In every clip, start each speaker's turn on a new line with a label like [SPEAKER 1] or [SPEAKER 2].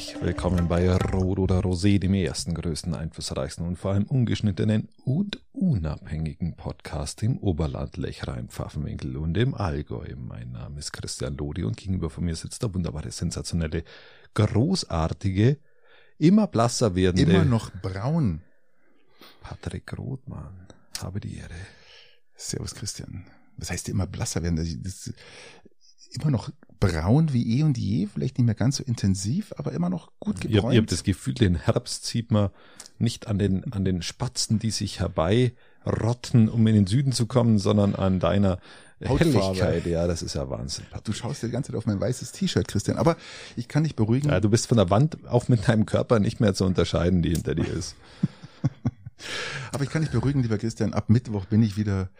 [SPEAKER 1] Herzlich willkommen bei Rot oder Rosé, dem ersten, größten, einflussreichsten und vor allem ungeschnittenen und unabhängigen Podcast im Oberland Lechrein, Pfaffenwinkel und im Allgäu. Mein Name ist Christian Lodi und gegenüber von mir sitzt der wunderbare, sensationelle, großartige, immer blasser werdende...
[SPEAKER 2] Immer noch braun.
[SPEAKER 1] Patrick Rothmann. Habe die Ehre.
[SPEAKER 2] Servus Christian. Was heißt immer blasser werden? Das ist immer noch braun wie eh und je, vielleicht nicht mehr ganz so intensiv, aber immer noch gut gebräunt.
[SPEAKER 1] Ihr, ihr habt das Gefühl, den Herbst sieht man nicht an den, an den Spatzen, die sich herbeirotten, um in den Süden zu kommen, sondern an deiner Helligkeit. Ja, das ist ja Wahnsinn.
[SPEAKER 2] Du schaust dir die ganze Zeit auf mein weißes T-Shirt, Christian, aber ich kann dich beruhigen.
[SPEAKER 1] Ja, du bist von der Wand auch mit deinem Körper nicht mehr zu unterscheiden, die hinter dir ist.
[SPEAKER 2] aber ich kann dich beruhigen, lieber Christian, ab Mittwoch bin ich wieder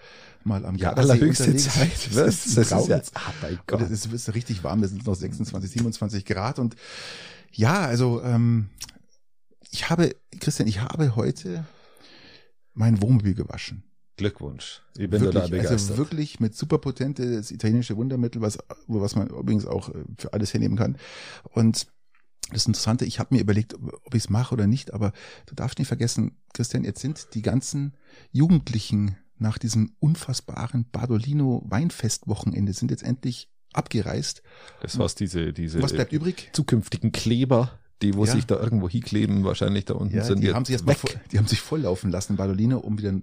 [SPEAKER 2] mal am
[SPEAKER 1] ja, allerhöchste Zeit.
[SPEAKER 2] Das, ist, das ist ja, ah, mein Gott. Es ist richtig warm, es sind noch 26, 27 Grad und ja, also ähm, ich habe, Christian, ich habe heute mein Wohnmobil gewaschen.
[SPEAKER 1] Glückwunsch.
[SPEAKER 2] Ich bin wirklich, da begeistert. Also wirklich mit super potentes italienische Wundermittel, was, was man übrigens auch äh, für alles hernehmen kann. Und das Interessante, ich habe mir überlegt, ob ich es mache oder nicht, aber du darfst nicht vergessen, Christian, jetzt sind die ganzen Jugendlichen nach diesem unfassbaren Bardolino Weinfestwochenende sind jetzt endlich abgereist.
[SPEAKER 1] Das war's diese diese
[SPEAKER 2] Was bleibt übrig?
[SPEAKER 1] Zukünftigen Kleber, die wo ja. sich da irgendwo hinkleben, wahrscheinlich da unten
[SPEAKER 2] ja,
[SPEAKER 1] sind
[SPEAKER 2] die haben sich. Voll, die haben sich volllaufen lassen Bardolino, um wieder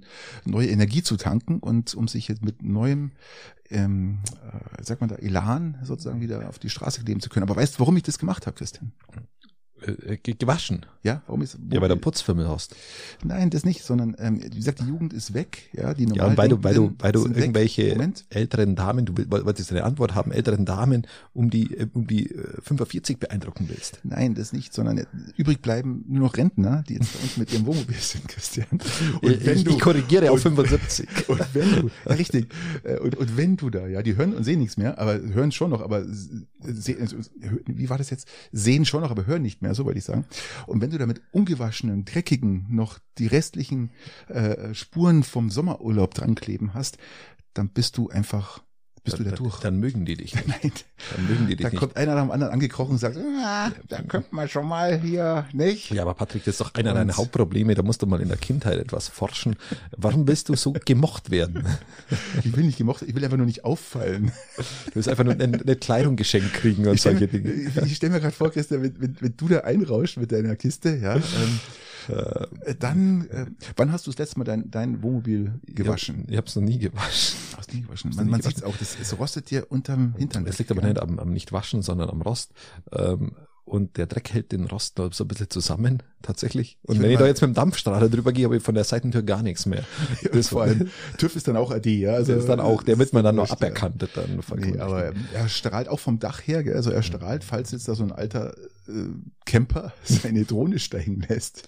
[SPEAKER 2] neue Energie zu tanken und um sich jetzt mit neuem ähm, äh, sagt man da Elan sozusagen wieder auf die Straße kleben zu können. Aber weißt du, warum ich das gemacht habe, Christian?
[SPEAKER 1] Äh, gewaschen.
[SPEAKER 2] Ja, warum ist
[SPEAKER 1] Ja, weil du Putzfimmel hast.
[SPEAKER 2] Nein, das nicht, sondern ähm, wie gesagt, die Jugend ist weg, ja, die
[SPEAKER 1] normal Ja, und weil du weil du weil du irgendwelche Moment. älteren Damen, du wolltest eine Antwort haben, älteren Damen um die äh, um die 45 äh, beeindrucken willst.
[SPEAKER 2] Nein, das nicht, sondern übrig bleiben nur noch Rentner, die jetzt bei uns mit ihrem Wohnmobil sind, Christian.
[SPEAKER 1] Und wenn ich, du, ich korrigiere auf 75.
[SPEAKER 2] Und wenn du, ja, richtig, und, und wenn du da, ja, die hören und sehen nichts mehr, aber hören schon noch, aber sehen, wie war das jetzt? Sehen schon noch, aber hören nicht mehr so wollte ich sagen. Und wenn du da mit ungewaschenen, dreckigen noch die restlichen äh, Spuren vom Sommerurlaub dran kleben hast, dann bist du einfach bist
[SPEAKER 1] dann,
[SPEAKER 2] du da durch.
[SPEAKER 1] Dann mögen die dich
[SPEAKER 2] nicht. Nein. Dann mögen die dich
[SPEAKER 1] da
[SPEAKER 2] nicht.
[SPEAKER 1] kommt einer nach dem anderen angekrochen und sagt, ah, da könnte man schon mal hier, nicht? Ja, aber Patrick, das ist doch einer und deiner Hauptprobleme. Da musst du mal in der Kindheit etwas forschen. Warum willst du so gemocht werden?
[SPEAKER 2] Ich will nicht gemocht, ich will einfach nur nicht auffallen.
[SPEAKER 1] Du willst einfach nur eine, eine Kleidung geschenkt kriegen und solche
[SPEAKER 2] Dinge. Ich, ich stelle mir gerade vor, Christian, wenn, wenn, wenn du da einrauschst mit deiner Kiste, ja, ähm, äh, dann, äh, wann hast du das letzte Mal dein, dein Wohnmobil gewaschen?
[SPEAKER 1] Ich, ich habe es noch nie gewaschen.
[SPEAKER 2] Hast nie gewaschen. Man, man sieht es auch, das, es rostet dir unterm Hintern.
[SPEAKER 1] Es liegt aber nicht am, am nicht waschen, sondern am Rost. Ähm, und der Dreck hält den Rost so ein bisschen zusammen, tatsächlich. Und ich wenn ich da jetzt mit dem Dampfstrahler drüber gehe, habe ich von der Seitentür gar nichts mehr.
[SPEAKER 2] das vor allem, TÜV ist dann auch AD, ja.
[SPEAKER 1] Also, ist dann auch, der wird man dann noch aberkannt. Dann
[SPEAKER 2] nee, aber er strahlt auch vom Dach her, also er strahlt, falls jetzt da so ein alter äh, Camper seine Drohne steigen lässt,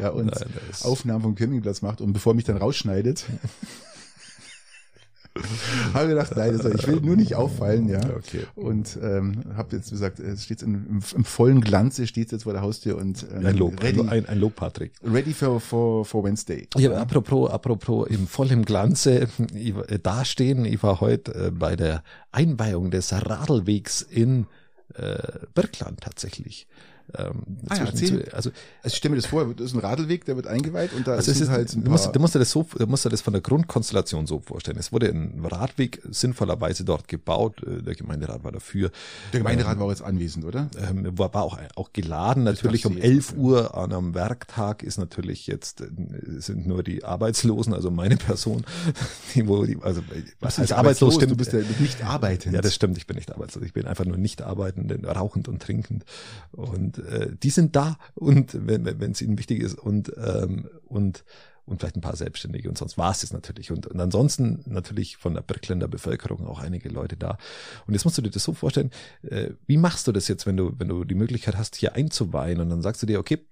[SPEAKER 2] ja, und Nein, Aufnahmen vom Campingplatz macht und bevor mich dann rausschneidet, habe gedacht, nein, also ich will nur nicht auffallen, ja.
[SPEAKER 1] Okay.
[SPEAKER 2] Und ähm, habe jetzt gesagt, es steht im, im, im vollen Glanze, steht jetzt vor der Haustür und
[SPEAKER 1] ähm, ein Lob, ready, ein, ein Lob, Patrick.
[SPEAKER 2] Ready for for, for Wednesday.
[SPEAKER 1] Ja, apropos, apropos im vollen Glanze ich, äh, dastehen. Ich war heute äh, bei der Einweihung des Radlwegs in äh, Birkland tatsächlich.
[SPEAKER 2] Ähm, ah, ja, zu, also, also ich stelle mir das vor, das ist ein Radlweg, der wird eingeweiht und da
[SPEAKER 1] also ist halt ein du musst, du musst dir das so, du musst dir das von der Grundkonstellation so vorstellen. Es wurde ein Radweg sinnvollerweise dort gebaut. Äh, der Gemeinderat war dafür.
[SPEAKER 2] Der Gemeinderat ähm, war auch jetzt anwesend, oder?
[SPEAKER 1] Ähm, war, war auch, auch geladen. Natürlich um 11 Uhr an einem Werktag ist natürlich jetzt äh, sind nur die Arbeitslosen, also meine Person, die wo die, also
[SPEAKER 2] was heißt arbeitslos? Stimmt, du bist ja nicht arbeitend.
[SPEAKER 1] Ja, das stimmt. Ich bin nicht arbeitslos. Ich bin einfach nur nicht arbeitend, rauchend und trinkend und äh, die sind da und wenn es ihnen wichtig ist und ähm, und und vielleicht ein paar Selbstständige und sonst war es das natürlich. Und, und ansonsten natürlich von der Birkländer Bevölkerung auch einige Leute da. Und jetzt musst du dir das so vorstellen, äh, wie machst du das jetzt, wenn du, wenn du die Möglichkeit hast, hier einzuweihen und dann sagst du dir, okay,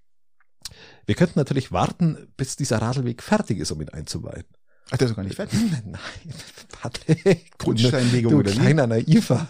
[SPEAKER 1] wir könnten natürlich warten, bis dieser Radlweg fertig ist, um ihn einzuweihen.
[SPEAKER 2] Ach, der ist doch gar nicht fertig.
[SPEAKER 1] Nein, Patrick.
[SPEAKER 2] Grundsteinlegung
[SPEAKER 1] du
[SPEAKER 2] oder
[SPEAKER 1] kleiner Naiver.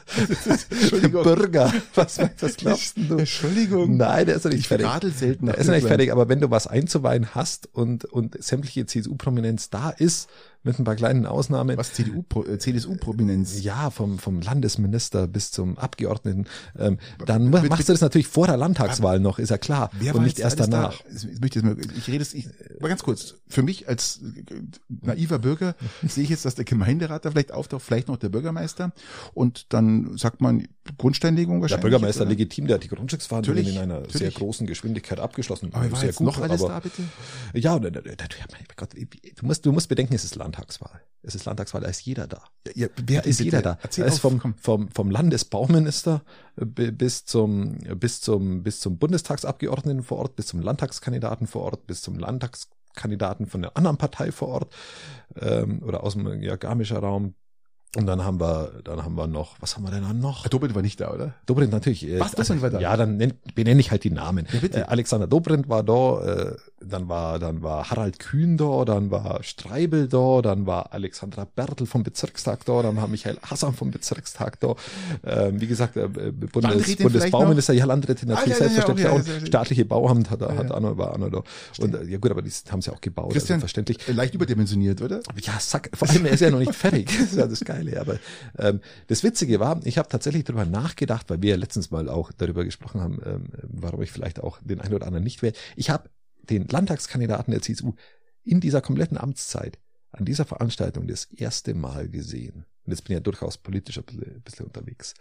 [SPEAKER 2] Entschuldigung.
[SPEAKER 1] Bürger. Was, was glaubst du?
[SPEAKER 2] Entschuldigung.
[SPEAKER 1] Nein, der ist doch nicht
[SPEAKER 2] Ich
[SPEAKER 1] fertig.
[SPEAKER 2] radel selten
[SPEAKER 1] Der ist noch nicht fertig, aber wenn du was einzuweihen hast und, und sämtliche CSU-Prominenz da ist, mit ein paar kleinen Ausnahmen,
[SPEAKER 2] Was CDU, äh, CDU-Prominenz?
[SPEAKER 1] ja, vom, vom Landesminister bis zum Abgeordneten, ähm, dann
[SPEAKER 2] bitte-
[SPEAKER 1] machst du das natürlich vor der Landtagswahl noch, ist ja klar.
[SPEAKER 2] Wer
[SPEAKER 1] und nicht erst danach.
[SPEAKER 2] Da? Ich, ich rede es, ich, mal ganz kurz. Für mich als äh, naiver Bürger sehe ich jetzt, dass der Gemeinderat da vielleicht auftaucht, vielleicht noch der Bürgermeister. Und dann sagt man Grundsteinlegung
[SPEAKER 1] Der
[SPEAKER 2] wahrscheinlich.
[SPEAKER 1] Bürgermeister
[SPEAKER 2] oder?
[SPEAKER 1] legitim, der hat die Grundstücksverhandlungen
[SPEAKER 2] Natürlich,
[SPEAKER 1] in einer sehr
[SPEAKER 2] natürlich.
[SPEAKER 1] großen Geschwindigkeit abgeschlossen.
[SPEAKER 2] Aber war
[SPEAKER 1] sehr
[SPEAKER 2] jetzt noch alles
[SPEAKER 1] aber,
[SPEAKER 2] da, bitte?
[SPEAKER 1] Ja, Gott, du musst, du musst bedenken, es ist Landtagswahl. Es ist Landtagswahl, da ist jeder da.
[SPEAKER 2] Ja, wer
[SPEAKER 1] ist
[SPEAKER 2] bitte?
[SPEAKER 1] jeder da.
[SPEAKER 2] Erzähl
[SPEAKER 1] da ist vom,
[SPEAKER 2] komm.
[SPEAKER 1] vom, vom Landesbauminister äh, bi- bis zum, bis zum, bis zum Bundestagsabgeordneten vor Ort, bis zum Landtagskandidaten vor Ort, bis zum Landtagskandidaten von der anderen Partei vor Ort, ähm, oder aus dem ja, Garmischer Raum. Und dann haben wir, dann haben wir noch, was haben wir denn dann noch?
[SPEAKER 2] Dobrindt war nicht da, oder?
[SPEAKER 1] Dobrindt natürlich. äh,
[SPEAKER 2] Was, Dobrindt war da?
[SPEAKER 1] Ja, dann nenn, benenne ich halt die Namen.
[SPEAKER 2] Ja, bitte.
[SPEAKER 1] Äh, Alexander Dobrindt war da, äh, dann war, dann war Harald Kühn da, dann war Streibel da, dann war Alexandra Bertel vom Bezirkstag da, dann war Michael Hassan vom Bezirkstag da. Ähm, wie gesagt, äh, Bundes,
[SPEAKER 2] Landrätin
[SPEAKER 1] Bundesbauminister, ja, Landrätin natürlich
[SPEAKER 2] Ah, ja, ja, ja,
[SPEAKER 1] selbstverständlich
[SPEAKER 2] auch, ja,
[SPEAKER 1] auch.
[SPEAKER 2] ja, ja.
[SPEAKER 1] Staatliche Bauamt hat, hat
[SPEAKER 2] ja.
[SPEAKER 1] auch noch, war noch da. Und äh, ja gut, aber die haben sie auch gebaut,
[SPEAKER 2] Christian,
[SPEAKER 1] also verständlich.
[SPEAKER 2] äh, leicht überdimensioniert, oder?
[SPEAKER 1] Ja, sack, vor allem, er ist ja noch nicht fertig. Das ist ja das Geile. Aber ähm, das Witzige war, ich habe tatsächlich darüber nachgedacht, weil wir ja letztens mal auch darüber gesprochen haben, ähm, warum ich vielleicht auch den einen oder anderen nicht wähle. Ich habe den Landtagskandidaten der CSU in dieser kompletten Amtszeit an dieser Veranstaltung das erste Mal gesehen. Und jetzt bin ich ja durchaus politisch ein bisschen, ein bisschen unterwegs.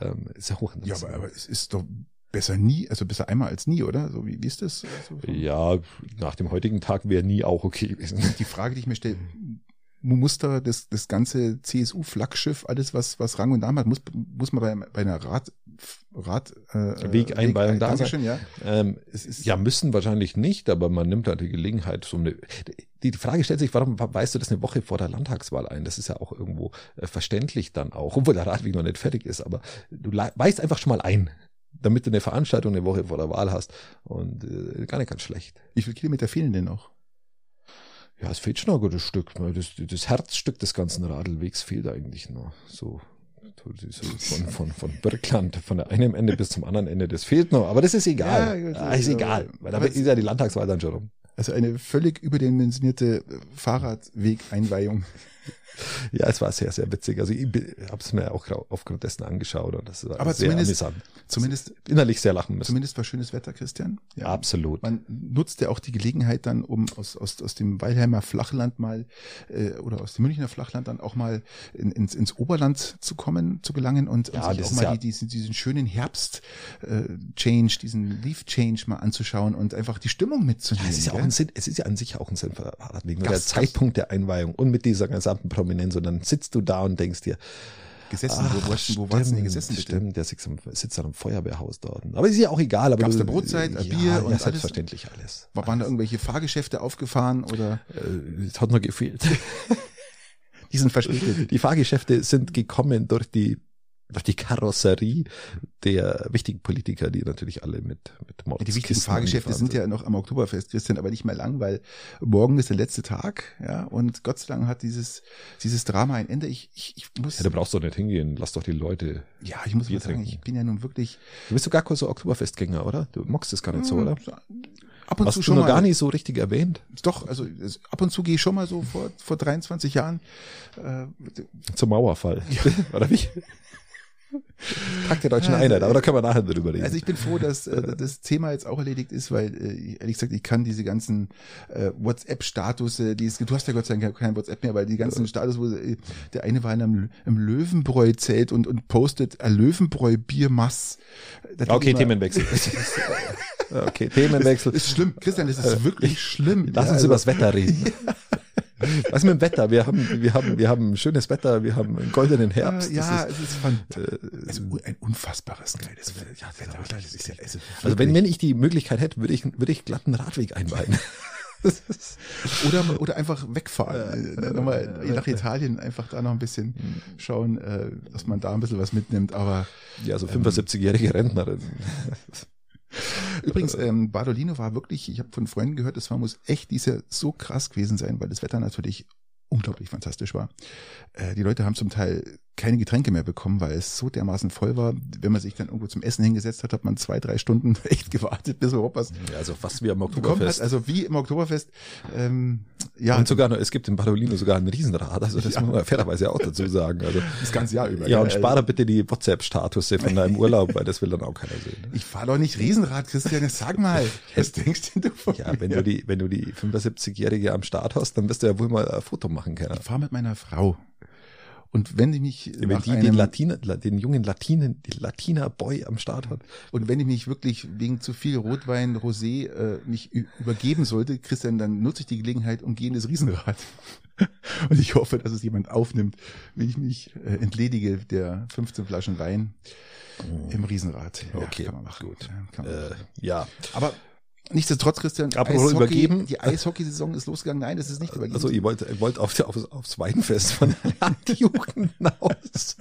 [SPEAKER 1] Ähm, ist ja
[SPEAKER 2] Ja,
[SPEAKER 1] hochinteressant.
[SPEAKER 2] aber, aber es ist doch besser nie, also besser einmal als nie, oder? So wie, wie ist das?
[SPEAKER 1] Ja, nach dem heutigen Tag wäre nie auch okay gewesen.
[SPEAKER 2] die Frage, die ich mir stelle, muss da das, das ganze CSU-Flaggschiff, alles was, was Rang und Namen hat, muss, muss man bei, bei einer Rat, Rat, äh,
[SPEAKER 1] Wegeinweihung da sein.
[SPEAKER 2] Ja.
[SPEAKER 1] Ähm,
[SPEAKER 2] Es ist,
[SPEAKER 1] Ja, müssen wahrscheinlich nicht, aber man nimmt halt die Gelegenheit, so eine. Die die Frage stellt sich, warum weißt du das eine Woche vor der Landtagswahl ein? Das ist ja auch irgendwo äh, verständlich dann auch, obwohl der Radweg noch nicht fertig ist, aber du weißt einfach schon mal ein, damit du eine Veranstaltung eine Woche vor der Wahl hast. Und äh, gar nicht ganz schlecht.
[SPEAKER 2] wie viele Kilometer fehlen denn noch?
[SPEAKER 1] Ja, es fehlt schon ein gutes Stück. ne? Das, das Herzstück des ganzen Radlwegs fehlt eigentlich noch. So, so von, von, von Birkland, von der einen Ende bis zum anderen Ende, das fehlt noch. Aber das ist egal.
[SPEAKER 2] Ja, gut,
[SPEAKER 1] ah, ist
[SPEAKER 2] ja,
[SPEAKER 1] egal. Weil da ist ja die Landtagswahl dann schon rum.
[SPEAKER 2] Also eine völlig überdimensionierte Fahrradwegeinweihung.
[SPEAKER 1] Ja, es war sehr, sehr witzig. Also ich habe es mir auch aufgrund dessen angeschaut und das war
[SPEAKER 2] Aber
[SPEAKER 1] sehr
[SPEAKER 2] zumindest-
[SPEAKER 1] amüsant.
[SPEAKER 2] Zumindest,
[SPEAKER 1] Innerlich sehr lachen müssen.
[SPEAKER 2] zumindest war schönes Wetter, Christian. Ja.
[SPEAKER 1] Absolut.
[SPEAKER 2] Man nutzt ja auch die Gelegenheit dann, um aus, aus, aus dem Weilheimer Flachland mal äh, oder aus dem Münchner Flachland dann auch mal in, ins, ins Oberland zu kommen, zu gelangen und,
[SPEAKER 1] Ja,
[SPEAKER 2] und sich auch mal
[SPEAKER 1] ja-
[SPEAKER 2] die, diesen, diesen schönen Herbst äh, diesen Leaf Change mal anzuschauen und einfach die Stimmung
[SPEAKER 1] Ja,
[SPEAKER 2] mitzunehmen.
[SPEAKER 1] es ist ja auch ein Sinn, es ist ja an sich auch ein Sinn. Nur
[SPEAKER 2] Gas-
[SPEAKER 1] der Zeitpunkt der Einweihung und mit dieser gesamten Prominenz und dann sitzt du da und denkst dir,
[SPEAKER 2] gesessen.
[SPEAKER 1] ach,
[SPEAKER 2] wo, wo, wo warst du denn gesessen? Bitte?
[SPEAKER 1] Stimmt, der sitzt am, sitzt dann am Feuerwehrhaus dort. Aber ist ja auch egal. Aber
[SPEAKER 2] Gab's
[SPEAKER 1] du-
[SPEAKER 2] da Brotzeit, ein
[SPEAKER 1] ja,
[SPEAKER 2] Bier
[SPEAKER 1] ja,
[SPEAKER 2] und alles?
[SPEAKER 1] selbstverständlich alles.
[SPEAKER 2] War- Waren da irgendwelche Fahrgeschäfte aufgefahren oder
[SPEAKER 1] Äh, Es hat nur gefehlt.
[SPEAKER 2] die sind verspätet?
[SPEAKER 1] Die Fahrgeschäfte sind gekommen durch die durch die Karosserie der wichtigen Politiker, die natürlich alle mit mit Mords
[SPEAKER 2] Die wichtigen Fahrgeschäfte sind ja noch am Oktoberfest, Christian, aber nicht mehr lang, weil morgen ist der letzte Tag, ja, und Gott sei Dank hat dieses, dieses Drama ein Ende. Ich, ich, ich muss,
[SPEAKER 1] Ja, du brauchst doch nicht hingehen. Lass doch die Leute.
[SPEAKER 2] ja, ich muss mal sagen, ich bin ja nun wirklich,
[SPEAKER 1] Du bist sogar kurz so Oktoberfestgänger, oder? Du magst es gar nicht so, oder?
[SPEAKER 2] ab und
[SPEAKER 1] Hast
[SPEAKER 2] zu
[SPEAKER 1] du
[SPEAKER 2] schon
[SPEAKER 1] noch
[SPEAKER 2] mal,
[SPEAKER 1] gar nicht so richtig erwähnt?
[SPEAKER 2] doch, also ab und zu gehe ich schon mal so vor, vor 23 Jahren, äh,
[SPEAKER 1] Zum Mauerfall. Oder wie? Tag der deutschen
[SPEAKER 2] Ja,
[SPEAKER 1] Einheit, aber da können wir nachher drüber reden.
[SPEAKER 2] Also ich bin froh, dass äh, das Thema jetzt auch erledigt ist, weil äh, ehrlich gesagt, ich kann diese ganzen äh, WhatsApp-Status, die es, du hast ja Gott sei Dank kein WhatsApp mehr, aber die ganzen Status, wo äh, der eine war in einem, im Löwenbräu-Zelt und, und postet ein Löwenbräu-Biermass.
[SPEAKER 1] Okay, Themenwechsel. okay, Themenwechsel.
[SPEAKER 2] Ist schlimm, Christian, das ist wirklich schlimm.
[SPEAKER 1] Lass
[SPEAKER 2] Ja,
[SPEAKER 1] uns
[SPEAKER 2] also-
[SPEAKER 1] über das Wetter reden. Was mit dem Wetter? Wir haben, wir haben, wir haben schönes Wetter, wir haben einen goldenen Herbst.
[SPEAKER 2] Äh, ja,
[SPEAKER 1] Das
[SPEAKER 2] es ist fant-
[SPEAKER 1] äh,
[SPEAKER 2] ein unfassbares geiles Wetter. Ja, Wetter, das ist ja, also,
[SPEAKER 1] also wenn, wenn ich die Möglichkeit hätte, würde ich, würde ich glatt einen Radweg einweihen.
[SPEAKER 2] Oder, oder einfach wegfahren. Äh, nochmal nach Italien einfach da noch ein bisschen schauen, äh, dass man da ein bisschen was mitnimmt. Aber
[SPEAKER 1] Ja, so 75-jährige Rentnerin.
[SPEAKER 2] Übrigens, ähm, Badolino war wirklich, ich habe von Freunden gehört, das war muss echt dieses Jahr so krass gewesen sein, weil das Wetter natürlich unglaublich fantastisch war. Äh, die Leute haben zum Teil keine Getränke mehr bekommen, weil es so dermaßen voll war. Wenn man sich dann irgendwo zum Essen hingesetzt hat, hat man zwei, drei Stunden echt gewartet, bis überhaupt was
[SPEAKER 1] ja, also fast wie am Oktoberfest.
[SPEAKER 2] Also wie im Oktoberfest. Ähm, ja.
[SPEAKER 1] Und sogar noch, es gibt in Barolino sogar ein Riesenrad, also das ja. muss man fairerweise auch dazu sagen. Also,
[SPEAKER 2] das ganze Jahr über.
[SPEAKER 1] Ja, und spare bitte die WhatsApp-Status von deinem Urlaub, weil das will dann auch keiner sehen. Ne?
[SPEAKER 2] Ich fahre doch nicht Riesenrad, Christian, sag mal. Was denkst du
[SPEAKER 1] von Ja, wenn du die, wenn du die 75-Jährige am Start hast, dann wirst du ja wohl mal ein Foto machen können.
[SPEAKER 2] Ich fahre mit meiner Frau. Und wenn ich mich
[SPEAKER 1] wenn die den Latiner, den jungen Latinen, die Latiner Boy am Start hat.
[SPEAKER 2] Und wenn ich mich wirklich wegen zu viel Rotwein, Rosé äh, nicht übergeben sollte, Christian, dann nutze ich die Gelegenheit und gehe in das Riesenrad. und ich hoffe, dass es jemand aufnimmt, wenn ich mich äh, entledige der 15 Flaschen Wein oh. im Riesenrad.
[SPEAKER 1] Ja, okay, kann man machen. Gut. Ja, kann man äh, ja.
[SPEAKER 2] Aber Nichtsdestotrotz, Christian,
[SPEAKER 1] Eishockey, übergeben.
[SPEAKER 2] die Eishockeysaison ist losgegangen. Nein, das ist nicht übergeben.
[SPEAKER 1] Also ihr wollt, ihr wollt auf, auf, aufs Weinfest von der Landjugend hinaus.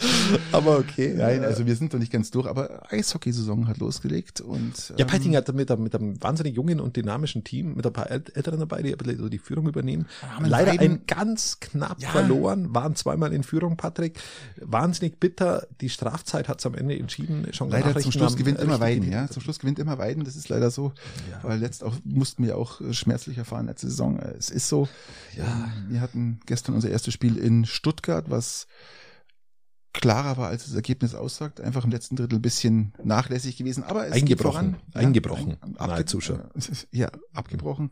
[SPEAKER 2] aber okay. Nein, also wir sind doch nicht ganz durch, aber Eishockeysaison hat losgelegt und.
[SPEAKER 1] Ja, Peiting hat mit, mit einem wahnsinnig jungen und dynamischen Team, mit ein paar Älteren dabei, die so die Führung übernehmen. Leider ein ganz knapp ja. verloren, waren zweimal in Führung, Patrick. Wahnsinnig bitter. Die Strafzeit hat es am Ende entschieden.
[SPEAKER 2] Schon leider zum Schluss gewinnt immer Weiden, ja. Zum Schluss gewinnt immer Weiden, das ist leider so. Ja. Weil letzt auch mussten wir auch schmerzlich erfahren letzte Saison. Es ist so. Ja. Wir hatten gestern unser erstes Spiel in Stuttgart, was klarer war, als das Ergebnis aussagt. Einfach im letzten Drittel ein bisschen nachlässig gewesen, aber es
[SPEAKER 1] eingebrochen,
[SPEAKER 2] geht
[SPEAKER 1] voran. eingebrochen,
[SPEAKER 2] ja, nahezu schon. Ja, abgebrochen.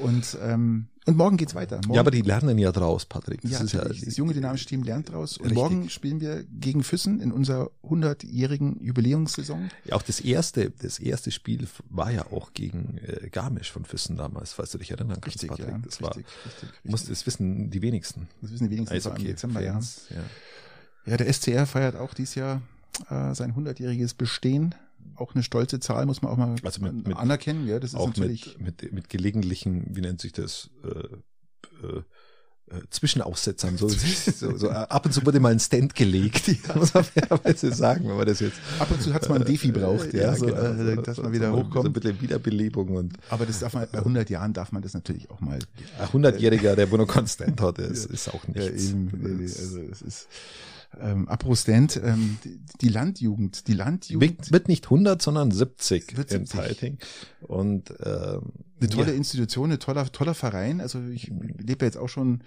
[SPEAKER 2] Und ähm, und morgen geht's weiter. Morgen,
[SPEAKER 1] ja, aber die lernen ja draus, Patrick.
[SPEAKER 2] Das, ja, ist ja, das junge dynamische Team lernt draus. Und richtig. morgen spielen wir gegen Füssen in unserer 100-jährigen Jubiläumssaison.
[SPEAKER 1] Ja, auch das erste, das erste Spiel war ja auch gegen äh, Garmisch von Füssen damals, falls du dich erinnern kannst,
[SPEAKER 2] richtig,
[SPEAKER 1] Patrick.
[SPEAKER 2] Ja,
[SPEAKER 1] das
[SPEAKER 2] richtig,
[SPEAKER 1] war,
[SPEAKER 2] richtig, richtig.
[SPEAKER 1] Muss, das wissen die wenigsten.
[SPEAKER 2] Das wissen die wenigsten.
[SPEAKER 1] Eishockey, im Dezember,
[SPEAKER 2] Fans, ja. ja. Ja, der SCR feiert auch dieses Jahr äh, sein hundertjähriges Bestehen. Auch eine stolze Zahl muss man auch mal
[SPEAKER 1] also mit, mit,
[SPEAKER 2] anerkennen. Ja, das ist
[SPEAKER 1] auch
[SPEAKER 2] natürlich
[SPEAKER 1] mit, mit, mit gelegentlichen, wie nennt sich das, äh, äh, äh, Zwischenaussetzern. So, so, so, ab und zu wurde mal ein Stand gelegt, ja, muss man fairerweise sagen, wenn man das jetzt.
[SPEAKER 2] Ab und zu hat es mal ein Defi braucht, ja, ja so, genau, äh, dass man wieder hochkommt. So
[SPEAKER 1] ein bisschen Wiederbelebung und.
[SPEAKER 2] Aber das darf man, bei 100 Jahren darf man das natürlich auch mal.
[SPEAKER 1] Ein 100-Jähriger, der Bruno Constant hat, ist, ist auch nichts.
[SPEAKER 2] Ja, eben, also es ist, ähm, Aprostent, ähm, die, die Landjugend, die Landjugend.
[SPEAKER 1] Wird nicht 100, sondern 70 wird in Peiting. Und ähm,
[SPEAKER 2] eine tolle ja. Institution, ein toller, toller Verein. Also ich lebe jetzt auch schon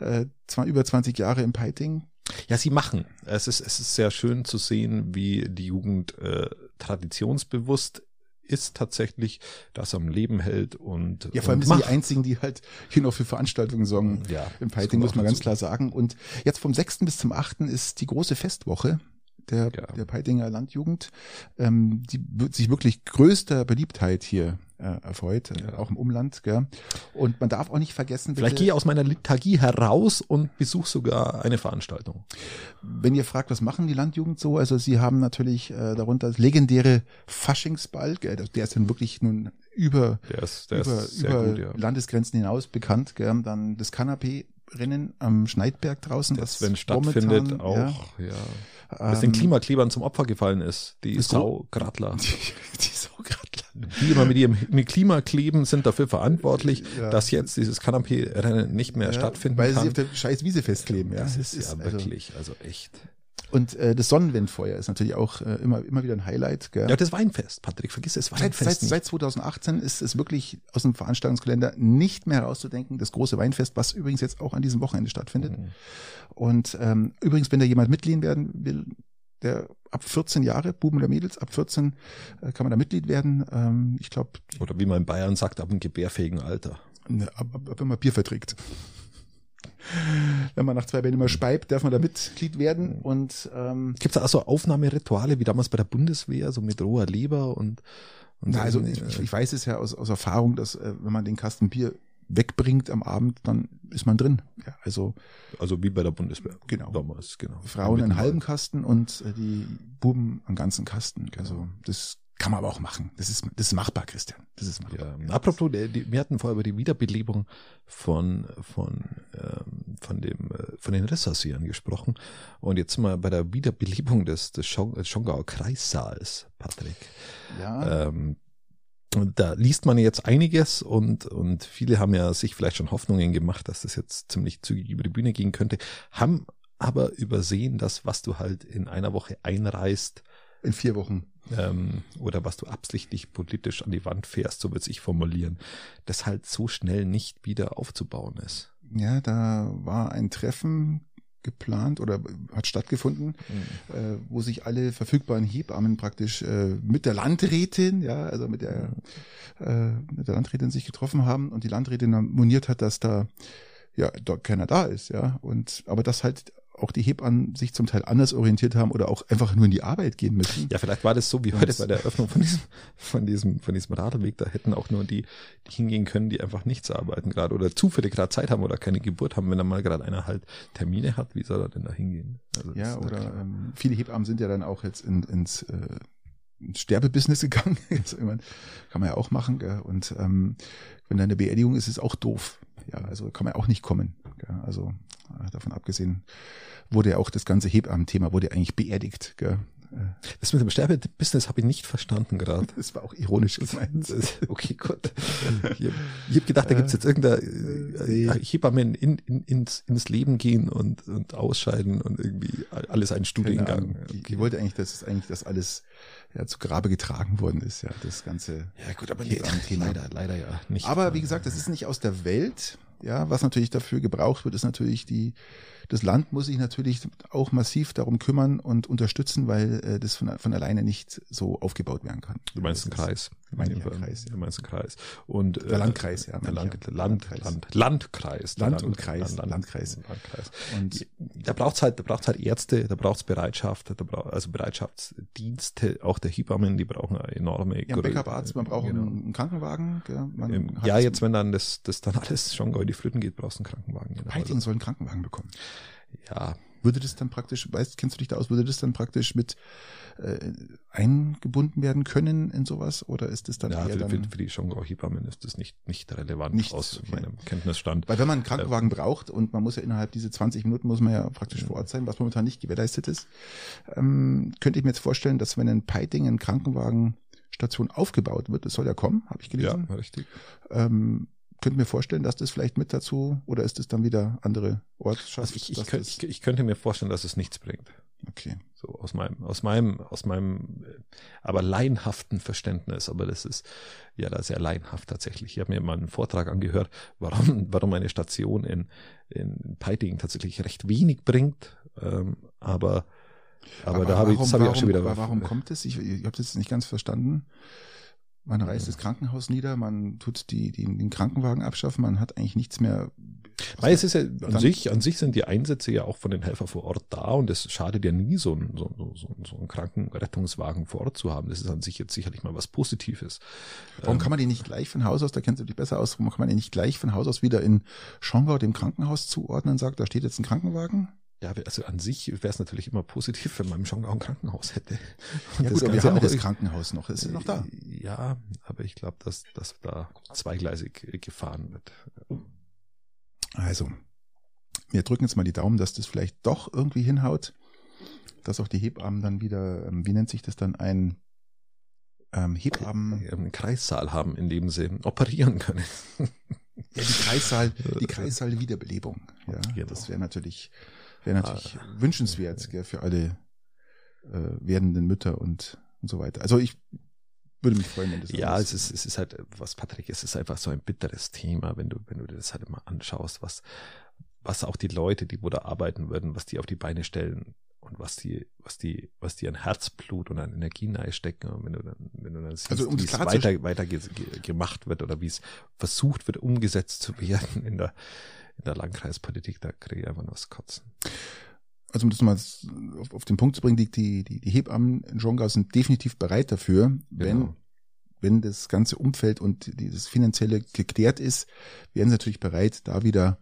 [SPEAKER 2] äh, zwar über 20 Jahre in Peiting.
[SPEAKER 1] Ja, sie machen. Es ist, es ist sehr schön zu sehen, wie die Jugend äh, traditionsbewusst ist tatsächlich, das am Leben hält und
[SPEAKER 2] ja vor allem sind die einzigen, die halt hier noch für Veranstaltungen sorgen. Ja, im Fighting muss man ganz klar sagen. Und jetzt vom 6. bis zum 8. ist die große Festwoche der, ja. der Peitinger Landjugend, ähm, die sich wirklich größter Beliebtheit hier äh, erfreut, ja. auch im Umland. Gell? Und man darf auch nicht vergessen,
[SPEAKER 1] vielleicht gehe ich aus meiner Lethargie heraus und besuche sogar eine Veranstaltung.
[SPEAKER 2] Wenn ihr fragt, was machen die Landjugend so? Also sie haben natürlich äh, darunter das legendäre Faschingsball, gell? der ist dann wirklich nun über,
[SPEAKER 1] der ist, der
[SPEAKER 2] über, über
[SPEAKER 1] gut, ja.
[SPEAKER 2] Landesgrenzen hinaus bekannt. Gell? Dann das Kanapé Rennen am Schneidberg draußen,
[SPEAKER 1] das wenn stattfindet auch, ja. ja. Das den ähm, Klimaklebern zum Opfer gefallen ist, die Saugradler.
[SPEAKER 2] Die, die Saugradler
[SPEAKER 1] die immer mit ihrem mit Klima kleben, sind dafür verantwortlich, ja. dass jetzt dieses Kanapé-Rennen nicht mehr ja, stattfinden
[SPEAKER 2] weil
[SPEAKER 1] kann.
[SPEAKER 2] Weil sie auf der scheiß Wiese festkleben. Ja.
[SPEAKER 1] Das ist, ist ja also wirklich, also echt.
[SPEAKER 2] Und äh, das Sonnenwindfeuer ist natürlich auch äh, immer, immer wieder ein Highlight. Gell?
[SPEAKER 1] Ja, das Weinfest, Patrick, vergiss das
[SPEAKER 2] Weinfest. Seit, seit, seit 2018 ist es wirklich aus dem Veranstaltungskalender nicht mehr herauszudenken, das große Weinfest, was übrigens jetzt auch an diesem Wochenende stattfindet. Mhm. Und ähm, übrigens, wenn da jemand mitgehen werden will, der ab 14 Jahre, Buben oder Mädels, ab 14 äh, kann man da Mitglied werden. Ähm, ich glaube.
[SPEAKER 1] Oder wie man in Bayern sagt, ab einem gebärfähigen Alter.
[SPEAKER 2] Ne, ab, ab, ab, wenn man Bier verträgt. Wenn man nach zwei Bällen immer speibt, darf man da Mitglied werden. Und ähm,
[SPEAKER 1] gibt es da auch so Aufnahmerituale wie damals bei der Bundeswehr, so mit roher Leber und, und
[SPEAKER 2] Na, also ich, ich, weiß es ja aus, aus Erfahrung, dass äh, wenn man den Kasten Bier wegbringt am Abend, dann ist man drin. Ja, also,
[SPEAKER 1] also wie bei der Bundeswehr.
[SPEAKER 2] Genau.
[SPEAKER 1] Damals, genau.
[SPEAKER 2] Frauen einen halben Kasten und äh, die Buben einen ganzen Kasten. Also das kann man aber auch machen. Das ist, das ist machbar, Christian. Das ist machbar.
[SPEAKER 1] Ja, apropos, wir hatten vorher über die Wiederbelebung von, von, ähm, von dem, äh, von den Ressassieren gesprochen. Und jetzt mal bei der Wiederbelebung des, des Schongauer Kreissaals, Patrick.
[SPEAKER 2] Ja.
[SPEAKER 1] Ähm, da liest man jetzt einiges und, und viele haben ja sich vielleicht schon Hoffnungen gemacht, dass das jetzt ziemlich zügig über die Bühne gehen könnte, haben aber übersehen, dass was du halt in einer Woche einreißt,
[SPEAKER 2] in vier Wochen.
[SPEAKER 1] Ähm, oder was du absichtlich politisch an die Wand fährst, so wird ich formulieren, das halt so schnell nicht wieder aufzubauen ist.
[SPEAKER 2] Ja, da war ein Treffen geplant oder hat stattgefunden, mhm. äh, wo sich alle verfügbaren Hebammen praktisch äh, mit der Landrätin, ja, also mit der, mhm. äh, mit der Landrätin sich getroffen haben und die Landrätin moniert hat, dass da ja dort keiner da ist, ja, und aber das halt auch die Hebammen sich zum Teil anders orientiert haben oder auch einfach nur in die Arbeit gehen müssen.
[SPEAKER 1] Ja, vielleicht war das so wie heute bei der Eröffnung von diesem, von diesem, von diesem Radlweg. Da hätten auch nur die, die hingehen können, die einfach nichts arbeiten gerade oder zufällig gerade Zeit haben oder keine Geburt haben, wenn da mal gerade einer halt Termine hat, wie soll er denn da hingehen?
[SPEAKER 2] Also ja, oder ähm, viele Hebammen sind ja dann auch jetzt in, ins äh, Sterbebusiness gegangen. also, kann man ja auch machen. Gell? Und ähm, wenn da eine Beerdigung ist, ist es auch doof. Ja, also kann man auch nicht kommen. Gell? Also davon abgesehen wurde ja auch das ganze Hebammen-Thema wurde eigentlich beerdigt. Gell?
[SPEAKER 1] Das mit dem Sterbebusiness habe ich nicht verstanden gerade.
[SPEAKER 2] Das war auch ironisch gemeint.
[SPEAKER 1] okay, gut. Ich, habe gedacht, da gibt's jetzt irgendeine äh, Hebamme in, in, ins, ins Leben gehen und, und ausscheiden und irgendwie alles ein Studiengang.
[SPEAKER 2] Okay. Ich, ich wollte eigentlich, dass es eigentlich das alles ja, zu Grabe getragen worden ist, ja, das ganze.
[SPEAKER 1] Ja, gut, aber leider, leider ja
[SPEAKER 2] nicht. Aber wie gesagt, das ist nicht aus der Welt. Ja, was natürlich dafür gebraucht wird, ist natürlich die, das Land muss sich natürlich auch massiv darum kümmern und unterstützen, weil äh, das von, von alleine nicht so aufgebaut werden kann.
[SPEAKER 1] Du meinst einen Kreis.
[SPEAKER 2] Meine ich Kreis,
[SPEAKER 1] ja. Du meinst einen Kreis. Und,
[SPEAKER 2] der Landkreis, ja.
[SPEAKER 1] Der Land, ja. Land, Land, Landkreis.
[SPEAKER 2] Land und Kreis.
[SPEAKER 1] Land, Landkreis. Landkreis. Und da braucht's halt, da braucht's halt Ärzte, da braucht's Bereitschaft, da braucht, also Bereitschaftsdienste, auch der Hebammen, die brauchen eine enorme.
[SPEAKER 2] Ja, Backup-Arzt, man braucht genau. einen Krankenwagen.
[SPEAKER 1] Ja, ja jetzt, wenn dann das, das dann alles schon in die Flütten geht, brauchst du einen Krankenwagen.
[SPEAKER 2] Genau. Heiting soll einen Krankenwagen bekommen.
[SPEAKER 1] Ja,
[SPEAKER 2] würde das dann praktisch, weißt, kennst du dich da aus, würde das dann praktisch mit äh, eingebunden werden können in sowas oder ist das dann
[SPEAKER 1] ja,
[SPEAKER 2] eher
[SPEAKER 1] für,
[SPEAKER 2] dann
[SPEAKER 1] für die Schongau-Hebammen ist das nicht, nicht relevant nicht, aus okay. meinem Kenntnisstand.
[SPEAKER 2] Weil wenn man einen Krankenwagen äh, braucht und man muss ja innerhalb dieser 20 Minuten muss man ja praktisch ja. vor Ort sein, was momentan nicht gewährleistet ist, ähm, könnte ich mir jetzt vorstellen, dass wenn in Peiting ein Krankenwagenstation aufgebaut wird, das soll ja kommen, habe ich gelesen.
[SPEAKER 1] Ja, richtig.
[SPEAKER 2] Ähm, könnte mir vorstellen, dass das vielleicht mit dazu oder ist es dann wieder andere Ortschaften?
[SPEAKER 1] Also ich, ich, könnt, ich, ich, könnte mir vorstellen, dass es nichts bringt.
[SPEAKER 2] Okay.
[SPEAKER 1] So aus meinem, aus meinem, aus meinem, äh, aber laienhaften Verständnis. Aber das ist ja da sehr laienhaft tatsächlich. Ich habe mir mal einen Vortrag angehört, warum, warum eine Station in, in Peiting tatsächlich recht wenig bringt. Ähm, aber, aber, aber da habe ich, das habe ich auch schon wieder.
[SPEAKER 2] Warum kommt es? Ich, ich habe das nicht ganz verstanden. Man reißt das Krankenhaus nieder, man tut die, die, den Krankenwagen abschaffen, man hat eigentlich nichts mehr.
[SPEAKER 1] Weil es ist ja an sich, an sich sind die Einsätze ja auch von den Helfern vor Ort da und es schadet ja nie, so einen, so, so, so einen Krankenrettungswagen vor Ort zu haben. Das ist an sich jetzt sicherlich mal was Positives.
[SPEAKER 2] Warum ähm, kann man die nicht gleich von Haus aus, da kennst du dich besser aus, warum kann man die nicht gleich von Haus aus wieder in Schongau dem Krankenhaus zuordnen und sagt, da steht jetzt ein Krankenwagen?
[SPEAKER 1] Ja, also an sich wäre es natürlich immer positiv, wenn man im Schongau ein Krankenhaus hätte.
[SPEAKER 2] Und ja gut, aber wir haben das Krankenhaus noch, ist es noch da?
[SPEAKER 1] Ja, aber ich glaube, dass, dass da zweigleisig gefahren wird.
[SPEAKER 2] Also, wir drücken jetzt mal die Daumen, dass das vielleicht doch irgendwie hinhaut, dass auch die Hebammen dann wieder, ähm, wie nennt sich das dann, ein ähm, Hebammen...
[SPEAKER 1] Einen Kreissaal haben, in dem sie operieren können.
[SPEAKER 2] ja, die Kreissaal, die Kreissaal Wiederbelebung. Ja, genau. das wäre natürlich Wäre natürlich ah, wünschenswert gell, für alle äh, werdenden Mütter und, und so weiter. Also ich würde mich freuen, wenn das
[SPEAKER 1] Ja, es ist, es ist halt, was Patrick, es ist einfach so ein bitteres Thema, wenn du, wenn du dir das halt immer anschaust, was, was auch die Leute, die wo da arbeiten würden, was die auf die Beine stellen und was die, was die, was die an Herzblut und an Energien einstecken, und wenn du dann, wenn du dann siehst,
[SPEAKER 2] also, um
[SPEAKER 1] wie es weiter, weiter ge, ge, gemacht wird oder wie es versucht wird, umgesetzt zu werden in der, in der Landkreispolitik, da kriege ich einfach nur das Kotzen.
[SPEAKER 2] Also um das mal auf, auf den Punkt zu bringen, die, die, die Hebammen in Jongau sind definitiv bereit dafür, wenn, genau. wenn das ganze Umfeld und dieses Finanzielle geklärt ist, wären sie natürlich bereit, da wieder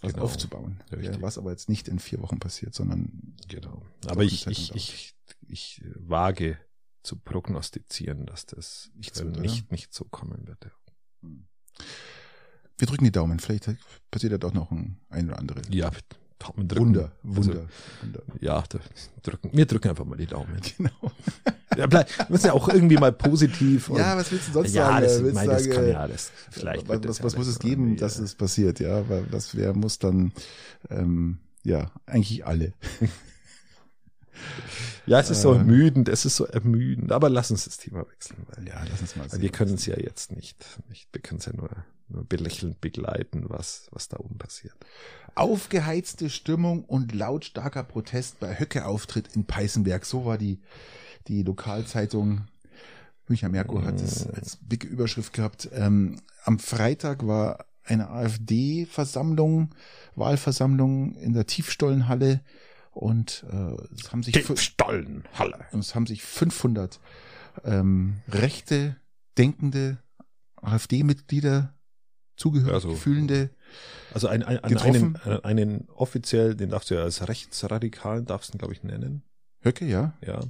[SPEAKER 2] was genau. aufzubauen. Ja, was aber jetzt nicht in vier Wochen passiert, sondern
[SPEAKER 1] genau. Aber ich, ich, ich, ich wage zu prognostizieren, dass das nicht, so, nicht, nicht so kommen wird. Ja. Hm
[SPEAKER 2] wir drücken die Daumen. Vielleicht passiert ja doch noch ein, ein oder andere.
[SPEAKER 1] Ja,
[SPEAKER 2] Daumen drücken. Wunder, Wunder,
[SPEAKER 1] also, Wunder. Ja, drücken, wir drücken einfach mal die Daumen.
[SPEAKER 2] Genau.
[SPEAKER 1] Ja, bleib, muss ja auch irgendwie mal positiv.
[SPEAKER 2] ja, was willst du sonst
[SPEAKER 1] ja,
[SPEAKER 2] sagen?
[SPEAKER 1] Das,
[SPEAKER 2] Willst
[SPEAKER 1] mein,
[SPEAKER 2] sagen,
[SPEAKER 1] das kann
[SPEAKER 2] äh,
[SPEAKER 1] ja alles. Vielleicht
[SPEAKER 2] was,
[SPEAKER 1] das
[SPEAKER 2] was, was
[SPEAKER 1] ja
[SPEAKER 2] muss es geben, dass
[SPEAKER 1] äh,
[SPEAKER 2] es passiert, ja? Weil was wer muss dann ähm, ja, eigentlich alle.
[SPEAKER 1] Ja, es ist so
[SPEAKER 2] Äh.
[SPEAKER 1] ermüdend, es ist so ermüdend. Aber lass uns das Thema wechseln, weil,
[SPEAKER 2] Ja, lass uns mal
[SPEAKER 1] weil wir können es ja jetzt nicht, nicht wir können es ja nur belächelnd begleiten, was, was da oben passiert.
[SPEAKER 2] Aufgeheizte Stimmung und lautstarker Protest bei Höcke-Auftritt in Peißenberg. So war die, die Lokalzeitung. Münchner Merkur hat es als dicke Überschrift gehabt. Ähm, am Freitag war eine AfD-Versammlung, Wahlversammlung in der Tiefstollenhalle und äh, es haben sich fü-
[SPEAKER 1] Stollenhalle.
[SPEAKER 2] und es haben sich 500 ähm, rechte, denkende AfD-Mitglieder zugehörig
[SPEAKER 1] Also-
[SPEAKER 2] fühlende
[SPEAKER 1] Also ein, ein, an einen, einen offiziell, den darfst du ja als Rechtsradikalen, darfst du ihn, glaube ich, nennen.
[SPEAKER 2] Höcke, ja,
[SPEAKER 1] Ja.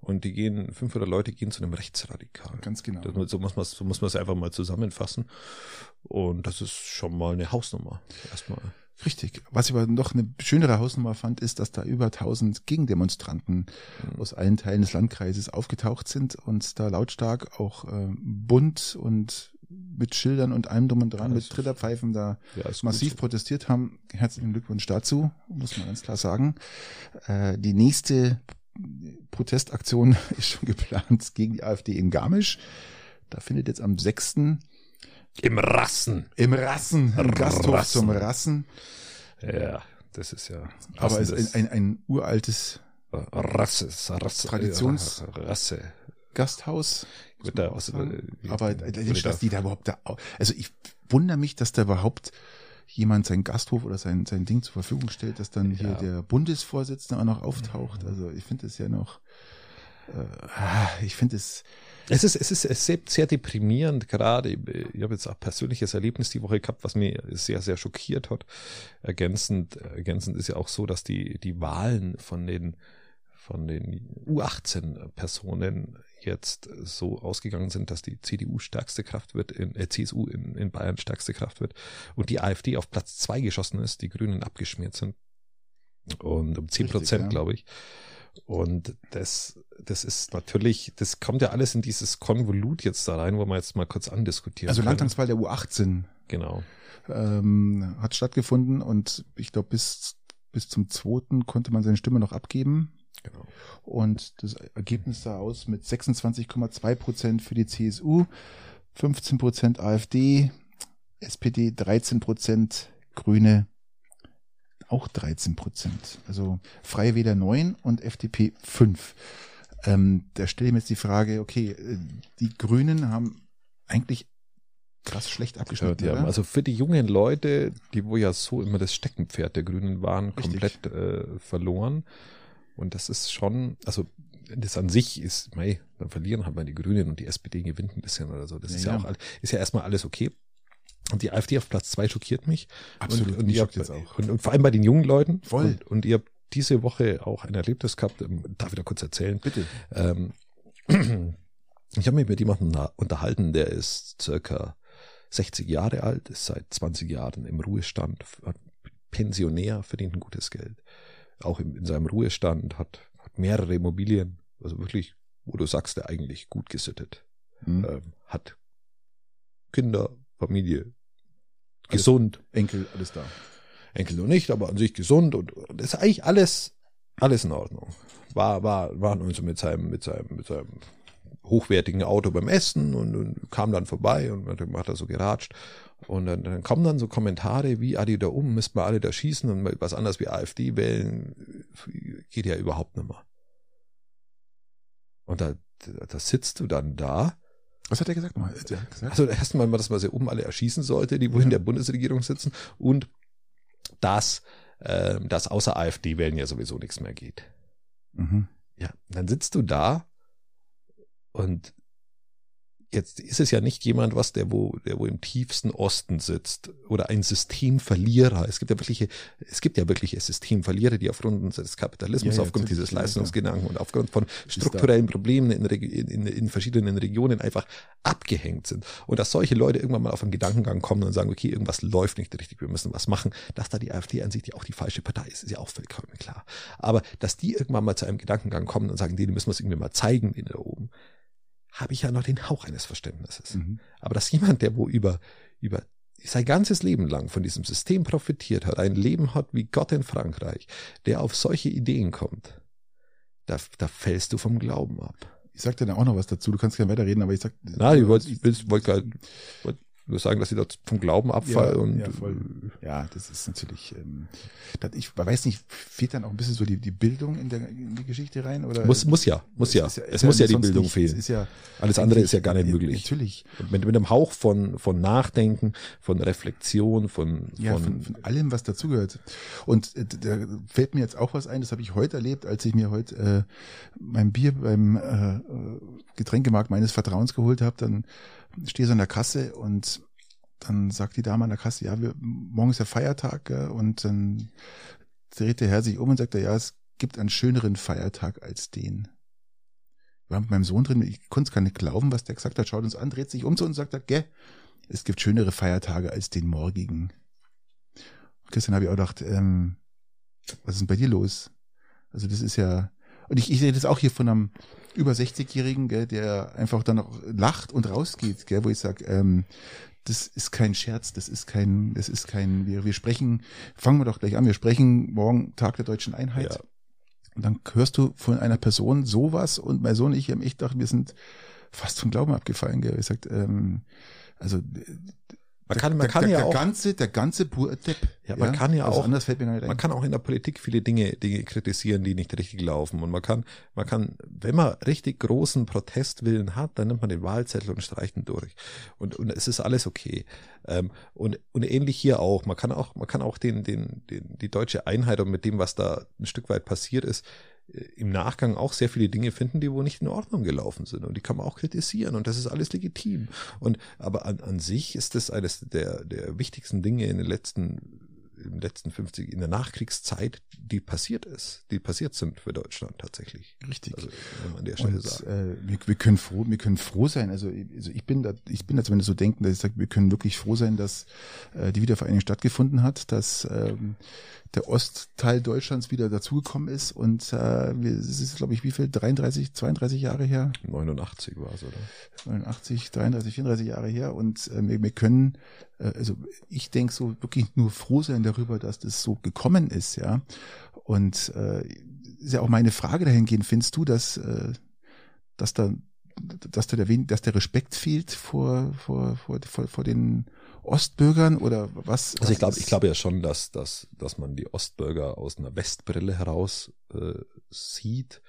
[SPEAKER 1] Und die gehen, 500 Leute gehen zu einem Rechtsradikalen.
[SPEAKER 2] ganz genau.
[SPEAKER 1] Das, so muss man so muss es einfach mal zusammenfassen. Und das ist schon mal eine Hausnummer. Erstmal.
[SPEAKER 2] Richtig. Was ich aber noch eine schönere Hausnummer fand, ist, dass da über 1000 Gegendemonstranten aus allen Teilen des Landkreises aufgetaucht sind und da lautstark auch äh, bunt und mit Schildern und allem drum und dran,
[SPEAKER 1] Ja,
[SPEAKER 2] mit Trillerpfeifen da
[SPEAKER 1] Ja,
[SPEAKER 2] massiv
[SPEAKER 1] gut.
[SPEAKER 2] protestiert haben. Herzlichen Glückwunsch dazu, muss man ganz klar sagen. Äh, die nächste Protestaktion ist schon geplant gegen die AfD in Garmisch. Da findet jetzt am 6.
[SPEAKER 1] Im Rassen.
[SPEAKER 2] im Rassen, im Gasthof
[SPEAKER 1] Rassen.
[SPEAKER 2] zum Rassen.
[SPEAKER 1] Ja, das ist ja.
[SPEAKER 2] Aber es
[SPEAKER 1] Rassen,
[SPEAKER 2] ist ein, ein, ein uraltes
[SPEAKER 1] Rasse, Rasse,
[SPEAKER 2] Traditions-
[SPEAKER 1] Rasse.
[SPEAKER 2] Gasthaus.
[SPEAKER 1] Wird da äh,
[SPEAKER 2] Aber
[SPEAKER 1] wurde
[SPEAKER 2] Mensch, dass
[SPEAKER 1] da-
[SPEAKER 2] die da überhaupt da, also ich wundere mich, dass da überhaupt jemand sein Gasthof oder sein, sein Ding zur Verfügung stellt, dass dann hier
[SPEAKER 1] Ja.
[SPEAKER 2] der Bundesvorsitzende auch noch auftaucht. Also ich finde es ja noch, äh, ich finde es,
[SPEAKER 1] Es ist, es ist sehr, sehr deprimierend gerade. Ich habe jetzt auch persönliches Erlebnis die Woche gehabt, was mir sehr, sehr schockiert hat. Ergänzend, ergänzend ist ja auch so, dass die, die Wahlen von den, von den U18-Personen jetzt so ausgegangen sind, dass die CDU stärkste Kraft wird, in, äh, CSU in, in Bayern stärkste Kraft wird und die AfD auf Platz zwei geschossen ist, die Grünen abgeschmiert sind. Und um zehn Prozent,
[SPEAKER 2] ja.
[SPEAKER 1] glaube ich. Und das, das ist natürlich, das kommt ja alles in dieses Konvolut jetzt da rein, wo wir jetzt mal kurz andiskutieren.
[SPEAKER 2] also. Landtagswahl der U18
[SPEAKER 1] Genau.
[SPEAKER 2] ähm, hat stattgefunden und ich glaube bis, bis zum zweiten konnte man seine Stimme noch abgeben.
[SPEAKER 1] Genau.
[SPEAKER 2] Und das Ergebnis sah aus mit 26,2 Prozent für die CSU, 15 Prozent AfD, SPD 13 Prozent, Grüne auch 13 Prozent. Also Freie Wähler 9 und FDP 5. Ähm, da stelle ich mir jetzt die Frage, okay, äh, die Grünen haben eigentlich krass schlecht abgeschnitten,
[SPEAKER 1] Ja, also für die jungen Leute, die wo ja so immer das Steckenpferd der Grünen waren,
[SPEAKER 2] Richtig.
[SPEAKER 1] komplett äh, verloren. Und das ist schon, also das an sich ist, mei, dann verlieren halt mal die Grünen und die SPD gewinnt ein bisschen oder so. Das
[SPEAKER 2] Ja,
[SPEAKER 1] ist ja,
[SPEAKER 2] ja.
[SPEAKER 1] auch, ist ja erstmal alles okay. Und die AfD auf Platz zwei schockiert mich.
[SPEAKER 2] Absolut,
[SPEAKER 1] Und, und, ihr habt,
[SPEAKER 2] auch.
[SPEAKER 1] Und, und vor allem bei den jungen Leuten.
[SPEAKER 2] Voll.
[SPEAKER 1] Und, und ihr habt diese Woche auch ein Erlebnis gehabt, ähm, darf ich da kurz erzählen?
[SPEAKER 2] Bitte.
[SPEAKER 1] Ähm, ich habe mich mit jemandem unterhalten, der ist circa 60 Jahre alt, ist seit 20 Jahren im Ruhestand, Pensionär, verdient ein gutes Geld. Auch in, in seinem Ruhestand hat, hat mehrere Immobilien, also wirklich, wo du sagst, der eigentlich gut gesittet.
[SPEAKER 2] Hm.
[SPEAKER 1] Ähm, hat Kinder, Familie,
[SPEAKER 2] Alles-
[SPEAKER 1] gesund,
[SPEAKER 2] Enkel, alles da.
[SPEAKER 1] Enkel noch nicht, aber an sich gesund und und ist eigentlich alles, alles in Ordnung. War, war, war also mit seinem, mit seinem, mit seinem hochwertigen Auto beim Essen und, und kam dann vorbei und hat, hat er so geratscht. Und dann, dann kommen dann so Kommentare wie, ah, die da um, müssten wir alle da schießen und was anderes wie AfD wählen, geht ja überhaupt nicht mehr. Und da, da, sitzt du dann da
[SPEAKER 2] Was hat er gesagt? Mal,
[SPEAKER 1] also erstmal, dass man sie oben alle erschießen sollte, die wo in der Bundesregierung sitzen und dass, äh, dass außer AfD wählen ja sowieso nichts mehr geht.
[SPEAKER 2] Mhm.
[SPEAKER 1] Ja, dann sitzt du da und Jetzt ist es ja nicht jemand, was der wo, der wo im tiefsten Osten sitzt oder ein Systemverlierer. Es gibt ja wirkliche, es gibt ja wirkliche Systemverlierer, die aufgrund des Kapitalismus, ja, ja, aufgrund dieses Leistungsgedanken und aufgrund von strukturellen Problemen in, in, in, verschiedenen Regionen einfach abgehängt sind. Und dass solche Leute irgendwann mal auf einen Gedankengang kommen und sagen, okay, irgendwas läuft nicht richtig, wir müssen was machen, dass da die AfD an sich ja auch die falsche Partei ist, ist ja auch vollkommen klar. Aber dass die irgendwann mal zu einem Gedankengang kommen und sagen, denen müssen wir es irgendwie mal zeigen, den da oben habe ich ja noch den Hauch eines Verständnisses. Mhm. Aber dass jemand, der wo über, über sein ganzes Leben lang von diesem System profitiert hat, ein Leben hat wie Gott in Frankreich, der auf solche Ideen kommt, da, da fällst du vom Glauben ab.
[SPEAKER 2] Ich sag dir da auch noch was dazu, du kannst gerne weiterreden, aber ich sag.
[SPEAKER 1] Na, ich wollte wollt, wollt, wollt, nur sagen, dass sie dort vom Glauben abfallen. Ja, und,
[SPEAKER 2] ja, voll. ja, das ist natürlich, ähm, das, ich weiß nicht, fehlt dann auch ein bisschen so die, die Bildung in, der, in die Geschichte rein? Oder?
[SPEAKER 1] Muss, muss ja, muss ja. ja es muss ja die Bildung nicht, fehlen. Ist ja Alles andere ist ja gar nicht möglich.
[SPEAKER 2] Natürlich.
[SPEAKER 1] mit, mit einem Hauch von, von Nachdenken, von Reflexion, von,
[SPEAKER 2] ja, von, von, von allem, was dazugehört. Und äh, da fällt mir jetzt auch was ein, das habe ich heute erlebt, als ich mir heute äh, mein Bier beim äh, Getränkemarkt meines Vertrauens geholt habe, dann stehe so in der Kasse und dann sagt die Dame an der Kasse, ja, wir, morgen ist der Feiertag, ja, und dann dreht der Herr sich um und sagt, ja, es gibt einen schöneren Feiertag als den. Wir waren mit meinem Sohn drin, ich konnte es gar nicht glauben, was der gesagt hat, schaut uns an, dreht sich um zu uns und sagt, gell, es gibt schönere Feiertage als den morgigen. Und gestern habe ich auch gedacht, ähm, was ist denn bei dir los? Also das ist ja, und ich, ich sehe das auch hier von einem über 60-Jährigen, der einfach dann auch lacht und rausgeht, gell, wo ich sage, ähm, das ist kein Scherz, das ist kein, das ist kein, wir, wir sprechen, fangen wir doch gleich an, wir sprechen morgen Tag der deutschen Einheit. Ja. Und dann hörst du von einer Person sowas und mein Sohn und ich haben echt gedacht, wir sind fast vom Glauben abgefallen, gell. Ich sagt, ähm, also
[SPEAKER 1] man kann, man
[SPEAKER 2] der,
[SPEAKER 1] kann
[SPEAKER 2] der,
[SPEAKER 1] ja
[SPEAKER 2] der
[SPEAKER 1] auch.
[SPEAKER 2] ganze, der ganze pure Depp.
[SPEAKER 1] Ja, man ja? kann ja also auch.
[SPEAKER 2] Anders fällt mir gar nicht
[SPEAKER 1] ein. Man kann auch in der Politik viele Dinge, Dinge kritisieren, die nicht richtig laufen. Und man kann, man kann, wenn man richtig großen Protestwillen hat, dann nimmt man den Wahlzettel und streicht ihn durch. Und, und es ist alles okay. Ähm, und, und ähnlich hier auch. Man kann auch, man kann auch den, den, den, die deutsche Einheit und mit dem, was da ein Stück weit passiert ist, im Nachgang auch sehr viele Dinge finden, die wohl nicht in Ordnung gelaufen sind. Und die kann man auch kritisieren und das ist alles legitim. Und aber an, an sich ist das eines der, der wichtigsten Dinge in den letzten im letzten 50, in der Nachkriegszeit, die passiert ist, die passiert sind für Deutschland tatsächlich.
[SPEAKER 2] Richtig.
[SPEAKER 1] Also, wenn man an der Stelle
[SPEAKER 2] Und, sagt. Äh, wir, wir, können froh, wir können froh sein. Also, also ich bin da, ich bin da zumindest so denken, dass ich sage, wir können wirklich froh sein, dass äh, die Wiedervereinigung stattgefunden hat, dass ähm, der Ostteil Deutschlands wieder dazugekommen ist und äh, es ist, glaube ich, wie viel? 33, 32 Jahre her?
[SPEAKER 1] 89 war es, oder?
[SPEAKER 2] 89, 33, 34 Jahre her und äh, wir, wir können, äh, also ich denke so wirklich nur froh sein darüber, dass das so gekommen ist, ja. Und äh, ist ja auch meine Frage dahingehend, findest du, dass, äh, dass da dass da der, dass der Respekt fehlt vor, vor, vor, vor, vor den Ostbürgern oder was?
[SPEAKER 1] Also ich glaube, ich glaube ja schon, dass, dass, dass man die Ostbürger aus einer Westbrille heraus äh, sieht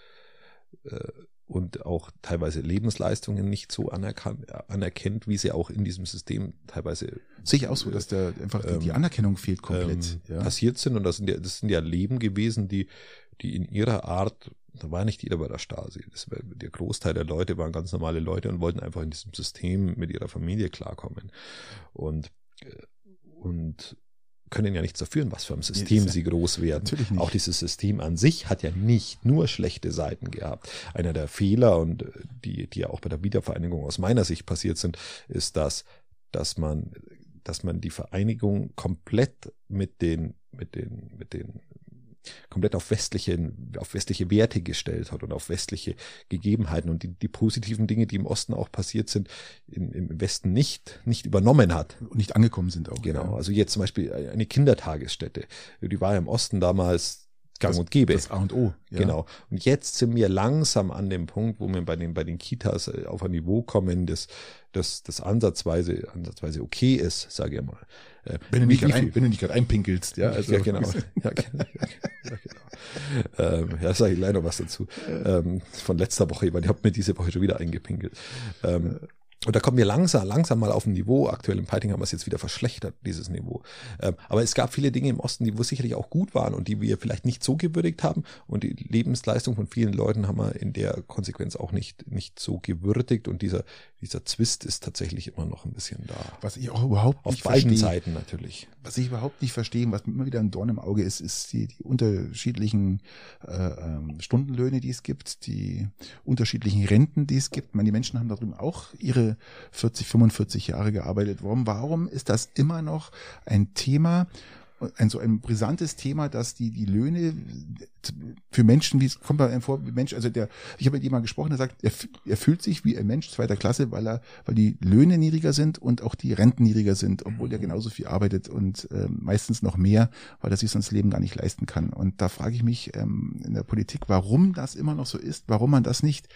[SPEAKER 1] äh, und auch teilweise Lebensleistungen nicht so anerkennt, wie sie auch in diesem System teilweise
[SPEAKER 2] sehe ich auch so, dass da einfach ähm, die Anerkennung fehlt komplett
[SPEAKER 1] ähm, ja. passiert sind und das sind ja das sind ja Leben gewesen, die die in ihrer Art da war nicht jeder bei der Stasi. Das der Großteil der Leute waren ganz normale Leute und wollten einfach in diesem System mit ihrer Familie klarkommen. Und, äh, und können ja nichts dafür, was für ein System ja, sie groß werden. Auch dieses System an sich hat ja nicht nur schlechte Seiten gehabt. Einer der Fehler und äh, die, die ja auch bei der Wiedervereinigung aus meiner Sicht passiert sind, ist, dass, dass man, dass man die Vereinigung komplett mit den, mit den, mit den komplett auf westliche, auf westliche Werte gestellt hat und auf westliche Gegebenheiten und die, die positiven Dinge, die im Osten auch passiert sind, im, im Westen nicht, nicht übernommen hat.
[SPEAKER 2] Und nicht angekommen sind auch.
[SPEAKER 1] Genau. Ja. Also jetzt zum Beispiel eine Kindertagesstätte. Die war ja im Osten damals gang das, und gäbe.
[SPEAKER 2] Das A und O.
[SPEAKER 1] Ja. Genau. Und jetzt sind wir langsam an dem Punkt, wo wir bei den, bei den Kitas äh, auf ein Niveau kommen, das, das, das ansatzweise, ansatzweise okay ist, sage ich mal.
[SPEAKER 2] Äh, wenn du nicht gerade ein, wenn du nicht gerade einpinkelst, ja.
[SPEAKER 1] Also. Ja, genau. ja, genau. Ja, genau. Ähm, ja, sage ich gleich noch was dazu. Ähm, von letzter Woche, weil ich habe mir diese Woche schon wieder eingepinkelt. Ähm, und da kommen wir langsam, langsam mal auf ein Niveau. Aktuell im Piting haben wir es jetzt wieder verschlechtert, dieses Niveau. Ähm, aber es gab viele Dinge im Osten, die wo sicherlich auch gut waren und die wir vielleicht nicht so gewürdigt haben. Und die Lebensleistung von vielen Leuten haben wir in der Konsequenz auch nicht, nicht so gewürdigt. Und dieser, dieser Zwist ist tatsächlich immer noch ein bisschen da.
[SPEAKER 2] Was ich auch überhaupt
[SPEAKER 1] Auf
[SPEAKER 2] nicht
[SPEAKER 1] beiden
[SPEAKER 2] verstehe,
[SPEAKER 1] Seiten natürlich.
[SPEAKER 2] was ich überhaupt nicht verstehe, was mir immer wieder ein Dorn im Auge ist, ist die, die unterschiedlichen äh, ähm, Stundenlöhne, die es gibt, die unterschiedlichen Renten, die es gibt. Ich meine, die Menschen haben da drüben auch ihre 40, 45 Jahre gearbeitet. Warum, warum ist das immer noch ein Thema, ein so ein brisantes Thema, dass die die Löhne für Menschen, wie es kommt bei einem vor, Mensch, also der, ich habe mit jemandem gesprochen, der sagt, er, er fühlt sich wie ein Mensch zweiter Klasse, weil er, weil die Löhne niedriger sind und auch die Renten niedriger sind, obwohl er genauso viel arbeitet und ähm, meistens noch mehr, weil er sich sonst Leben gar nicht leisten kann. Und da frage ich mich ähm, in der Politik, warum das immer noch so ist, warum man das nicht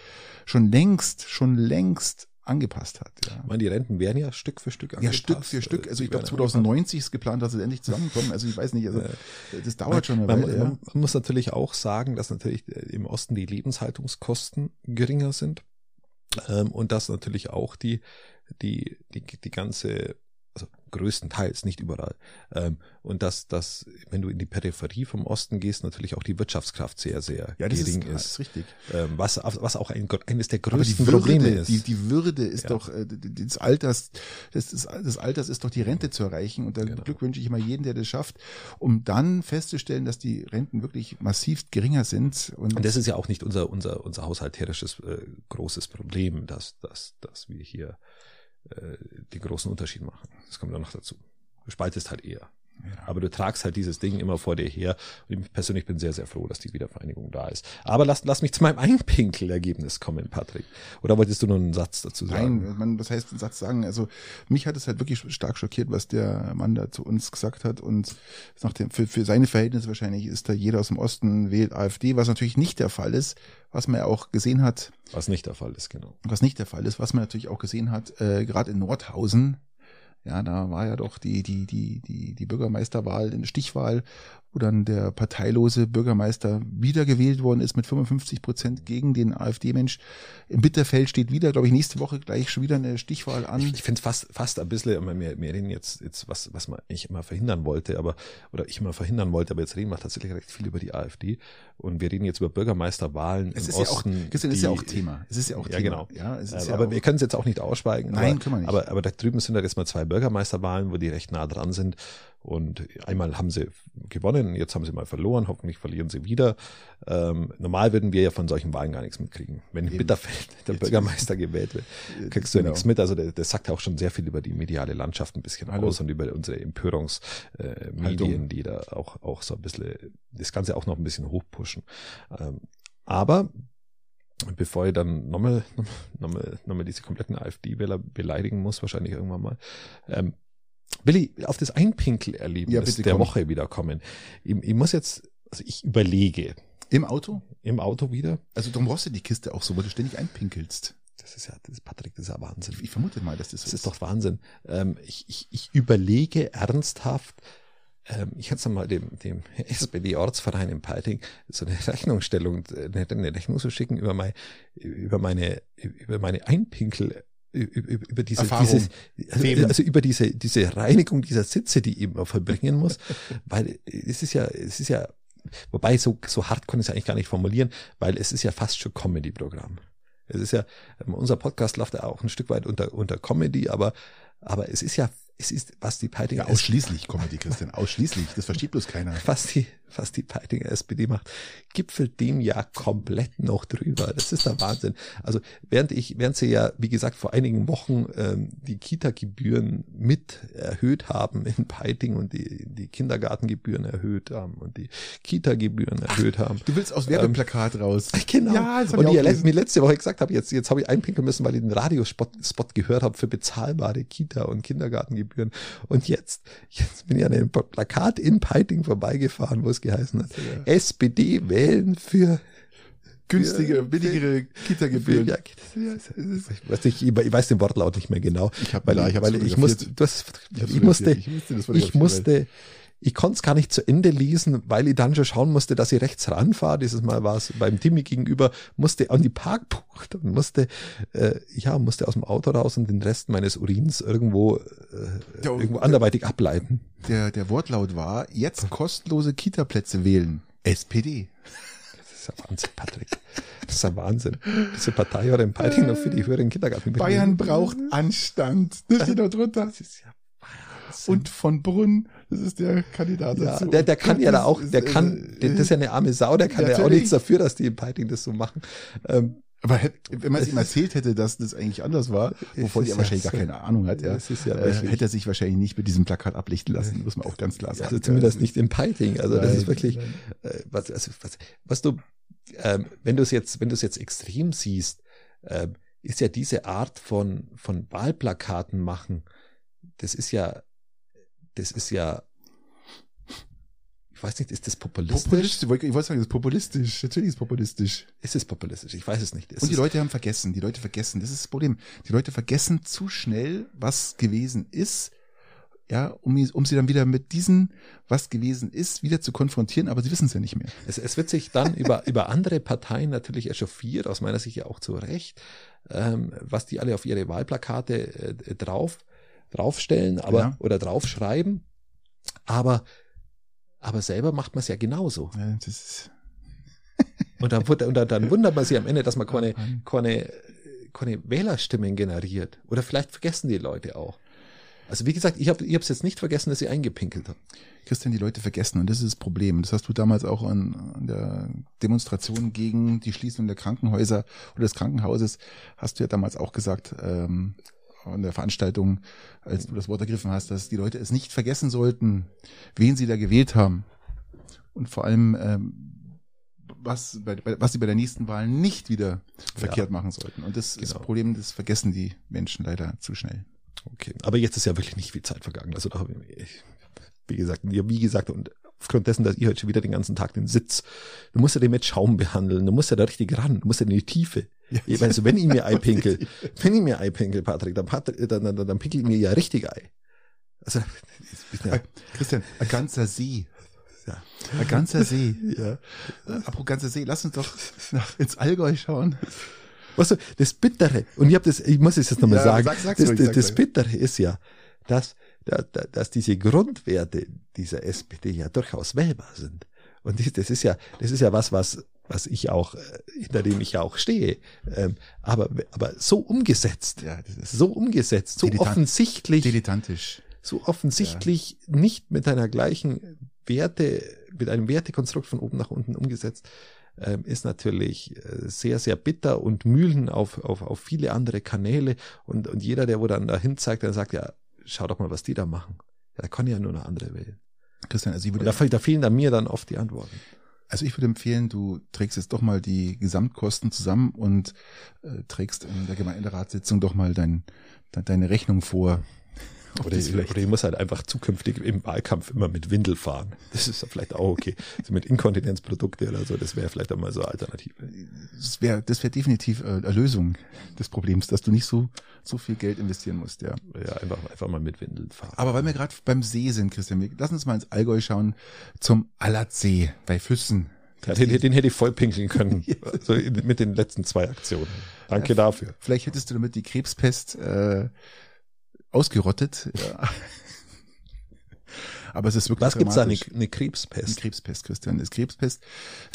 [SPEAKER 2] schon längst, schon längst angepasst hat. Ja.
[SPEAKER 1] Ich meine, die Renten werden ja Stück für Stück
[SPEAKER 2] Ja,
[SPEAKER 1] angepasst.
[SPEAKER 2] Stück für Stück. Also ich glaube
[SPEAKER 1] werden
[SPEAKER 2] 2090 ist geplant, dass es endlich zusammenkommen. Also ich weiß nicht, also das dauert schon eine
[SPEAKER 1] Man,
[SPEAKER 2] Weile.
[SPEAKER 1] man,
[SPEAKER 2] Ja.
[SPEAKER 1] man muss natürlich auch sagen, dass natürlich äh, im Osten die Lebenshaltungskosten geringer sind ähm, und dass natürlich auch die die die die ganze also größtenteils nicht überall ähm, und dass dass wenn du in die Peripherie vom Osten gehst natürlich auch die Wirtschaftskraft sehr sehr
[SPEAKER 2] Ja, das ist,
[SPEAKER 1] gering
[SPEAKER 2] das
[SPEAKER 1] ist,
[SPEAKER 2] ist richtig.
[SPEAKER 1] ähm, was was auch ein, eines der größten
[SPEAKER 2] Würde,
[SPEAKER 1] Probleme ist
[SPEAKER 2] die, die Würde ist
[SPEAKER 1] Ja.
[SPEAKER 2] doch äh, des Alters, des, des, Alters ist doch die Rente zu erreichen. Und da
[SPEAKER 1] Genau.
[SPEAKER 2] beglückwünsche ich immer jeden, der das schafft, um dann festzustellen, dass die Renten wirklich massiv geringer sind. Und,
[SPEAKER 1] Und das ist ja auch nicht unser, unser, unser haushalterisches äh, großes Problem, dass, dass, dass wir hier äh, den großen Unterschied machen. Das kommt dann noch dazu. Spaltest halt eher.
[SPEAKER 2] Ja.
[SPEAKER 1] Aber du tragst halt dieses Ding immer vor dir her. Und ich persönlich bin sehr, sehr froh, dass die Wiedervereinigung da ist. Aber lass, lass mich zu meinem Einpinkel-Ergebnis kommen, Patrick. Oder wolltest du noch einen Satz dazu sagen?
[SPEAKER 2] Nein, man, was heißt einen Satz sagen? Also mich hat es halt wirklich stark schockiert, was der Mann da zu uns gesagt hat. Und nach dem, für, für seine Verhältnisse wahrscheinlich ist da jeder aus dem Osten wählt AfD, was natürlich nicht der Fall ist, was man ja auch gesehen hat,
[SPEAKER 1] Was nicht der Fall ist, genau.
[SPEAKER 2] was nicht der Fall ist, was man natürlich auch gesehen hat, äh, gerade in Nordhausen. Ja, da war ja doch die, die, die, die, die Bürgermeisterwahl, eine Stichwahl, wo dann der parteilose Bürgermeister wiedergewählt worden ist mit 55 Prozent gegen den AfD-Mensch. Im Bitterfeld steht wieder, glaube ich, nächste Woche gleich schon wieder eine Stichwahl an.
[SPEAKER 1] Ich, ich finde es fast, fast ein bisschen, wir, wir reden jetzt, jetzt was, was man eigentlich immer verhindern wollte, aber, oder ich immer verhindern wollte, aber jetzt reden wir tatsächlich recht viel über die AfD und wir reden jetzt über Bürgermeisterwahlen
[SPEAKER 2] Es
[SPEAKER 1] im
[SPEAKER 2] ist ja auch,
[SPEAKER 1] Osten.
[SPEAKER 2] Christian, ist
[SPEAKER 1] die-
[SPEAKER 2] ja auch Thema. Es ist ja auch
[SPEAKER 1] Ja,
[SPEAKER 2] Thema.
[SPEAKER 1] genau.
[SPEAKER 2] Ja, es ist
[SPEAKER 1] Ähm,
[SPEAKER 2] ja
[SPEAKER 1] aber
[SPEAKER 2] auch,
[SPEAKER 1] wir können es jetzt auch nicht ausschweigen.
[SPEAKER 2] Nein,
[SPEAKER 1] aber,
[SPEAKER 2] können wir nicht.
[SPEAKER 1] Aber, aber da drüben sind halt jetzt mal zwei Bürgermeisterwahlen, wo die recht nah dran sind. Und einmal haben sie gewonnen, jetzt haben sie mal verloren, hoffentlich verlieren sie wieder. Ähm, normal würden wir ja von solchen Wahlen gar nichts mitkriegen. Wenn in
[SPEAKER 2] Eben.
[SPEAKER 1] Bitterfeld der
[SPEAKER 2] Jetzt-
[SPEAKER 1] Bürgermeister gewählt wird, kriegst du ja
[SPEAKER 2] Genau.
[SPEAKER 1] nichts mit. Also das, das sagt ja auch schon sehr viel über die mediale Landschaft ein bisschen
[SPEAKER 2] Hallo.
[SPEAKER 1] aus und über unsere Empörungsmedien, äh, die da auch, auch so ein bisschen das Ganze auch noch ein bisschen hochpushen. Ähm, aber bevor ich dann nochmal nochmal, nochmal diese kompletten AfD-Wähler beleidigen muss, wahrscheinlich irgendwann mal, ähm, will ich auf das Einpinkel-Erlebnis
[SPEAKER 2] Ja,
[SPEAKER 1] der
[SPEAKER 2] komm.
[SPEAKER 1] Woche wiederkommen. Ich, ich muss jetzt, also ich überlege
[SPEAKER 2] Im Auto?
[SPEAKER 1] im Auto wieder.
[SPEAKER 2] Also darum brauchst du die Kiste auch so, weil du ständig einpinkelst.
[SPEAKER 1] Das ist ja, das ist Patrick, das ist ja Wahnsinn.
[SPEAKER 2] Ich vermute mal, dass das so
[SPEAKER 1] Das ist doch Wahnsinn. Ähm, ich, ich, ich überlege ernsthaft, ähm, ich hätte mal dem, dem SPD-Ortsverein in Peiting so eine Rechnungsstellung, eine, eine Rechnung zu schicken über, mein, über meine, über meine Einpinkel, über, diese,
[SPEAKER 2] Erfahrung.
[SPEAKER 1] dieses,
[SPEAKER 2] Fehlen.
[SPEAKER 1] also über diese, diese Reinigung dieser Sitze, die ich immer verbringen muss, weil es ist ja, es ist ja, wobei so, so hart kann ich es eigentlich gar nicht formulieren, weil es ist ja fast schon Comedy-Programm. Es ist ja, ähm, unser Podcast läuft ja auch ein Stück weit unter, unter Comedy, aber, aber es ist ja, es ist, was die Peitinger
[SPEAKER 2] Ja, ausschließlich Comedy, Christian, ausschließlich. Das versteht bloß keiner.
[SPEAKER 1] was die, was die Peitinger SPD macht, gipfelt dem ja komplett noch drüber. Das ist der Wahnsinn. Also während ich, während sie ja, wie gesagt, vor einigen Wochen ähm, die Kita-Gebühren mit erhöht haben in Peiting und die, die Kindergartengebühren erhöht haben und die Kita-Gebühren erhöht haben.
[SPEAKER 2] Du willst aus Werbeplakat raus.
[SPEAKER 1] Genau.
[SPEAKER 2] Ja, das
[SPEAKER 1] und
[SPEAKER 2] ich
[SPEAKER 1] ja mir letzte Woche gesagt habe, jetzt, jetzt habe ich einpinkeln müssen, weil ich den Radiospot Spot gehört habe für bezahlbare Kita- und Kindergartengebühren. Und jetzt, jetzt bin ich an einem Plakat in Peiting vorbeigefahren, wo es geheißen hat, SPD wählen für
[SPEAKER 2] Günstige,
[SPEAKER 1] für-
[SPEAKER 2] billigere Kita-Gebühren.
[SPEAKER 1] ja, ich, weiß nicht, ich weiß den Wortlaut nicht mehr genau.
[SPEAKER 2] Ich hab-
[SPEAKER 1] weil,
[SPEAKER 2] ja,
[SPEAKER 1] ich, weil ich musste,
[SPEAKER 2] Ich
[SPEAKER 1] musste.
[SPEAKER 2] Ich musste
[SPEAKER 1] ich musste, ich konnte es gar nicht zu Ende lesen, weil ich dann schon schauen musste, dass ich rechts ranfahre. Dieses Mal war es beim Timmy gegenüber, musste an die Parkbucht und musste, äh, ja, musste aus dem Auto raus und den Rest meines Urins irgendwo, äh,
[SPEAKER 2] Ja,
[SPEAKER 1] irgendwo anderweitig ableiten.
[SPEAKER 2] Der, der Wortlaut war, jetzt kostenlose Kita-Plätze wählen. SPD.
[SPEAKER 1] ist ja Wahnsinn, Patrick. Das ist ja Wahnsinn. Diese Partei oder im Peiting noch für die höheren Kindergarten.
[SPEAKER 2] Bayern braucht Anstand. Das steht da drunter. Das ist ja Wahnsinn. Und von Brunn, das ist der Kandidat
[SPEAKER 1] ja, dazu. Der, der kann ja da auch, der kann, äh, das ist ja eine arme Sau, der kann ja auch nichts dafür, dass die im Peiting das so machen. Ähm,
[SPEAKER 2] aber wenn man es ihm erzählt hätte, dass das eigentlich anders war, wovon er wahrscheinlich gar keine Ahnung hat, ja, ja äh, hätte er sich wahrscheinlich nicht mit diesem Plakat ablichten lassen, muss man auch ganz klar sagen.
[SPEAKER 1] Also zumindest nicht im Piting. Also nein, das ist wirklich, äh, was, also, was, was du, ähm, wenn du es jetzt, wenn du es jetzt extrem siehst, äh, ist ja diese Art von von Wahlplakaten machen, das ist ja, das ist ja ich weiß nicht, ist das populistisch? populistisch?
[SPEAKER 2] Ich wollte sagen, das ist populistisch. Natürlich ist es populistisch.
[SPEAKER 1] Ist es populistisch? Ich weiß es nicht.
[SPEAKER 2] Ist Und die Leute haben vergessen. Die Leute vergessen. Das ist das Problem. Die Leute vergessen zu schnell, was gewesen ist. Ja, um, um sie dann wieder mit diesem, was gewesen ist, wieder zu konfrontieren, aber sie wissen es ja nicht mehr.
[SPEAKER 1] Es, es wird sich dann über, über andere Parteien natürlich echauffiert, aus meiner Sicht ja auch zu Recht, ähm, was die alle auf ihre Wahlplakate äh, drauf, draufstellen, aber, ja. oder draufschreiben. Aber aber selber macht man es ja genauso. Ja, das ist und, dann, und dann, dann wundert man sich am Ende, dass man keine, keine, keine Wählerstimmen generiert. Oder vielleicht vergessen die Leute auch. Also wie gesagt, ich habe ich es jetzt nicht vergessen, dass ich eingepinkelt habe.
[SPEAKER 2] Christian, die Leute vergessen und das ist das Problem. Das hast du damals auch an, an der Demonstration gegen die Schließung der Krankenhäuser oder des Krankenhauses, hast du ja damals auch gesagt, ähm, an der Veranstaltung, als du das Wort ergriffen hast, dass die Leute es nicht vergessen sollten, wen sie da gewählt haben. Und vor allem, ähm, was, bei, was sie bei der nächsten Wahl nicht wieder verkehrt ja. machen sollten. Und das genau. ist das Problem, das vergessen die Menschen leider zu schnell.
[SPEAKER 1] Okay, aber jetzt ist ja wirklich nicht viel Zeit vergangen. Also da, ich, wie gesagt, wie gesagt, und aufgrund dessen, dass ich heute schon wieder den ganzen Tag den Sitz, du musst ja den mit Schaum behandeln, du musst ja da richtig ran, du musst ja in die Tiefe. Ja. Also wenn ich mir Ei pinkel, wenn ich mir Ei pinkel, Patrick, dann, Patrick, dann, dann, dann pinkel ich mir ja richtig Ei.
[SPEAKER 2] Also, ja. Christian, ein ganzer See. Ja. Ein ganzer See. Ja. Apropos ganzer See, lass uns doch nach, ins Allgäu schauen.
[SPEAKER 1] Weißt du, das Bittere, und ich habe das, ich muss es jetzt nochmal ja, sagen, sag, das, ruhig, das, das Bittere ist ja, dass, dass diese Grundwerte dieser SPD ja durchaus wählbar sind. Und das ist ja, das ist ja was, was was ich auch, äh, hinter dem ich ja auch stehe. Ähm, aber, aber so umgesetzt, ja, so umgesetzt, so Dilettant, offensichtlich,
[SPEAKER 2] dilettantisch,
[SPEAKER 1] so offensichtlich ja. nicht mit einer gleichen Werte, mit einem Wertekonstrukt von oben nach unten umgesetzt, ähm, ist natürlich äh, sehr, sehr bitter und Mühlen auf, auf, auf viele andere Kanäle und, und jeder, der wo dann dahin zeigt, der sagt, ja, schau doch mal, was die da machen. Ja, da kann ja nur eine andere wählen.
[SPEAKER 2] Christian, also ich würde,
[SPEAKER 1] da, da fehlen dann mir dann oft die Antworten.
[SPEAKER 2] Also ich würde empfehlen, du trägst jetzt doch mal die Gesamtkosten zusammen und äh, trägst in der Gemeinderatssitzung doch mal dein, de, deine Rechnung vor.
[SPEAKER 1] Oder ich, oder ich muss halt einfach zukünftig im Wahlkampf immer mit Windel fahren. Das ist vielleicht auch okay. Also mit Inkontinenzprodukte oder so, das wäre vielleicht auch mal so eine Alternative.
[SPEAKER 2] Das wäre das wäre definitiv äh, eine Lösung des Problems, dass du nicht so so viel Geld investieren musst, ja.
[SPEAKER 1] Ja, einfach, einfach mal mit Windeln fahren.
[SPEAKER 2] Aber weil wir gerade beim See sind, Christian, lass uns mal ins Allgäu schauen zum Allertsee bei Füssen.
[SPEAKER 1] Ja, den, den hätte ich voll pinkeln können. so mit den letzten zwei Aktionen. Danke ja, dafür.
[SPEAKER 2] Vielleicht hättest du damit die Krebspest äh, ausgerottet. Ja. Aber es ist wirklich
[SPEAKER 1] Was gibt's da? Eine, eine Krebspest? Eine
[SPEAKER 2] Krebspest, Christian. Ist Krebspest.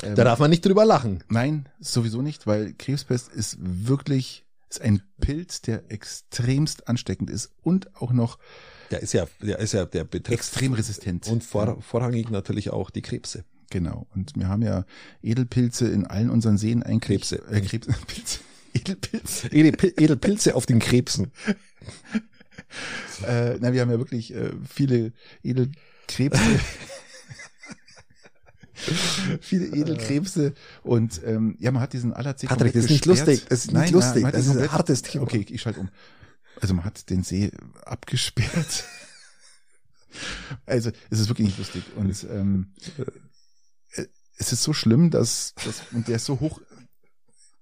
[SPEAKER 1] Ähm, da darf man nicht drüber lachen.
[SPEAKER 2] Nein, sowieso nicht, weil Krebspest ist wirklich ist ein Pilz, der extremst ansteckend ist und auch noch
[SPEAKER 1] der ist ja, der ist ja, der
[SPEAKER 2] betrifft extrem resistent
[SPEAKER 1] und vor, vorrangig natürlich auch die Krebse.
[SPEAKER 2] Genau. Und wir haben ja Edelpilze in allen unseren Seen
[SPEAKER 1] Krebse.
[SPEAKER 2] Äh, Krebs, Pilze.
[SPEAKER 1] Edelpilze. Edelpilze auf den Krebsen.
[SPEAKER 2] äh, na, wir haben ja wirklich äh, viele Edelkrebse. viele Edelkrebse und ähm, ja, man hat diesen Allerzee
[SPEAKER 1] Patrick, das ist nicht lustig, das ist nicht Nein, lustig, man, das ist ein hartes Thema.
[SPEAKER 2] Okay, ich schalte um. Also man hat den See abgesperrt. also es ist wirklich nicht lustig und ähm, äh, es ist so schlimm, dass, dass und der ist so hoch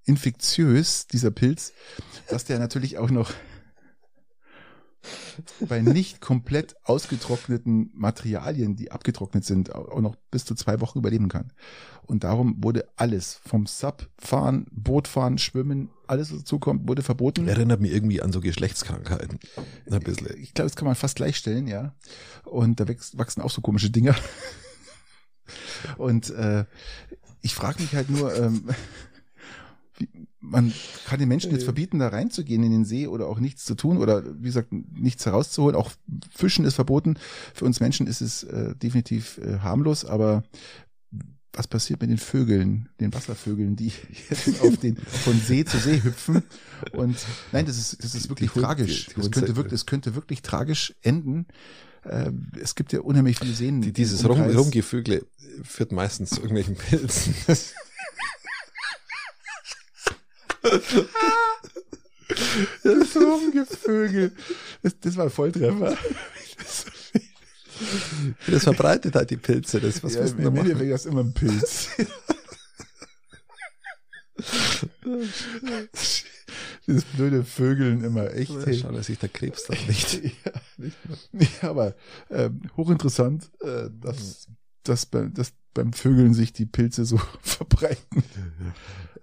[SPEAKER 2] infektiös, dieser Pilz, dass der natürlich auch noch bei nicht komplett ausgetrockneten Materialien, die abgetrocknet sind, auch noch bis zu zwei Wochen überleben kann. Und darum wurde alles vom Sub fahren, Bootfahren, Schwimmen, alles was dazu kommt, wurde verboten.
[SPEAKER 1] Erinnert mich irgendwie an so Geschlechtskrankheiten.
[SPEAKER 2] Ein bisschen. Ich glaube, das kann man fast gleichstellen, ja. Und da wächst, wachsen auch so komische Dinger. Und äh, ich frage mich halt nur, ähm, man kann den Menschen jetzt verbieten, da reinzugehen in den See oder auch nichts zu tun oder wie gesagt, nichts herauszuholen. Auch Fischen ist verboten. Für uns Menschen ist es äh, definitiv äh, harmlos, aber was passiert mit den Vögeln, den Wasservögeln, die jetzt auf den von See zu See hüpfen? Und nein, das ist das ist wirklich die tragisch. das könnte wirklich, das könnte wirklich tragisch enden. Äh, es gibt ja unheimlich viele Seen.
[SPEAKER 1] Die, dieses Rum, Rumgevögle führt meistens zu irgendwelchen Pilzen.
[SPEAKER 2] das Rumgevögel. Das, das war ein Volltreffer.
[SPEAKER 1] Das verbreitet halt die Pilze. Das, was
[SPEAKER 2] ja, Im Endeffekt ist das immer ein Pilz. Dieses blöde Vögeln immer echt. Ja,
[SPEAKER 1] hey. Schade, dass sich der Krebs dann nicht.
[SPEAKER 2] ja, nicht ja, aber ähm, hochinteressant, äh, dass, dass, bei, dass beim Vögeln sich die Pilze so verbreiten.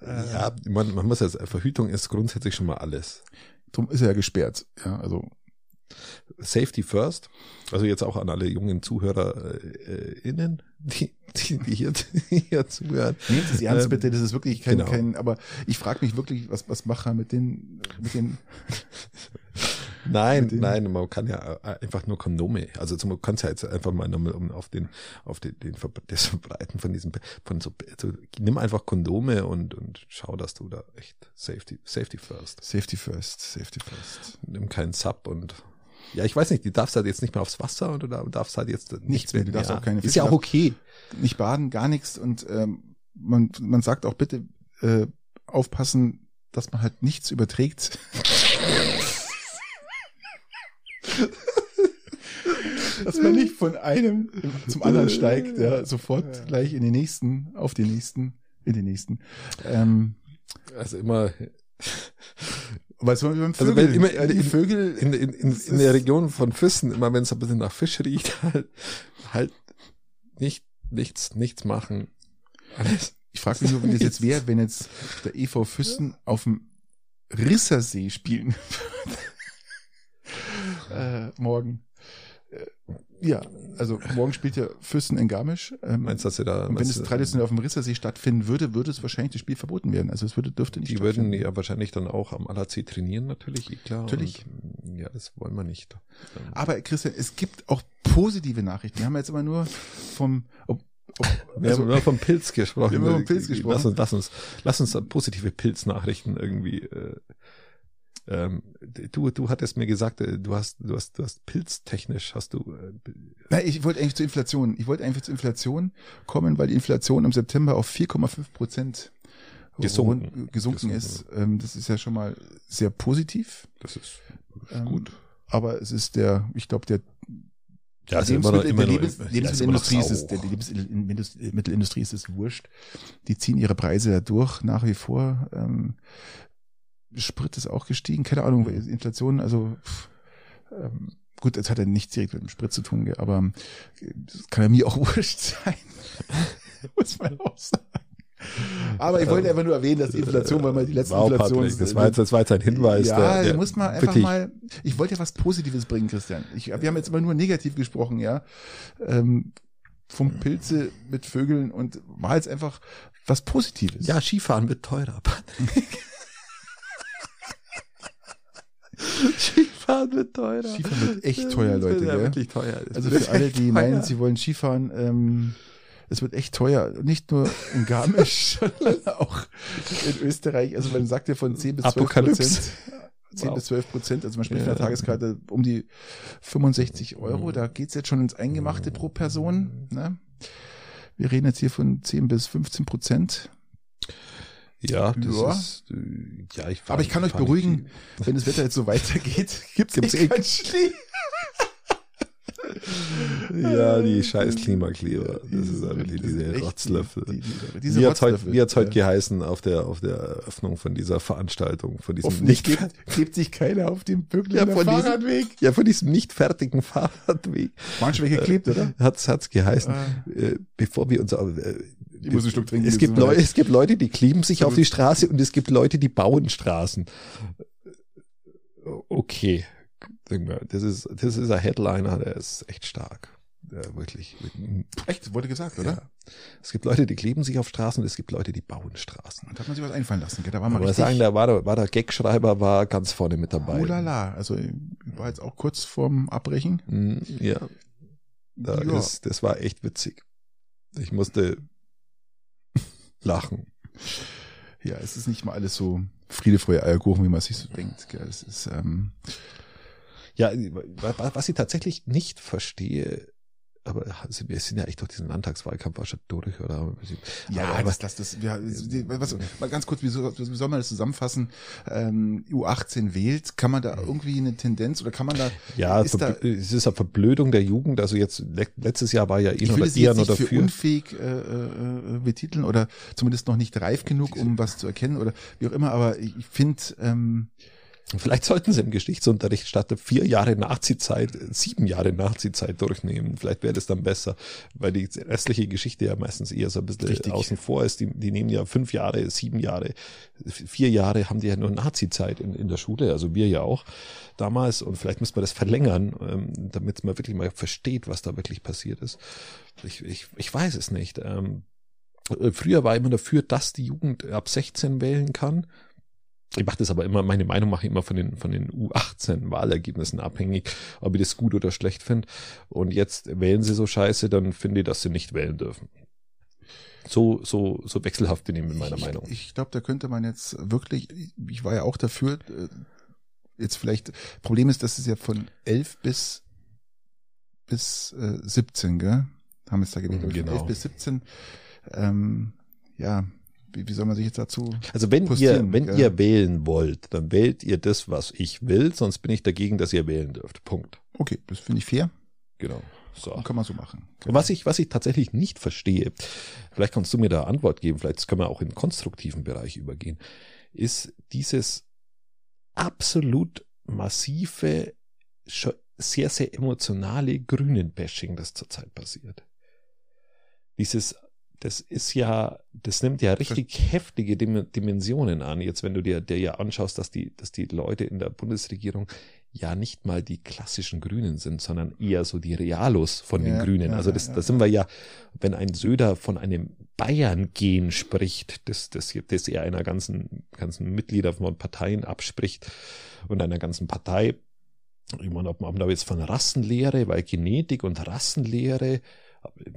[SPEAKER 1] Ja, man, man muss ja, Verhütung ist grundsätzlich schon mal alles.
[SPEAKER 2] Drum ist er ja gesperrt. Ja, also
[SPEAKER 1] Safety first. Also jetzt auch an alle jungen ZuhörerInnen, äh, die, die, die hier, die hier zuhören.
[SPEAKER 2] Nehmen Sie es ernst ähm, bitte, das ist wirklich kein, genau. kein aber ich frage mich wirklich, was, was macht er mit den, mit den
[SPEAKER 1] Nein, nein, man kann ja äh, einfach nur Kondome. Also man kann es ja jetzt einfach mal nochmal um auf den, auf den, den das Verbreiten von diesem, von so, also nimm einfach Kondome und, und schau, dass du da echt Safety, Safety first.
[SPEAKER 2] Safety first, Safety first.
[SPEAKER 1] Nimm keinen Sub und ja, ich weiß nicht, du darfst halt jetzt nicht mehr aufs Wasser und du darfst halt jetzt
[SPEAKER 2] nichts, nichts mehr. Du darfst
[SPEAKER 1] ja.
[SPEAKER 2] auch keine
[SPEAKER 1] Fische Ist ja auch okay.
[SPEAKER 2] Nicht baden, gar nichts und ähm, man, man sagt auch bitte äh, aufpassen, dass man halt nichts überträgt. dass man nicht von einem zum anderen steigt, ja, sofort ja. gleich in den nächsten, auf den nächsten, in den nächsten. Ähm,
[SPEAKER 1] also immer
[SPEAKER 2] weil es beim
[SPEAKER 1] Vögel, also immer in, die Vögel in, in, in, in der Region von Füssen, immer wenn es ein bisschen nach Fisch riecht, halt, halt nicht, nichts, nichts machen.
[SPEAKER 2] Alles. Ich frage mich nur, wie das jetzt wäre, wenn jetzt der EV Füssen auf dem Rissersee spielen äh, morgen. Äh, ja, also morgen spielt ja Fürsten in Garmisch.
[SPEAKER 1] Ähm, meinst du, dass sie da?
[SPEAKER 2] Und wenn es traditionell auf dem Rissersee stattfinden würde, würde es wahrscheinlich das Spiel verboten werden. Also es würde, dürfte nicht
[SPEAKER 1] Die würden ja wahrscheinlich dann auch am Alatsee trainieren, natürlich, eh klar.
[SPEAKER 2] Natürlich.
[SPEAKER 1] Und, ja, das wollen wir nicht.
[SPEAKER 2] Aber Christian, es gibt auch positive Nachrichten. Wir haben jetzt immer nur vom, ob,
[SPEAKER 1] ob, wir also, haben nur vom Pilz gesprochen. Wir
[SPEAKER 2] haben vom Pilz gesprochen.
[SPEAKER 1] Lass uns, lass uns, lass uns positive Pilznachrichten irgendwie äh, ähm, du, du hattest mir gesagt, äh, du hast, du hast, du hast pilztechnisch hast du. Äh,
[SPEAKER 2] Nein, ich wollte eigentlich zur Inflation. Ich wollte einfach zur Inflation kommen, weil die Inflation im September auf 4,5 Prozent gesunken, gesunken, gesunken ist. Ähm, das ist ja schon mal sehr positiv.
[SPEAKER 1] Das ist, ist ähm, gut.
[SPEAKER 2] Aber es ist der, ich glaube, der
[SPEAKER 1] ja, also immer noch, immer
[SPEAKER 2] Lebens, noch, Lebensmittelindustrie ist es, der Lebensmittelindustrie ist es wurscht. Die ziehen ihre Preise ja durch nach wie vor. Ähm, Sprit ist auch gestiegen, keine Ahnung, Inflation, also ähm, gut, jetzt hat er nichts direkt mit dem Sprit zu tun, aber das kann ja mir auch wurscht sein. Muss man auch sagen. Aber ich wollte einfach nur erwähnen, dass die Inflation, weil man die letzten wow, Inflationen.
[SPEAKER 1] Das war jetzt, das war jetzt ein Hinweis.
[SPEAKER 2] Ja, der, der muss man einfach wirklich. mal. Ich wollte ja was Positives bringen, Christian. Ich, wir haben jetzt immer nur negativ gesprochen, ja. Ähm, vom Pilze mit Vögeln und war jetzt einfach was Positives.
[SPEAKER 1] Ja, Skifahren wird teurer. Skifahren wird teurer.
[SPEAKER 2] Skifahren wird echt teuer, Leute.
[SPEAKER 1] Ja, wirklich teuer.
[SPEAKER 2] also für alle, die meinen, sie wollen Skifahren, ähm, es wird echt teuer. Nicht nur in Garmisch, sondern auch in Österreich. Also man sagt ja von 10 bis 12 Prozent. 10 wow. bis 12 Prozent, also man spricht ja. von der Tageskarte um die 65 Euro. Da geht's jetzt schon ins Eingemachte pro Person. Ne? Wir reden jetzt hier von 10 bis 15 Prozent.
[SPEAKER 1] Ja, das ja. ist, äh, ja, ich
[SPEAKER 2] Aber ich kann euch beruhigen, wenn das Wetter jetzt so weitergeht, gibt's, gibt's eh keinen Schnee.
[SPEAKER 1] Ja, die scheiß Klimakleber. Das ist die, diese Rotzlöffel. Die, die, diese wie wie hat's heute geheißen auf der, auf der Eröffnung von dieser Veranstaltung, von diesem
[SPEAKER 2] nicht klebt, klebt sich keiner auf dem Bückel
[SPEAKER 1] ja, von Fahrradweg. Diesem, ja, von diesem nicht fertigen Fahrradweg.
[SPEAKER 2] Manchmal geklebt, äh, oder?
[SPEAKER 1] Hat's, hat's geheißen. Ah. Äh, bevor wir uns, äh,
[SPEAKER 2] ich muss einen Schluck trinken.
[SPEAKER 1] Es gibt, Leute, es gibt Leute, die kleben sich auf die Straße und es gibt Leute, die bauen Straßen. Okay. Das ist, das ist ein Headliner, der ist echt stark. Ja, wirklich.
[SPEAKER 2] Echt? Wurde gesagt, oder?
[SPEAKER 1] Es gibt Leute, die kleben sich auf Straßen und es gibt Leute, die bauen Straßen.
[SPEAKER 2] Da hat man sich was einfallen lassen. Da war man
[SPEAKER 1] Aber sagen, da war der, war der Gagschreiber war ganz vorne mit dabei.
[SPEAKER 2] Oh la la. Also war jetzt auch kurz vorm Abbrechen.
[SPEAKER 1] Mm, ja. Da
[SPEAKER 2] Ja.
[SPEAKER 1] Ist, das war echt witzig. Ich musste lachen.
[SPEAKER 2] Ja, es ist nicht mal alles so Friede, Freude, Eierkuchen, wie man sich so denkt. Gell. Es ist, ähm,
[SPEAKER 1] Ja, wa- was ich tatsächlich nicht verstehe, aber wir sind ja echt durch diesen Landtagswahlkampf schon durch, oder?
[SPEAKER 2] ja,
[SPEAKER 1] aber,
[SPEAKER 2] das, das, das, ja, was, mal ganz kurz, wie, so, wie soll man das zusammenfassen? Ähm, U18 wählt, kann man da irgendwie eine Tendenz oder kann man da,
[SPEAKER 1] ja,
[SPEAKER 2] ist da,
[SPEAKER 1] es ist eine Verblödung der Jugend. Also jetzt le letztes Jahr war ja
[SPEAKER 2] will
[SPEAKER 1] oder nur
[SPEAKER 2] nicht für
[SPEAKER 1] dafür.
[SPEAKER 2] unfähig äh, äh, betiteln oder zumindest noch nicht reif genug, um was zu erkennen oder wie auch immer, aber ich finde, ähm,
[SPEAKER 1] Vielleicht sollten sie im Geschichtsunterricht statt vier Jahre Nazizeit sieben Jahre Nazizeit durchnehmen. Vielleicht wäre das dann besser, weil die restliche Geschichte ja meistens eher so ein bisschen
[SPEAKER 2] Richtig.
[SPEAKER 1] außen vor ist. Die, die nehmen ja fünf Jahre, sieben Jahre, vier Jahre haben die ja nur Nazizeit in, in der Schule, also wir ja auch damals. Und vielleicht müssen wir das verlängern, ähm, damit man wirklich mal versteht, was da wirklich passiert ist. Ich, ich, ich weiß es nicht. Ähm, äh, Früher war immer dafür, dass die Jugend ab 16 wählen kann. Ich mache das aber immer, meine Meinung mache ich immer von den, von den U18-Wahlergebnissen abhängig, ob ich das gut oder schlecht finde. Und jetzt wählen sie so scheiße, dann finde ich, dass sie nicht wählen dürfen. So, so, so wechselhaft bin ich mit meiner
[SPEAKER 2] ich,
[SPEAKER 1] Meinung.
[SPEAKER 2] Ich glaube, da könnte man jetzt wirklich, ich war ja auch dafür, äh, jetzt vielleicht, Problem ist, dass es ja von 11 bis, bis äh, 17, gell? Haben wir es da gewählt.
[SPEAKER 1] Genau.
[SPEAKER 2] 11 bis 17, ähm, ja, wie, wie soll man sich jetzt dazu,
[SPEAKER 1] Also wenn ihr, wenn
[SPEAKER 2] gell?
[SPEAKER 1] ihr wählen wollt, dann wählt ihr das, was ich will, sonst bin ich dagegen, dass ihr wählen dürft. Punkt.
[SPEAKER 2] okay, das finde ich fair,
[SPEAKER 1] Genau. So.
[SPEAKER 2] kann man so machen.
[SPEAKER 1] Und Was ich, was ich tatsächlich nicht verstehe, vielleicht kannst du mir da Antwort geben, vielleicht können wir auch in den konstruktiven Bereich übergehen, ist dieses absolut massive, sehr, sehr emotionale Grünen-Bashing, das zurzeit passiert. Dieses, das ist ja, das nimmt ja richtig heftige Dim- Dimensionen an. Jetzt, wenn du dir, dir ja anschaust, dass die, dass die Leute in der Bundesregierung ja nicht mal die klassischen Grünen sind, sondern eher so die Realos von den
[SPEAKER 2] Ja,
[SPEAKER 1] Grünen.
[SPEAKER 2] ja,
[SPEAKER 1] Also das,
[SPEAKER 2] ja,
[SPEAKER 1] da sind wir ja, wenn ein Söder von einem Bayern-Gen spricht, das, das, das er einer ganzen, ganzen Mitglieder von Parteien abspricht und einer ganzen Partei, ich meine, ob man, ob man da jetzt von Rassenlehre, weil Genetik und Rassenlehre,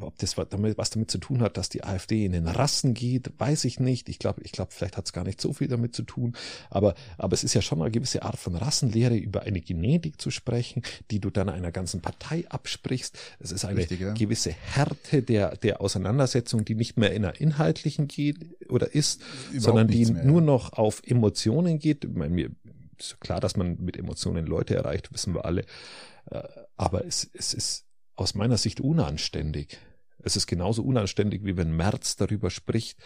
[SPEAKER 1] ob das was damit, zu tun hat, dass die AfD in den Rassen geht, weiß ich nicht. Ich glaube, ich glaube, vielleicht hat es gar nicht so viel damit zu tun. Aber, aber es ist ja schon eine gewisse Art von Rassenlehre, über eine Genetik zu sprechen, die du dann einer ganzen Partei absprichst. Es ist eine
[SPEAKER 2] Richtig, ja.
[SPEAKER 1] gewisse Härte der, der Auseinandersetzung, die nicht mehr in einer inhaltlichen geht oder ist,
[SPEAKER 2] Überhaupt
[SPEAKER 1] sondern die
[SPEAKER 2] mehr,
[SPEAKER 1] nur noch auf Emotionen geht. Ich meine, mir ist klar, dass man mit Emotionen Leute erreicht, wissen wir alle. Äh, Aber es, es ist aus meiner Sicht unanständig. Es ist genauso unanständig, wie wenn Merz darüber spricht,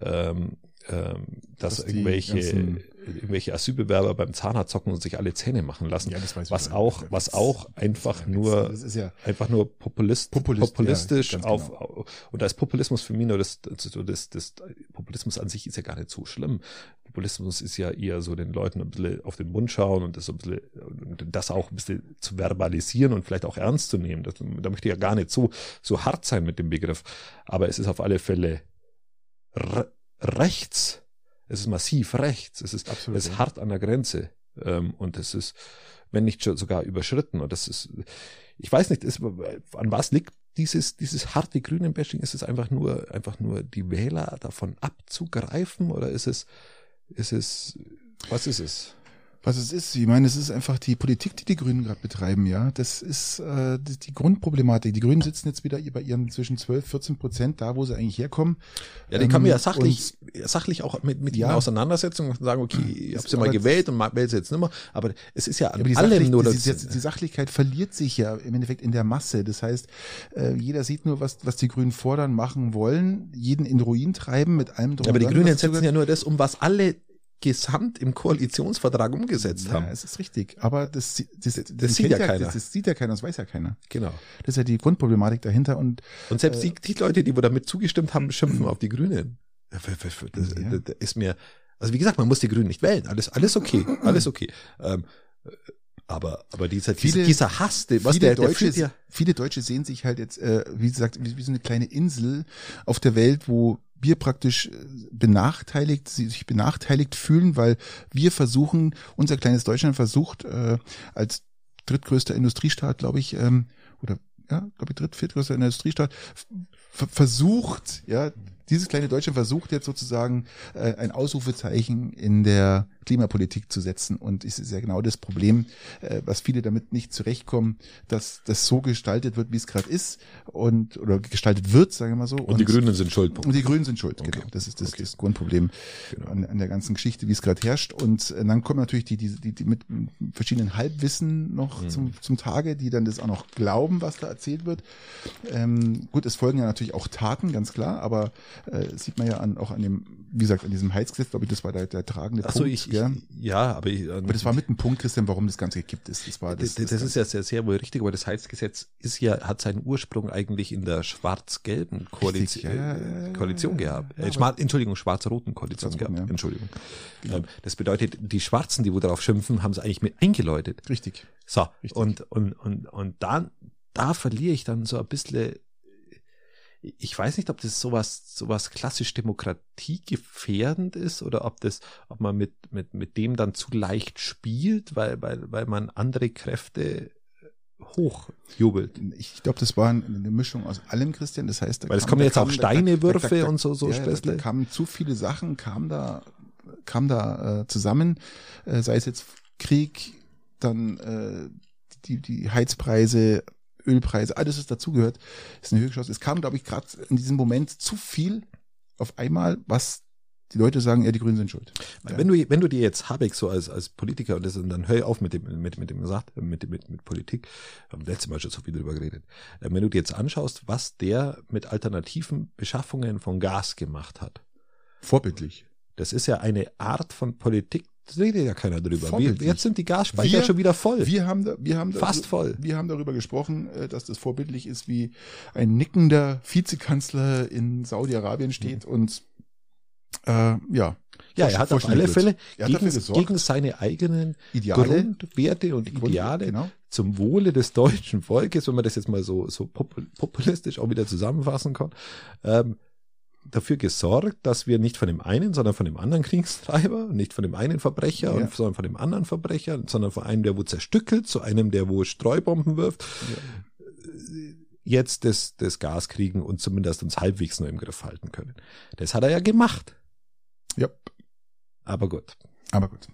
[SPEAKER 1] ähm, ähm, dass,
[SPEAKER 2] Dass
[SPEAKER 1] irgendwelche, irgendwelche Asylbewerber beim Zahnarzt zocken und sich alle Zähne machen lassen.
[SPEAKER 2] Ja,
[SPEAKER 1] was auch, was auch einfach
[SPEAKER 2] ist-
[SPEAKER 1] nur
[SPEAKER 2] ja,
[SPEAKER 1] einfach nur Populist,
[SPEAKER 2] Populist,
[SPEAKER 1] populistisch
[SPEAKER 2] ja,
[SPEAKER 1] auf
[SPEAKER 2] genau.
[SPEAKER 1] und da ist Populismus für mich nur das, das, das, Populismus an sich ist ja gar nicht so schlimm. Populismus ist ja eher so den Leuten ein bisschen auf den Mund schauen und das so ein bisschen, das auch ein bisschen zu verbalisieren und vielleicht auch ernst zu nehmen. Das, da möchte ich ja gar nicht so, so hart sein mit dem Begriff. Aber es ist auf alle Fälle rechts. Es ist massiv rechts. Es ist,
[SPEAKER 2] Absolut,
[SPEAKER 1] es ist hart an der Grenze. Ähm, und es ist, wenn nicht schon sogar überschritten. Und das ist, ich weiß nicht, ist, an was liegt dieses, dieses harte Grünen-Bashing? Ist es einfach nur, einfach nur die Wähler davon abzugreifen oder ist es, ist es, was ist es?
[SPEAKER 2] Was es ist, ich meine, es ist einfach die Politik, die die Grünen gerade betreiben, ja. Das ist äh, die, die Grundproblematik. Die Grünen sitzen jetzt wieder bei ihren zwischen 12, 14 Prozent, da wo sie eigentlich herkommen.
[SPEAKER 1] Ja, die kann man ja
[SPEAKER 2] Ähm,
[SPEAKER 1] sachlich, sachlich auch mit, mit
[SPEAKER 2] Ja.
[SPEAKER 1] ihnen Auseinandersetzen und sagen, okay, ich habe sie mal gewählt und wähle sie jetzt nicht mehr. Aber es ist ja
[SPEAKER 2] Aber die,
[SPEAKER 1] allem
[SPEAKER 2] Sachlich,
[SPEAKER 1] nur
[SPEAKER 2] die,
[SPEAKER 1] das.
[SPEAKER 2] die, die Sachlichkeit verliert sich ja im Endeffekt in der Masse. Das heißt, äh, jeder sieht nur, was, was die Grünen fordern, machen wollen, jeden in Ruin treiben mit allem drum
[SPEAKER 1] Ja, aber die
[SPEAKER 2] und
[SPEAKER 1] Grünen setzen ja nur das um, was alle gesamt im Koalitionsvertrag umgesetzt
[SPEAKER 2] Ja,
[SPEAKER 1] haben.
[SPEAKER 2] es ist richtig. Aber das, das, das,
[SPEAKER 1] das sieht ja keiner.
[SPEAKER 2] Das, das sieht ja keiner, das weiß ja keiner.
[SPEAKER 1] Genau.
[SPEAKER 2] Das ist ja die Grundproblematik dahinter. Und
[SPEAKER 1] Und selbst die, die Leute, die wo damit zugestimmt haben, schimpfen auf die Grünen. Das,
[SPEAKER 2] Ja.
[SPEAKER 1] das ist mir, also wie gesagt, man muss die Grünen nicht wählen. Alles, alles okay, alles okay. Ähm, Aber, aber dieser, viele, dieser Hass, was viele, der,
[SPEAKER 2] Deutsche, der viele Deutsche sehen sich halt jetzt, äh, wie gesagt, wie, wie so eine kleine Insel auf der Welt, wo wir praktisch äh, benachteiligt, sie sich benachteiligt fühlen, weil wir versuchen, unser kleines Deutschland versucht, äh, als drittgrößter Industriestaat, glaube ich, ähm, oder ja, glaube ich, dritt, viertgrößter Industriestaat, versucht, ja, dieses kleine Deutschland versucht jetzt sozusagen äh, ein Ausrufezeichen in der Klimapolitik zu setzen. Und es ist ja genau das Problem, äh, was viele damit nicht zurechtkommen, dass das so gestaltet wird, wie es gerade ist und oder gestaltet wird, sagen wir mal so.
[SPEAKER 1] Und, und die Grünen sind schuld.
[SPEAKER 2] Und die Grünen sind schuld, okay. genau. Das ist das, okay. das Grundproblem genau. an, an, der ganzen Geschichte, wie es gerade herrscht. Und äh, dann kommen natürlich die, die, die, die mit verschiedenen Halbwissen noch mhm. zum, zum Tage, die dann das auch noch glauben, was da erzählt wird. Ähm, gut, es folgen ja natürlich auch Taten, ganz klar, aber äh, sieht man ja an, auch an dem, wie gesagt, an diesem Heizgesetz, glaube ich, das war der, der tragende
[SPEAKER 1] Ach so, Punkt. Ich, ja,
[SPEAKER 2] ja aber, ich, aber das war mit dem Punkt, Christian, warum das Ganze gekippt ist. Das war
[SPEAKER 1] das, das, das, ist ja sehr, sehr wohl richtig, aber das Heizgesetz ist ja, hat seinen Ursprung eigentlich in der schwarz-gelben Koalition, ja, ja, Koalition gehabt. Äh, Entschuldigung, schwarz-roten Koalition Schwarz gehabt. Entschuldigung. Genau. Ähm, das bedeutet, die Schwarzen, die wo darauf schimpfen, haben es eigentlich mit eingeläutet.
[SPEAKER 2] Richtig.
[SPEAKER 1] So. Richtig. Und, und, und, und dann, da verliere ich dann so ein bisschen ich weiß nicht, ob das sowas, sowas klassisch demokratiegefährdend ist oder ob das, ob man mit, mit, mit dem dann zu leicht spielt, weil, weil, weil man andere Kräfte hochjubelt.
[SPEAKER 2] Ich glaube, das war eine Mischung aus allem, Christian. Das heißt,
[SPEAKER 1] da weil es kommen jetzt auch Steinewürfe da, da, da, und so, so
[SPEAKER 2] ja, da, kamen zu viele Sachen, kam da, kam da äh, zusammen, äh, sei es jetzt Krieg, dann äh, die, die Heizpreise, Ölpreise, alles, was dazugehört, ist eine Höhe geschossen. Es kam, glaube ich, gerade in diesem Moment zu viel auf einmal, was die Leute sagen, ja, die Grünen sind schuld.
[SPEAKER 1] Ja. Wenn du, wenn du dir jetzt Habeck so als, als Politiker und das, und dann hör auf mit dem, mit, mit dem sagt, mit, mit, mit Politik, haben letztes Mal schon so viel drüber geredet. Äh, wenn du dir jetzt anschaust, was der mit alternativen Beschaffungen von Gas gemacht hat.
[SPEAKER 2] Vorbildlich.
[SPEAKER 1] Das ist ja eine Art von Politik, das redet ja keiner drüber. Wir, jetzt sind die Gasspeicher wir, schon wieder voll.
[SPEAKER 2] Wir haben, da, wir haben
[SPEAKER 1] fast
[SPEAKER 2] da,
[SPEAKER 1] voll.
[SPEAKER 2] Wir haben darüber gesprochen, äh, dass das vorbildlich ist, wie ein nickender Vizekanzler in Saudi-Arabien steht mhm. und äh, ja.
[SPEAKER 1] Ja, er hat auf alle Fälle gegen, gegen, seine eigenen Ideale, Grundwerte und Ideale genau. zum Wohle des deutschen Volkes, wenn man das jetzt mal so, so populistisch auch wieder zusammenfassen kann, ähm, dafür gesorgt, dass wir nicht von dem einen, sondern von dem anderen Kriegstreiber, nicht von dem einen Verbrecher, ja. sondern von dem anderen Verbrecher, sondern von einem, der wo zerstückelt, zu einem, der wo Streubomben wirft, ja. jetzt das, das Gas kriegen und zumindest uns halbwegs nur im Griff halten können. Das hat er ja gemacht.
[SPEAKER 2] Ja.
[SPEAKER 1] Aber gut.
[SPEAKER 2] Aber gut.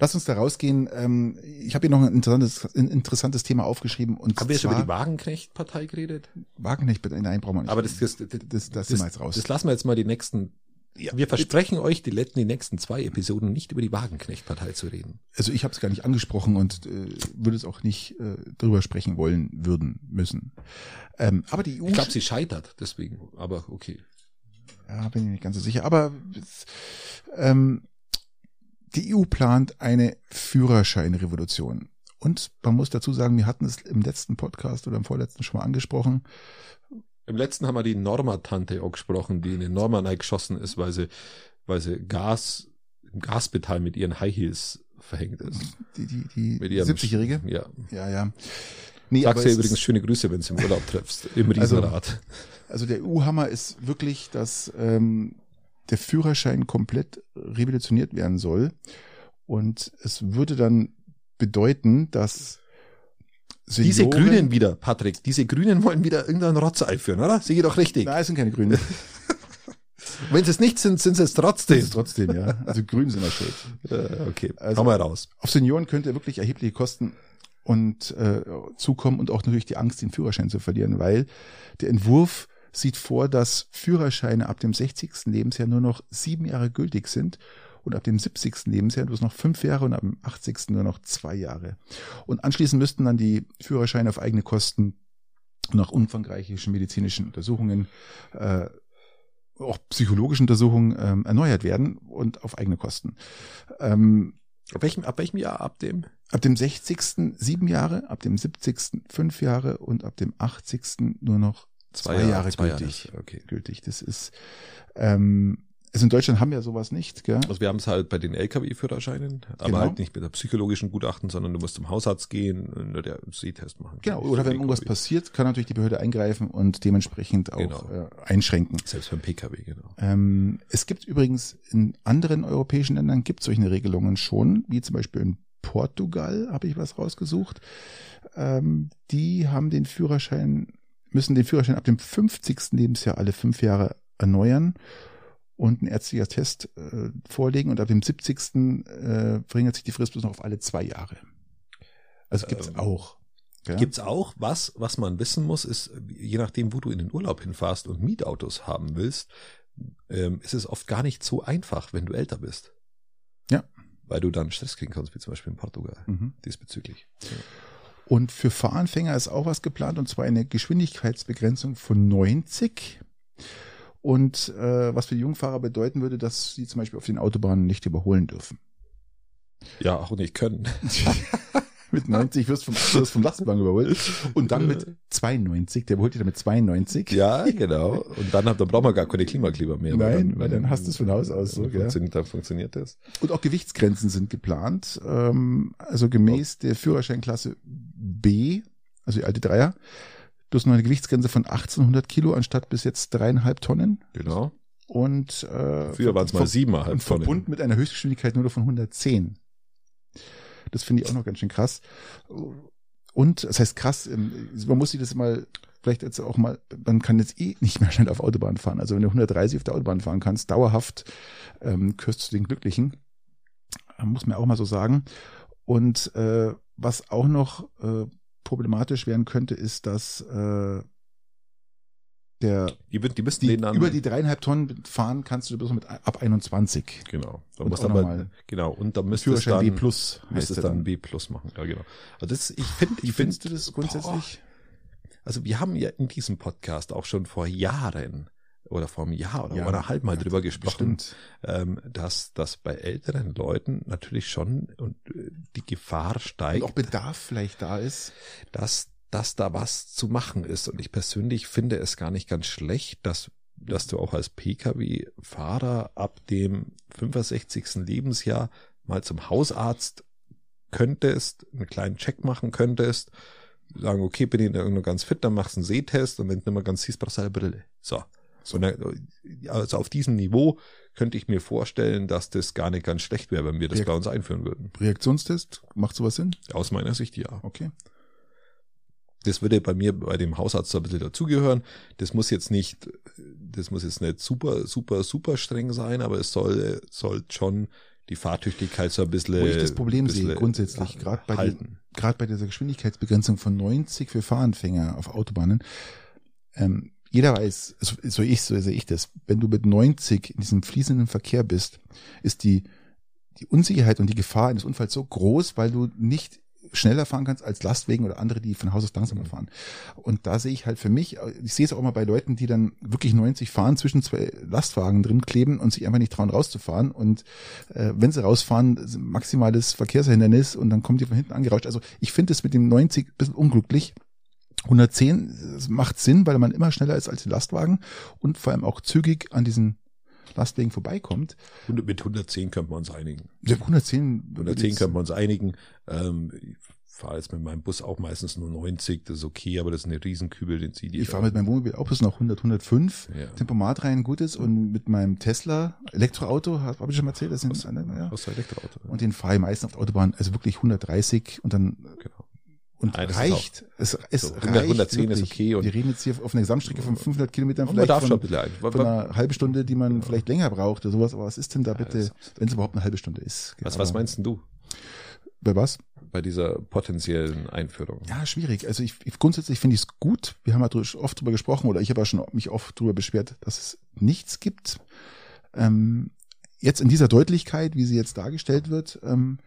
[SPEAKER 2] Lass uns da rausgehen. Ähm, ich habe hier noch ein interessantes, ein interessantes Thema aufgeschrieben. Und
[SPEAKER 1] Haben wir schon über die Wagenknecht-Partei geredet?
[SPEAKER 2] Wagenknecht, nein, brauchen wir nicht.
[SPEAKER 1] Aber das, das, das, das, das wir jetzt raus. Das lassen wir jetzt mal die nächsten ja, wir versprechen bitte. euch, die, letzten, die nächsten zwei Episoden nicht über die Wagenknecht-Partei zu reden.
[SPEAKER 2] Also ich habe es gar nicht angesprochen und äh, würde es auch nicht äh, drüber sprechen wollen, würden, müssen. Ähm, aber die
[SPEAKER 1] EU. Ich glaube, sie scheitert, deswegen, aber okay.
[SPEAKER 2] Ja, bin ich nicht ganz so sicher. Aber ähm, die EU plant eine Führerscheinrevolution. Und man muss dazu sagen, wir hatten es im letzten Podcast oder im vorletzten schon mal angesprochen.
[SPEAKER 1] Im letzten haben wir die Norma-Tante auch gesprochen, die in den Norma geschossen ist, weil sie, weil sie Gas, im Gaspedal mit ihren High Heels verhängt ist.
[SPEAKER 2] Die, die, die 70-Jährige?
[SPEAKER 1] Ja.
[SPEAKER 2] Ja, ja.
[SPEAKER 1] Nee, Sagst dir übrigens schöne Grüße, wenn du im Urlaub triffst, im also, Riesenrad.
[SPEAKER 2] Also, also der EU-Hammer ist wirklich, dass ähm, der Führerschein komplett revolutioniert werden soll. Und es würde dann bedeuten, dass
[SPEAKER 1] Senioren, diese Grünen wieder, Patrick, diese Grünen wollen wieder irgendeinen Rotz einführen, oder? Sehe ich doch richtig.
[SPEAKER 2] Nein, es sind keine Grünen.
[SPEAKER 1] Wenn sie es nicht sind, sind sie es trotzdem. Sind
[SPEAKER 2] es trotzdem, ja. Also Grünen sind da schuld.
[SPEAKER 1] okay, also, mal raus.
[SPEAKER 2] Auf Senioren könnte wirklich erhebliche Kosten und äh, zukommen und auch natürlich die Angst, den Führerschein zu verlieren, weil der Entwurf sieht vor, dass Führerscheine ab dem 60. Lebensjahr nur noch sieben Jahre gültig sind und ab dem 70. Lebensjahr bloß noch fünf Jahre und ab dem 80. nur noch zwei Jahre. Und anschließend müssten dann die Führerscheine auf eigene Kosten nach umfangreichen medizinischen Untersuchungen, äh, auch psychologischen Untersuchungen ähm, erneuert werden und auf eigene Kosten.
[SPEAKER 1] Ähm, ab welchem, ab welchem Jahr? Ab dem?
[SPEAKER 2] Ab dem 60. sieben Jahre, ab dem 70. fünf Jahre und ab dem 80. nur noch zwei, zwei Jahre, Jahre zwei gültig. Jahre. Okay. Gültig. Das ist ähm, also in Deutschland haben wir sowas nicht, gell?
[SPEAKER 1] Also wir haben es halt bei den Lkw-Führerscheinen, aber
[SPEAKER 2] Genau.
[SPEAKER 1] halt nicht mit der psychologischen Gutachten, sondern du musst zum Hausarzt gehen und der Sehtest machen.
[SPEAKER 2] Genau, oder wenn irgendwas passiert, kann natürlich die Behörde eingreifen und dementsprechend auch
[SPEAKER 1] Genau.
[SPEAKER 2] äh, einschränken.
[SPEAKER 1] Selbst beim PKW, genau.
[SPEAKER 2] Ähm, es gibt übrigens in anderen europäischen Ländern gibt solche Regelungen schon, wie zum Beispiel in Portugal habe ich was rausgesucht. Ähm, die haben den Führerschein, müssen den Führerschein ab dem 50. Lebensjahr alle fünf Jahre erneuern und ein ärztlicher Test äh, vorlegen und ab dem 70. Äh, verringert sich die Frist bloß noch auf alle zwei Jahre. Also gibt's
[SPEAKER 1] Ähm,
[SPEAKER 2] auch. Ja?
[SPEAKER 1] Gibt's auch was, was man wissen muss, ist, je nachdem, wo du in den Urlaub hinfährst und Mietautos haben willst, ähm, ist es oft gar nicht so einfach, wenn du älter bist.
[SPEAKER 2] Ja.
[SPEAKER 1] Weil du dann Stress kriegen kannst, wie zum Beispiel in Portugal,
[SPEAKER 2] Mhm.
[SPEAKER 1] diesbezüglich.
[SPEAKER 2] Und für Fahranfänger ist auch was geplant, und zwar eine Geschwindigkeitsbegrenzung von 90. Und äh, was für die Jungfahrer bedeuten würde, dass sie zum Beispiel auf den Autobahnen nicht überholen dürfen.
[SPEAKER 1] Ja, auch nicht können.
[SPEAKER 2] mit 90 wirst du vom, wirst vom Lastwagen überholt. Und dann mit 92, der überholt dich dann mit 92.
[SPEAKER 1] Ja, genau. Und dann, dann braucht man gar keine Klimakleber mehr.
[SPEAKER 2] Nein, weil dann hast du es von Haus aus so,
[SPEAKER 1] dann funktioniert, dann funktioniert das.
[SPEAKER 2] Und auch Gewichtsgrenzen sind geplant. Ähm, also gemäß der Führerscheinklasse B, also die alte Dreier, du hast noch eine Gewichtsgrenze von 1800 Kilo anstatt bis jetzt dreieinhalb Tonnen.
[SPEAKER 1] Genau.
[SPEAKER 2] Und äh,
[SPEAKER 1] Früher waren es mal siebeneinhalb
[SPEAKER 2] und
[SPEAKER 1] Tonnen.
[SPEAKER 2] verbunden mit einer Höchstgeschwindigkeit nur von 110. Das finde ich auch noch ganz schön krass. Und das heißt krass, ähm, man muss sich das mal vielleicht jetzt auch mal, man kann jetzt eh nicht mehr schnell auf Autobahn fahren. Also wenn du 130 auf der Autobahn fahren kannst, dauerhaft, ähm, gehörst zu den Glücklichen. Muss man auch mal so sagen. Und äh, was auch noch äh, problematisch werden könnte, ist, dass äh, der
[SPEAKER 1] Die, die müssen
[SPEAKER 2] die,
[SPEAKER 1] den dann.
[SPEAKER 2] über die dreieinhalb Tonnen fahren kannst du bloß mit ab 21.
[SPEAKER 1] Genau. Da
[SPEAKER 2] Und
[SPEAKER 1] muss
[SPEAKER 2] auch
[SPEAKER 1] aber, genau. Und da müsste es dann,
[SPEAKER 2] B plus heißt
[SPEAKER 1] es dann
[SPEAKER 2] dann.
[SPEAKER 1] B plus machen. Ja, genau. Also das, ich finde, ich
[SPEAKER 2] findest
[SPEAKER 1] finde
[SPEAKER 2] du das grundsätzlich?
[SPEAKER 1] Also wir haben ja in diesem Podcast auch schon vor Jahren oder vor einem Jahr oder
[SPEAKER 2] Ja,
[SPEAKER 1] anderthalb Mal drüber gesprochen, ähm, dass, dass bei älteren Leuten natürlich schon und äh, die Gefahr
[SPEAKER 2] Und
[SPEAKER 1] steigt,
[SPEAKER 2] auch Bedarf vielleicht da ist.
[SPEAKER 1] dass, dass da was zu machen ist. Und ich persönlich finde es gar nicht ganz schlecht, dass, dass du auch als Pkw-Fahrer ab dem 65. Lebensjahr mal zum Hausarzt könntest, einen kleinen Check machen könntest, sagen, okay, bin ich noch ganz fit, dann machst du einen Sehtest und wenn du nicht mehr ganz siehst, brauchst du eine Brille. So. Dann, also auf diesem Niveau könnte ich mir vorstellen, dass das gar nicht ganz schlecht wäre, wenn wir das
[SPEAKER 2] Ja.
[SPEAKER 1] bei uns einführen würden.
[SPEAKER 2] Reaktionstest, macht sowas Sinn?
[SPEAKER 1] Aus meiner Sicht ja.
[SPEAKER 2] Okay.
[SPEAKER 1] Das würde bei mir bei dem Hausarzt so ein bisschen dazugehören. Das muss jetzt nicht, das muss jetzt nicht super, super, super streng sein, aber es soll, soll schon die Fahrtüchtigkeit so ein bisschen.
[SPEAKER 2] Wo ich das Problem sehe, grundsätzlich, gerade bei, gerade bei dieser Geschwindigkeitsbegrenzung von 90 für Fahranfänger auf Autobahnen, ähm, jeder weiß, so, so ich, so sehe ich das, wenn du mit 90 in diesem fließenden Verkehr bist, ist die, die Unsicherheit und die Gefahr eines Unfalls so groß, weil du nicht schneller fahren kannst als Lastwagen oder andere, die von Haus aus langsamer fahren. Und da sehe ich halt für mich, ich sehe es auch mal bei Leuten, die dann wirklich 90 fahren, zwischen zwei Lastwagen drin kleben und sich einfach nicht trauen rauszufahren. Und äh, wenn sie rausfahren, maximales Verkehrshindernis und dann kommt die von hinten angerauscht. Also ich finde es mit dem 90 ein bisschen unglücklich. 110 es macht Sinn, weil man immer schneller ist als die Lastwagen und vor allem auch zügig an diesen Lastwagen vorbeikommt.
[SPEAKER 1] Und mit 110 könnten wir uns einigen.
[SPEAKER 2] Ja, 110,
[SPEAKER 1] 110 könnten wir uns einigen. Ähm, ich fahre jetzt mit meinem Bus auch meistens nur 90, das ist okay, aber das ist eine Riesenkübel, den zieht
[SPEAKER 2] Ich fahre mit meinem Wohnmobil auch bis noch 100, 105.
[SPEAKER 1] Ja.
[SPEAKER 2] Tempomat rein, gut ist. Und mit meinem Tesla Elektroauto, habe ich schon mal erzählt, das sind
[SPEAKER 1] Aus-
[SPEAKER 2] ja.
[SPEAKER 1] Aus der Elektroauto.
[SPEAKER 2] Und den fahre ich meistens auf der Autobahn, also wirklich 130 und dann
[SPEAKER 1] genau.
[SPEAKER 2] Und
[SPEAKER 1] Nein, ist
[SPEAKER 2] reicht. Es, es
[SPEAKER 1] so,
[SPEAKER 2] reicht
[SPEAKER 1] 100, 110 ist
[SPEAKER 2] wirklich.
[SPEAKER 1] okay und-
[SPEAKER 2] wir reden jetzt hier auf einer Gesamtstrecke von 500 Kilometern
[SPEAKER 1] Und man
[SPEAKER 2] vielleicht
[SPEAKER 1] darf schon
[SPEAKER 2] von,
[SPEAKER 1] bisschen ein.
[SPEAKER 2] von einer halben Stunde, die man vielleicht länger braucht oder sowas. Aber was ist denn da bitte,
[SPEAKER 1] das
[SPEAKER 2] wenn es überhaupt eine halbe Stunde ist?
[SPEAKER 1] Was,
[SPEAKER 2] Aber
[SPEAKER 1] was meinst denn du
[SPEAKER 2] Bei was?
[SPEAKER 1] bei dieser potenziellen Einführung?
[SPEAKER 2] Ja, schwierig. Also ich, ich grundsätzlich finde ich es gut. Wir haben ja drü- oft drüber gesprochen oder ich habe ja schon mich oft drüber beschwert, dass es nichts gibt. Ähm, jetzt in dieser Deutlichkeit, wie sie jetzt dargestellt wird, ähm,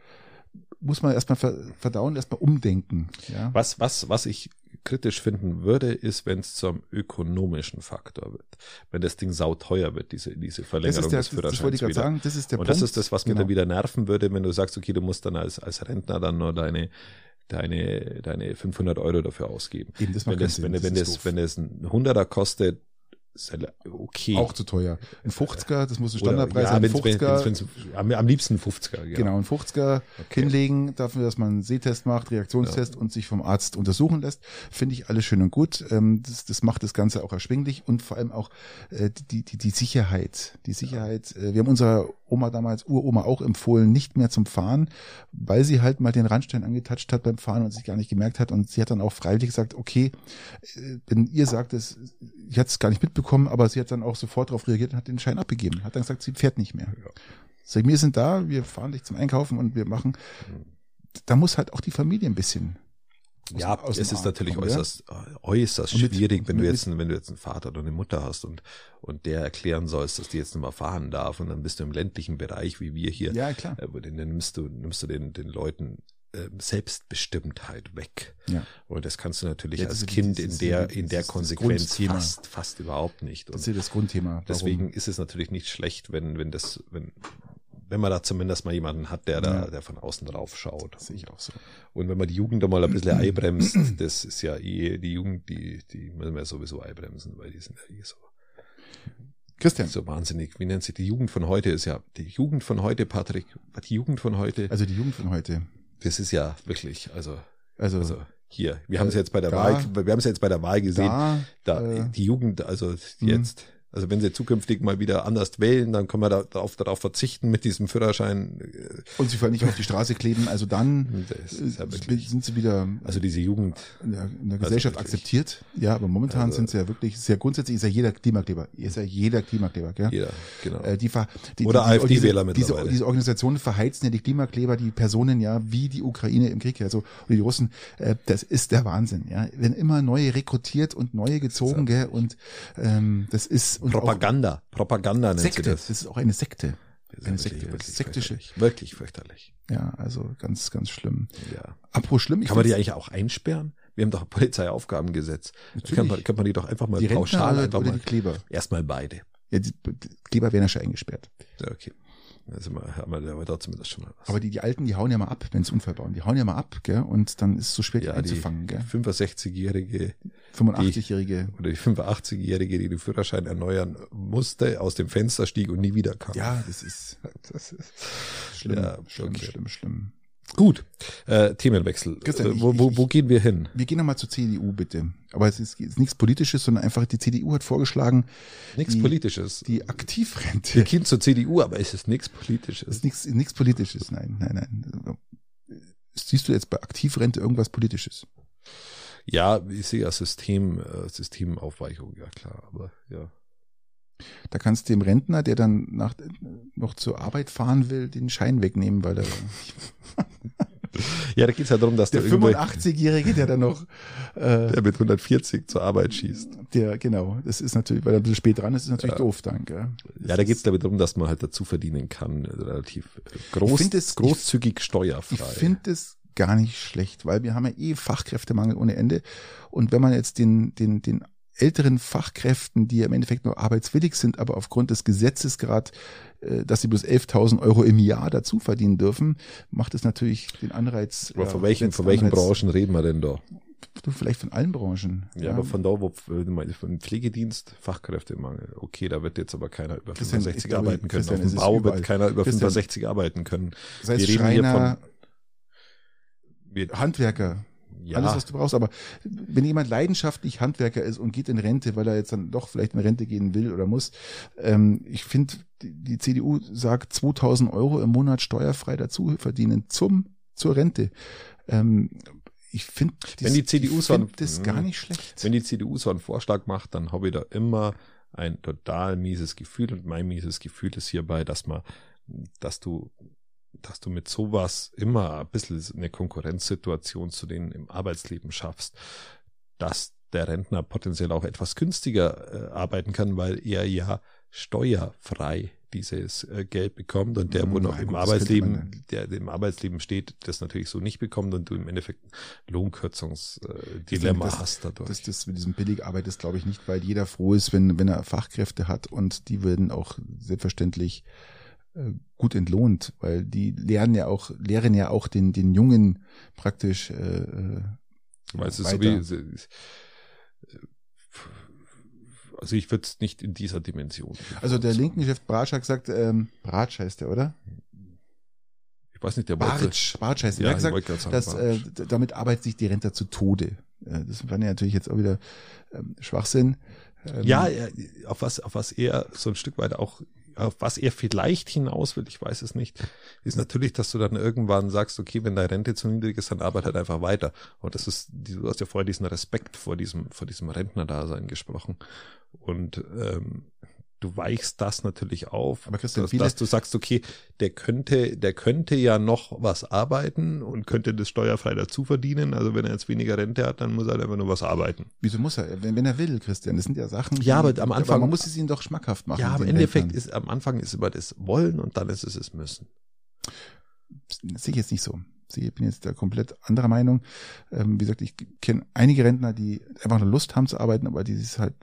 [SPEAKER 2] muss man erstmal ver verdauen, erstmal umdenken. Ja.
[SPEAKER 1] Was, was, was ich kritisch finden würde, ist, wenn es zum ökonomischen Faktor wird. Wenn das Ding sauteuer wird, diese, diese
[SPEAKER 2] Das
[SPEAKER 1] Verlängerung
[SPEAKER 2] ist der,
[SPEAKER 1] des
[SPEAKER 2] das, das wollte
[SPEAKER 1] Führerscheins
[SPEAKER 2] ich gerade sagen, das ist der
[SPEAKER 1] Und
[SPEAKER 2] Punkt.
[SPEAKER 1] das ist das, was
[SPEAKER 2] Genau.
[SPEAKER 1] dann wieder nerven würde, wenn du sagst, okay, du musst dann als, als Rentner dann nur deine, deine, deine 500 Euro dafür ausgeben.
[SPEAKER 2] Eben, das
[SPEAKER 1] Wenn das, wenn,
[SPEAKER 2] das
[SPEAKER 1] wenn das, wenn das ein Hunderter kostet, okay.
[SPEAKER 2] Auch zu teuer. Ein 50er, das muss ein Standardpreis
[SPEAKER 1] sein. Ja, 50er, wenn's, wenn's, am, am liebsten 50er.
[SPEAKER 2] Genau, genau ein 50er okay. hinlegen, dafür, dass man einen Sehtest macht, Reaktionstest ja. und sich vom Arzt untersuchen lässt. Finde ich alles schön und gut. Ähm, das, das macht das Ganze auch erschwinglich und vor allem auch äh, die, die, die Sicherheit. Die Sicherheit. Äh, wir haben unserer Oma damals, Uroma auch empfohlen, nicht mehr zum Fahren, weil sie halt mal den Randstein angetatscht hat beim Fahren und sich gar nicht gemerkt hat. Und sie hat dann auch freiwillig gesagt, okay, äh, wenn ihr sagt, es, ich hatte es gar nicht mitbekommen, aber sie hat dann auch sofort darauf reagiert und hat den Schein abgegeben. Hat dann gesagt, sie fährt nicht mehr. Ja. Sag, wir sind da, wir fahren dich zum Einkaufen und wir machen. Da muss halt auch die Familie ein bisschen
[SPEAKER 1] ja, es ist natürlich kommen, äußerst, ja? äußerst mit, schwierig, wenn du jetzt, wenn du jetzt einen Vater oder eine Mutter hast und, und der erklären sollst, dass die jetzt nicht mehr fahren darf und dann bist du im ländlichen Bereich, wie wir hier.
[SPEAKER 2] Ja, klar.
[SPEAKER 1] Äh, dann nimmst du, nimmst du den, den Leuten äh, Selbstbestimmtheit weg. Ja. Und das kannst du natürlich ja, als Kind in der, in der Konsequenz fast, fast überhaupt nicht. Und
[SPEAKER 2] das ist das Grundthema. Warum?
[SPEAKER 1] Deswegen ist es natürlich nicht schlecht, wenn, wenn das, wenn, wenn man da zumindest mal jemanden hat, der da, der von außen drauf schaut.
[SPEAKER 2] Das sehe ich auch so.
[SPEAKER 1] Und wenn man die Jugend da mal ein bisschen einbremst, das ist ja eh, die Jugend, die, die müssen wir sowieso einbremsen, weil die sind ja eh so.
[SPEAKER 2] Christian.
[SPEAKER 1] So wahnsinnig. Wie nennt sich die Jugend von heute? Ist ja die Jugend von heute, Patrick. Die Jugend von heute.
[SPEAKER 2] Also die Jugend von heute.
[SPEAKER 1] Das ist ja wirklich, also,
[SPEAKER 2] also, also
[SPEAKER 1] hier. Wir haben es jetzt bei der da, Wahl, wir haben es jetzt bei der Wahl gesehen. Da, da äh, die Jugend, also jetzt also wenn sie zukünftig mal wieder anders wählen, dann können wir da, darauf, darauf verzichten mit diesem Führerschein.
[SPEAKER 2] Äh, Und sie vor nicht auf die Straße kleben. Also dann ja sind sie wieder.
[SPEAKER 1] Also diese Jugend
[SPEAKER 2] in der, in der also Gesellschaft also akzeptiert. Ja, aber momentan also, sind sie ja wirklich sehr grundsätzlich ist ja jeder Klimakleber. Ist ja jeder Klimakleber, gell?
[SPEAKER 1] Jeder, genau.
[SPEAKER 2] Äh, die, die,
[SPEAKER 1] Oder AfD-Wähler
[SPEAKER 2] mittlerweile. Diese, diese Organisationen verheizen ja die Klimakleber, die Personen ja wie die Ukraine im Krieg, also oder die Russen. Äh, das ist der Wahnsinn. Ja, wenn immer neue rekrutiert und neue gezogen, gell? Und ähm, das ist
[SPEAKER 1] und Propaganda. Propaganda nennt
[SPEAKER 2] Sekte.
[SPEAKER 1] das.
[SPEAKER 2] Das ist auch eine Sekte.
[SPEAKER 1] Eine Sekte. Wirklich sektische. Fürchterlich. Wirklich fürchterlich.
[SPEAKER 2] Ja, also ganz, ganz schlimm.
[SPEAKER 1] Ja.
[SPEAKER 2] Apropos schlimm.
[SPEAKER 1] Kann man die eigentlich auch einsperren? Wir haben doch Polizeiaufgabengesetz. Natürlich. Kann man, kann man die doch einfach mal
[SPEAKER 2] die
[SPEAKER 1] pauschal
[SPEAKER 2] Rentner
[SPEAKER 1] einfach
[SPEAKER 2] oder
[SPEAKER 1] mal.
[SPEAKER 2] Die Kleber.
[SPEAKER 1] Erstmal beide.
[SPEAKER 2] Ja, die, Kleber werden ja schon eingesperrt.
[SPEAKER 1] Okay. Also haben wir aber trotzdem das schon mal was.
[SPEAKER 2] Aber die, die Alten, die hauen ja mal ab, wenn sie Unfall bauen. Die hauen ja mal ab, gell? Und dann ist es so die ja, einzufangen,
[SPEAKER 1] die
[SPEAKER 2] gell?
[SPEAKER 1] 65-Jährige.
[SPEAKER 2] 85-Jährige.
[SPEAKER 1] Oder die 85-Jährige, die den Führerschein erneuern musste, aus dem Fenster stieg und nie wieder kam.
[SPEAKER 2] Ja, das ist, das ist schlimm, ja, schlimm, okay. schlimm, schlimm.
[SPEAKER 1] Gut, äh, Themenwechsel. Christian, wo, wo, wo gehen wir hin?
[SPEAKER 2] Wir gehen nochmal zur CDU, bitte. Aber es ist, ist nichts Politisches, sondern einfach die CDU hat vorgeschlagen.
[SPEAKER 1] Nichts Politisches.
[SPEAKER 2] Die Aktivrente.
[SPEAKER 1] Wir gehen zur CDU, aber es ist nichts Politisches.
[SPEAKER 2] Es ist nichts, nichts Politisches, nein, nein, nein. Siehst du jetzt bei Aktivrente irgendwas Politisches?
[SPEAKER 1] Ja, ich sehe ja System, äh, Systemaufweichung, ja klar, aber ja.
[SPEAKER 2] Da kannst du dem Rentner, der dann nach, noch zur Arbeit fahren will, den Schein wegnehmen, weil er.
[SPEAKER 1] ja, da geht's ja darum, dass
[SPEAKER 2] der 85-Jährige, der dann noch
[SPEAKER 1] äh, der mit 140 zur Arbeit schießt.
[SPEAKER 2] Der, genau, das ist natürlich, weil er ein bisschen spät dran ist, ist natürlich ja. doof dann. Gell?
[SPEAKER 1] Ja, da geht's damit darum, dass man halt dazu verdienen kann, relativ groß, es, großzügig ich, steuerfrei.
[SPEAKER 2] Ich finde es gar nicht schlecht, weil wir haben ja eh Fachkräftemangel ohne Ende. Und wenn man jetzt den, den, den älteren Fachkräften, die ja im Endeffekt nur arbeitswillig sind, aber aufgrund des Gesetzes gerade, äh, dass sie bloß 11.000 Euro im Jahr dazu verdienen dürfen, macht es natürlich den Anreiz.
[SPEAKER 1] Aber von welchen, von welchen Anreiz, Branchen reden wir denn da?
[SPEAKER 2] Du, vielleicht von allen Branchen.
[SPEAKER 1] Ja, ja. aber von da, wo von Pflegedienst, Fachkräftemangel. Okay, da wird jetzt aber keiner über 65 glaube, arbeiten können. Auf dem Bau wird keiner über Christian, 65 arbeiten können.
[SPEAKER 2] Das heißt, wir reden Schreiner, hier von Handwerker, ja. alles, was du brauchst. Aber wenn jemand leidenschaftlich Handwerker ist und geht in Rente, weil er jetzt dann doch vielleicht in Rente gehen will oder muss, ähm, ich finde, die, die CDU sagt 2000 Euro im Monat steuerfrei dazu verdienen zum, zur Rente. Ähm, ich finde
[SPEAKER 1] wenn die CDU so
[SPEAKER 2] das gar nicht schlecht.
[SPEAKER 1] Wenn die CDU so einen Vorschlag macht, dann habe ich da immer ein total mieses Gefühl und mein mieses Gefühl ist hierbei, dass man, dass du dass du mit sowas immer ein bisschen eine Konkurrenzsituation zu denen im Arbeitsleben schaffst, dass der Rentner potenziell auch etwas günstiger äh, arbeiten kann, weil er ja steuerfrei dieses äh, Geld bekommt und der, wo noch im Arbeitsleben, der im Arbeitsleben steht, das natürlich so nicht bekommt und du im Endeffekt Lohnkürzungsdilemma äh, hast dadurch.
[SPEAKER 2] Das, das mit diesem Billigarbeit ist, glaube ich, nicht, weil jeder froh ist, wenn, wenn er Fachkräfte hat und die würden auch selbstverständlich gut entlohnt, weil die lernen ja auch, lehren ja auch den, den Jungen praktisch äh, äh
[SPEAKER 1] weißt du, so wie, Also ich würde es nicht in dieser Dimension.
[SPEAKER 2] Also der linken Chef Bratschak sagt, ähm, Bratsch heißt der, oder?
[SPEAKER 1] Ich weiß nicht, der
[SPEAKER 2] Bartsch, Bartsch heißt der. Ja, gesagt, sagen, dass, äh, damit arbeitet sich die Rente zu Tode. Äh, das fand ich natürlich jetzt auch wieder ähm, Schwachsinn.
[SPEAKER 1] Ähm, ja, auf was, auf was er so ein Stück weit auch auf was er vielleicht hinaus will, ich weiß es nicht, ist natürlich, dass du dann irgendwann sagst, okay, wenn deine Rente zu niedrig ist, dann arbeit halt einfach weiter. Und das ist, du hast ja vorher diesen Respekt vor diesem, vor diesem Rentnerdasein gesprochen. Und ähm, du weichst das natürlich auf,
[SPEAKER 2] aber Christian,
[SPEAKER 1] dass, dass, du sagst, okay, der könnte, der könnte ja noch was arbeiten und könnte das steuerfrei dazu verdienen. Also wenn er jetzt weniger Rente hat, dann muss er halt einfach nur was arbeiten.
[SPEAKER 2] Wieso muss er? Wenn, wenn er will, Christian, das sind ja Sachen.
[SPEAKER 1] Ja, aber am Anfang. Aber
[SPEAKER 2] man muss es ihnen doch schmackhaft machen.
[SPEAKER 1] Ja, im Endeffekt ist, am Anfang ist immer das Wollen und dann ist es es Müssen.
[SPEAKER 2] Das sehe ich jetzt nicht so. Ich bin jetzt da komplett anderer Meinung. Ähm, wie gesagt, ich kenne einige Rentner, die einfach nur Lust haben zu arbeiten, aber dieses halt,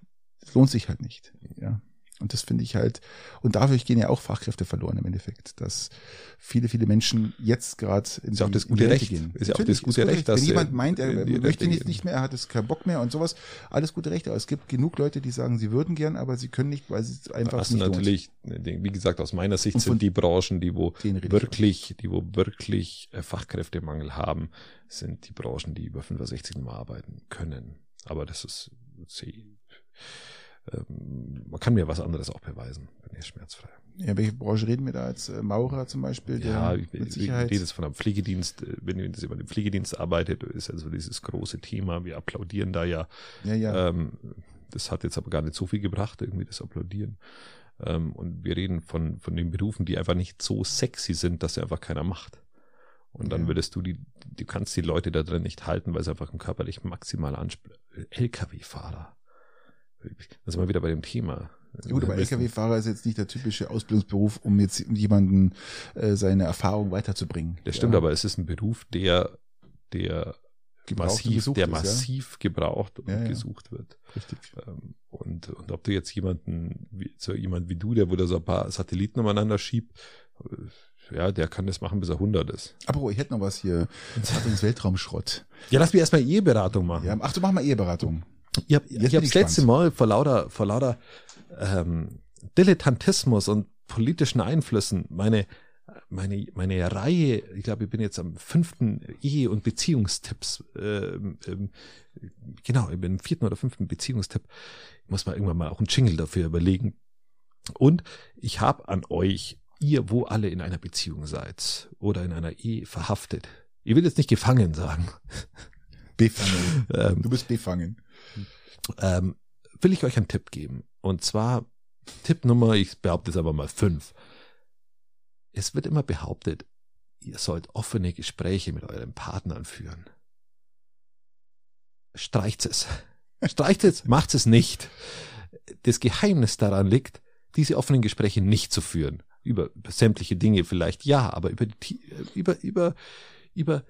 [SPEAKER 2] das lohnt sich halt nicht. Ja. Und das finde ich halt, und dadurch gehen ja auch Fachkräfte verloren im Endeffekt, dass viele, viele Menschen jetzt gerade
[SPEAKER 1] in ist die, auch das gute Recht. gehen.
[SPEAKER 2] Ist ja auch das gute Recht, dass wenn jemand meint, er möchte nicht, nicht mehr, er hat es keinen Bock mehr und sowas, alles gute Rechte. Aber es gibt genug Leute, die sagen, sie würden gern, aber sie können nicht, weil sie es einfach
[SPEAKER 1] Hast nicht natürlich, lohnt. wie gesagt, aus meiner Sicht sind die Branchen, die wo wirklich, die wo wirklich äh, Fachkräftemangel haben, sind die Branchen, die über 65 Mal arbeiten können. Aber das ist, ähm, man kann mir was anderes auch beweisen, bin ich schmerzfrei.
[SPEAKER 2] Ja, welche Branche reden wir da als äh, Maurer zum Beispiel?
[SPEAKER 1] Ja, ich, mit Sicherheit ich rede jetzt von einem Pflegedienst. Äh, wenn ihr das über den Pflegedienst arbeitet, ist also dieses große Thema. Wir applaudieren da ja.
[SPEAKER 2] Ja, ja. Ähm,
[SPEAKER 1] das hat jetzt aber gar nicht so viel gebracht, irgendwie das Applaudieren. Ähm, und wir reden von, von den Berufen, die einfach nicht so sexy sind, dass sie einfach keiner macht. Und dann ja. würdest du die, du kannst die Leute da drin nicht halten, weil sie einfach ein körperlich maximal ansprechen. LKW-Fahrer das ist mal wieder bei dem Thema.
[SPEAKER 2] Ja, gut, aber Lkw-Fahrer ist jetzt nicht der typische Ausbildungsberuf, um jetzt jemanden äh, seine Erfahrung weiterzubringen.
[SPEAKER 1] Das stimmt, ja. aber es ist ein Beruf, der, der massiv, der ist, massiv ja? gebraucht und ja, gesucht wird.
[SPEAKER 2] Richtig.
[SPEAKER 1] Ähm, und, und ob du jetzt jemanden, wie, so jemand wie du, der wo da so ein paar Satelliten umeinander schiebt, äh, ja, der kann das machen, bis er 100 ist.
[SPEAKER 2] Aber ich hätte noch was hier. Uns Weltraumschrott.
[SPEAKER 1] Ja, lass mich erstmal Eheberatung machen.
[SPEAKER 2] Ja, ach, du mach mal Eheberatung.
[SPEAKER 1] Ich habe hab das letzte Mal vor lauter, vor lauter ähm, Dilettantismus und politischen Einflüssen meine meine meine Reihe, ich glaube, ich bin jetzt am fünften Ehe- und Beziehungstipps, ähm, ähm, genau, ich bin im vierten oder fünften Beziehungstipp. Ich muss mal irgendwann mal auch einen Jingle dafür überlegen. Und ich habe an euch, ihr, wo alle in einer Beziehung seid oder in einer Ehe verhaftet. Ich will jetzt nicht gefangen sagen.
[SPEAKER 2] Befangen. ähm, du bist befangen
[SPEAKER 1] ähm, will ich euch einen Tipp geben. Und zwar Tipp Nummer, ich behaupte es aber mal fünf. Es wird immer behauptet, ihr sollt offene Gespräche mit euren Partnern führen. Streicht es. Streicht es, macht es nicht. Das Geheimnis daran liegt, diese offenen Gespräche nicht zu führen. Über, über sämtliche Dinge vielleicht ja, aber über die, über, über, über,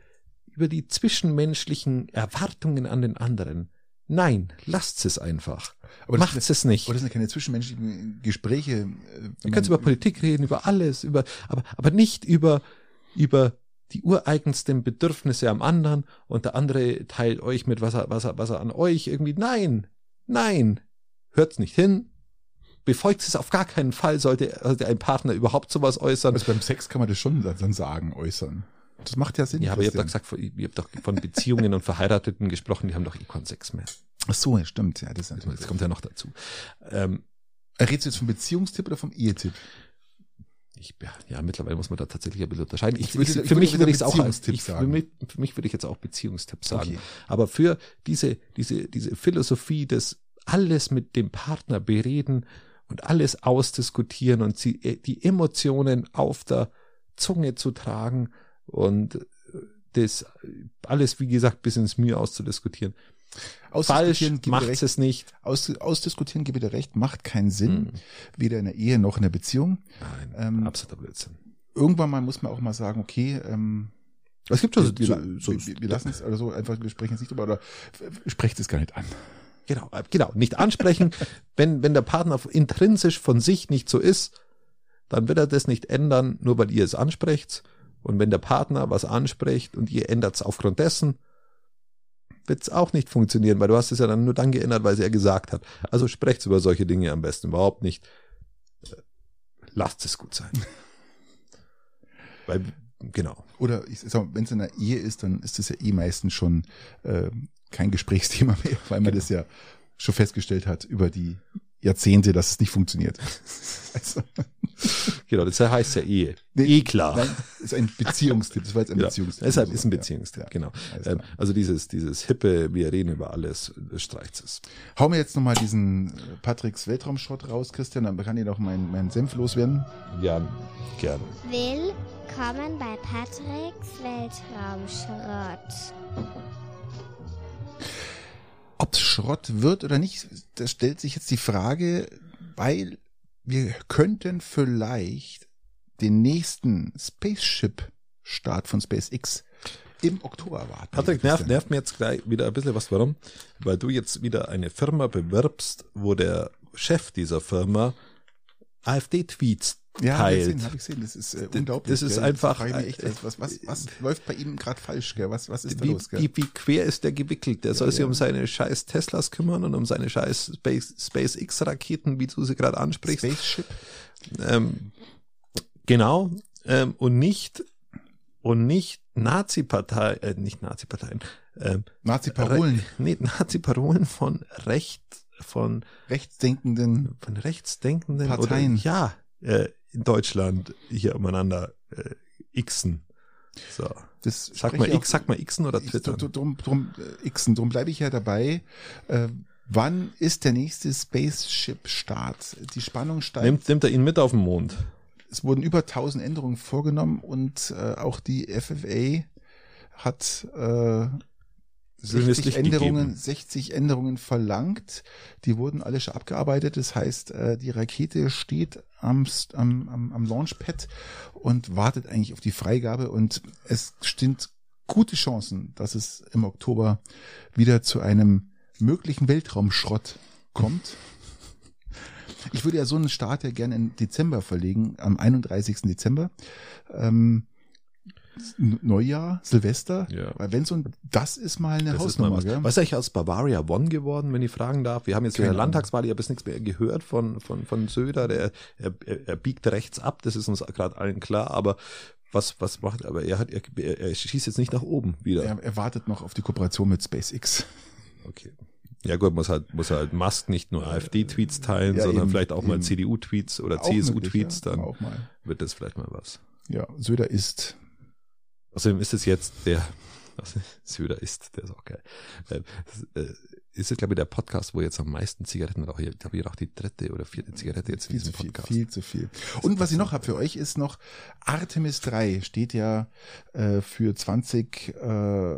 [SPEAKER 1] über die zwischenmenschlichen Erwartungen an den anderen Nein, lasst es einfach. Aber Macht es nicht.
[SPEAKER 2] Aber das sind keine zwischenmenschlichen Gespräche.
[SPEAKER 1] Äh, Ihr könnt über Politik reden, über alles, über, aber, aber nicht über, über die ureigensten Bedürfnisse am anderen und der andere teilt euch mit, was er, was er, was er an euch irgendwie. Nein, nein, hört's nicht hin. Befolgt es auf gar keinen Fall, sollte, sollte ein Partner überhaupt sowas äußern.
[SPEAKER 2] Also beim Sex kann man das schon dann sagen, äußern. Das macht ja Sinn.
[SPEAKER 1] Ja, aber ihr habt doch gesagt, ihr habt doch von Beziehungen und Verheirateten gesprochen, die haben doch eh keinen Sex mehr.
[SPEAKER 2] Ach so, ja, stimmt. Ja, das,
[SPEAKER 1] das kommt ja noch dazu. Ähm,
[SPEAKER 2] Redest du jetzt vom Beziehungstipp oder vom Ehetipp?
[SPEAKER 1] Ich, ja, mittlerweile muss man da tatsächlich ein bisschen unterscheiden. Ich, ich, ich für mich würde ich es auch als, ich, für, mich, für mich würde ich jetzt auch Beziehungstipp sagen. Okay. Aber für diese, diese, diese Philosophie des alles mit dem Partner bereden und alles ausdiskutieren und sie, die Emotionen auf der Zunge zu tragen, und das alles, wie gesagt, bis ins Mühe auszudiskutieren. Falsch, macht es nicht.
[SPEAKER 2] Aus, ausdiskutieren, gebe dir recht, macht keinen Sinn. Hm. Weder in der Ehe noch in der Beziehung.
[SPEAKER 1] Nein, ähm, absoluter Blödsinn.
[SPEAKER 2] Irgendwann mal muss man auch mal sagen, okay, ähm,
[SPEAKER 1] es gibt also
[SPEAKER 2] wir, so, wir, wir, lassen es also einfach, wir sprechen es nicht drüber oder sprecht es gar nicht an.
[SPEAKER 1] Genau, äh, genau, nicht ansprechen. wenn, wenn der Partner intrinsisch von sich nicht so ist, dann wird er das nicht ändern, nur weil ihr es ansprecht. Und wenn der Partner was anspricht und ihr ändert es aufgrund dessen, wird's auch nicht funktionieren, weil du hast es ja dann nur dann geändert, weil sie ja gesagt hat. Also sprecht über solche Dinge am besten überhaupt nicht. Lasst es gut sein. weil, genau.
[SPEAKER 2] Oder ich sag mal, wenn es in einer Ehe ist, dann ist das ja eh meistens schon äh, kein Gesprächsthema mehr, weil man genau. das ja schon festgestellt hat über die Jahrzehnte, dass es nicht funktioniert.
[SPEAKER 1] Also. Genau, das heißt ja Ehe. Nee, eh klar. Nein,
[SPEAKER 2] ist ein Beziehungstipp. Das war jetzt ein
[SPEAKER 1] ja,
[SPEAKER 2] Beziehungstipp.
[SPEAKER 1] Deshalb ist ein Beziehungstipp, ja, genau. Ähm, also dieses, dieses hippe, wir reden über alles, streicht es.
[SPEAKER 2] Hau mir jetzt nochmal diesen Patricks Weltraumschrott raus, Christian, dann kann ich noch meinen mein Senf loswerden.
[SPEAKER 1] Ja, gern.
[SPEAKER 3] Willkommen bei Patricks Weltraumschrott.
[SPEAKER 2] Ob es Schrott wird oder nicht, da stellt sich jetzt die Frage, weil wir könnten vielleicht den nächsten Spaceship-Start von SpaceX im Oktober erwarten.
[SPEAKER 1] Patrick, nervt, nervt mir jetzt gleich wieder ein bisschen was. Warum? Weil du jetzt wieder eine Firma bewirbst, wo der Chef dieser Firma AfD-Tweets
[SPEAKER 2] ja. Habe ich gesehen, das ist äh, unglaublich.
[SPEAKER 1] Das ist gell? einfach.
[SPEAKER 2] Echt, was, was, was läuft bei ihm gerade falsch? Gell? Was, was ist da
[SPEAKER 1] wie,
[SPEAKER 2] los?
[SPEAKER 1] Gell? Wie, wie quer ist der gewickelt? Der ja, soll sich um seine scheiß Teslas kümmern und um seine scheiß Space, SpaceX-Raketen, wie du sie gerade ansprichst.
[SPEAKER 2] Spaceship.
[SPEAKER 1] Ähm, genau. Ähm, und nicht und nicht Nazi-Partei, äh, nicht Nazi-Parteien. Ähm,
[SPEAKER 2] Nazi-Parolen.
[SPEAKER 1] Nee, Nazi-Parolen von Recht, von
[SPEAKER 2] rechtsdenkenden,
[SPEAKER 1] von rechtsdenkenden
[SPEAKER 2] Parteien.
[SPEAKER 1] Oder, ja, äh, in Deutschland hier umeinander äh, xen. So.
[SPEAKER 2] Das
[SPEAKER 1] sag mal X, sag mal Xen oder Twitter.
[SPEAKER 2] Drum, drum, Xen, drum bleibe ich ja dabei. Äh, wann ist der nächste Spaceship-Start? Die Spannung steigt.
[SPEAKER 1] Nimmt, nimmt er ihn mit auf den Mond?
[SPEAKER 2] Es wurden über 1000 Änderungen vorgenommen und äh, auch die FFA hat äh, 60 Änderungen, 60 Änderungen verlangt. Die wurden alle schon abgearbeitet. Das heißt, äh, die Rakete steht am, am, am Launchpad und wartet eigentlich auf die Freigabe. Und es sind gute Chancen, dass es im Oktober wieder zu einem möglichen Weltraumschrott kommt. Ich würde ja so einen Start ja gerne im Dezember verlegen, am 31. Dezember. Ähm, Neujahr, Silvester, ja. weil wenn so ein, das ist mal eine das Hausnummer.
[SPEAKER 1] was. Was ist eigentlich aus Bavaria One geworden, wenn ich fragen darf? Wir haben jetzt in der Landtagswahl ja bis nichts mehr gehört von, von, von Söder, der, er, er, biegt rechts ab, das ist uns gerade allen klar, aber was, was macht, aber er hat, er, er schießt jetzt nicht nach oben wieder.
[SPEAKER 2] Er, er wartet noch auf die Kooperation mit SpaceX.
[SPEAKER 1] Okay. Ja gut, muss halt, muss halt Musk nicht nur AfD-Tweets teilen, ja, sondern eben, vielleicht auch eben. mal CDU-Tweets oder CSU-Tweets, ja, dann wird das vielleicht mal was.
[SPEAKER 2] Ja, Söder ist
[SPEAKER 1] Außerdem ist es jetzt der, was Söder ist, der ist auch geil. Äh, äh, ist jetzt, glaube ich, der Podcast, wo jetzt am meisten Zigaretten rauche. Ich glaube, ich rauche die dritte oder vierte Zigarette jetzt
[SPEAKER 2] viel in diesem zu viel, Podcast. Viel zu viel. Und was ich noch habe für euch ist noch Artemis 3 steht ja äh, für 20 äh,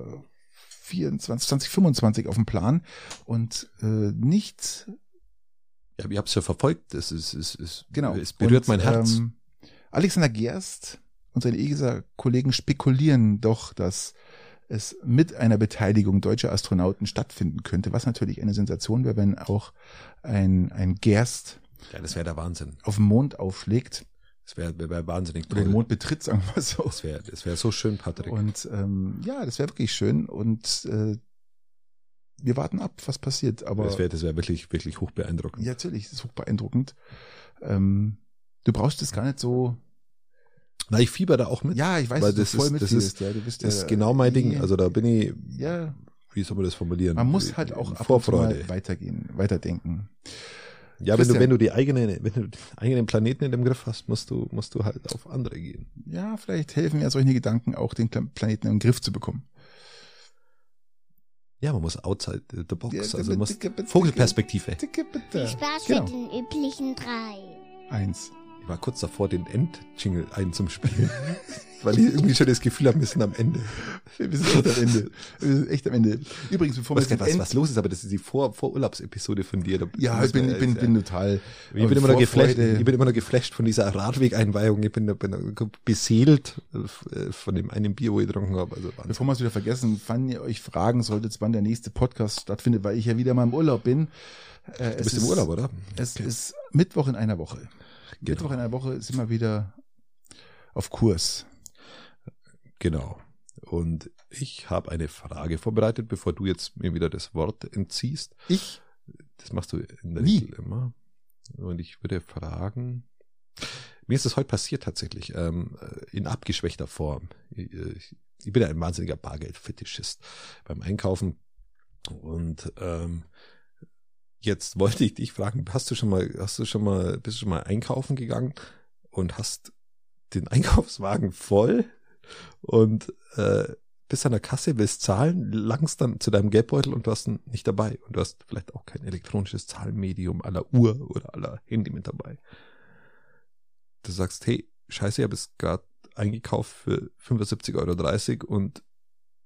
[SPEAKER 2] 24, 2025 auf dem Plan und äh, nicht.
[SPEAKER 1] Ja, ich habe es ja verfolgt. Es ist, es ist,
[SPEAKER 2] genau.
[SPEAKER 1] Es berührt und, mein Herz. Ähm,
[SPEAKER 2] Alexander Gerst und seine ESA-Kollegen spekulieren doch, dass es mit einer Beteiligung deutscher Astronauten stattfinden könnte, was natürlich eine Sensation wäre, wenn auch ein, ein Gerst
[SPEAKER 1] ja, das wäre der Wahnsinn.
[SPEAKER 2] auf dem Mond aufschlägt.
[SPEAKER 1] Das wäre wär, wahnsinnig
[SPEAKER 2] toll. Oder den Mond betritt, sagen wir mal so.
[SPEAKER 1] Das wäre das wär so schön, Patrick.
[SPEAKER 2] Und ähm, ja, das wäre wirklich schön. Und äh, wir warten ab, was passiert. Aber
[SPEAKER 1] das wäre das wär wirklich, wirklich hoch beeindruckend.
[SPEAKER 2] Ja, natürlich, das ist hoch beeindruckend. Ähm, du brauchst es gar nicht so
[SPEAKER 1] na, ich fieber da auch mit.
[SPEAKER 2] Ja, ich weiß,
[SPEAKER 1] weil das voll ist, das ist, ja, du bist das ja, ist genau mein Ding. Also da bin ich,
[SPEAKER 2] ja,
[SPEAKER 1] wie soll man das formulieren?
[SPEAKER 2] Man muss halt auch ab Vorfreude weitergehen, weiterdenken.
[SPEAKER 1] Ja, wenn du, wenn du die eigene, wenn du den eigenen Planeten in dem Griff hast, musst du, musst du halt auf andere gehen.
[SPEAKER 2] Ja, vielleicht helfen ja solche Gedanken auch, den Planeten im Griff zu bekommen.
[SPEAKER 1] Ja, man muss outside the box, ja, also muss Vogelperspektive.
[SPEAKER 3] Viel Spaß genau. mit den üblichen drei.
[SPEAKER 2] Eins
[SPEAKER 1] war kurz davor, den End-Jingle einzuspielen. weil ich irgendwie schon das Gefühl habe, wir sind am Ende.
[SPEAKER 2] Wir sind echt am Ende. Wir sind echt am Ende. Übrigens, bevor
[SPEAKER 1] wir was, was, was los ist, aber das ist die Vor Vorurlaubsepisode von dir.
[SPEAKER 2] Ja, ich bin, bin, bin, bin total.
[SPEAKER 1] Ich bin, immer noch geflasht, ich bin immer noch geflasht von dieser Radwegeinweihung. Ich bin, bin beseelt äh, von dem einen Bier, wo ich getrunken habe. Also
[SPEAKER 2] bevor wir es wieder vergessen, wann ihr euch fragen solltet, wann der nächste Podcast stattfindet, weil ich ja wieder mal im Urlaub bin.
[SPEAKER 1] Äh, du bist im Urlaub, oder?
[SPEAKER 2] Es okay. ist Mittwoch in einer Woche. Genau. Mittwoch in einer Woche sind wir wieder auf Kurs.
[SPEAKER 1] Genau. Und ich habe eine Frage vorbereitet, bevor du jetzt mir wieder das Wort entziehst.
[SPEAKER 2] Ich?
[SPEAKER 1] Das machst du in der? Regel immer. Und ich würde fragen, mir ist das heute passiert tatsächlich, ähm, in abgeschwächter Form. Ich, ich, ich bin ja ein wahnsinniger Bargeldfetischist beim Einkaufen. Und ähm, jetzt wollte ich dich fragen, hast du schon mal, hast du schon mal, bist du schon mal einkaufen gegangen und hast den Einkaufswagen voll und äh, bist an der Kasse, willst zahlen, langst dann zu deinem Geldbeutel und du hast ihn nicht dabei. Und du hast vielleicht auch kein elektronisches Zahlmedium aller Uhr oder aller Handy mit dabei. Du sagst, hey, scheiße, ich habe es gerade eingekauft für 75,30 Euro und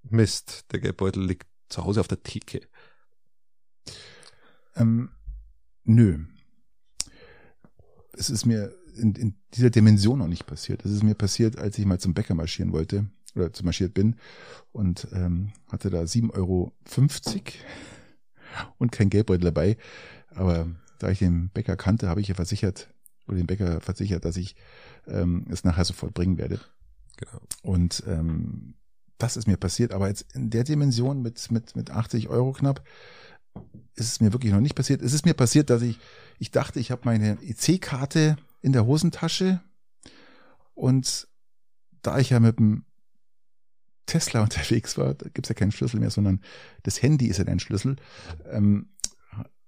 [SPEAKER 1] Mist, der Geldbeutel liegt zu Hause auf der Theke.
[SPEAKER 2] Ähm, nö. Es ist mir in, in dieser Dimension noch nicht passiert. Es ist mir passiert, als ich mal zum Bäcker marschieren wollte oder zu marschiert bin und ähm, hatte da 7,50 Euro und kein Geldbeutel dabei. Aber da ich den Bäcker kannte, habe ich ja versichert oder den Bäcker versichert, dass ich ähm, es nachher sofort bringen werde.
[SPEAKER 1] Genau.
[SPEAKER 2] Und ähm, das ist mir passiert. Aber jetzt in der Dimension mit, mit, mit 80 Euro knapp ist es mir wirklich noch nicht passiert. Es ist mir passiert, dass ich, ich dachte, ich habe meine EC-Karte in der Hosentasche und da ich ja mit dem Tesla unterwegs war, da gibt's ja keinen Schlüssel mehr, sondern das Handy ist ja dein Schlüssel, ähm,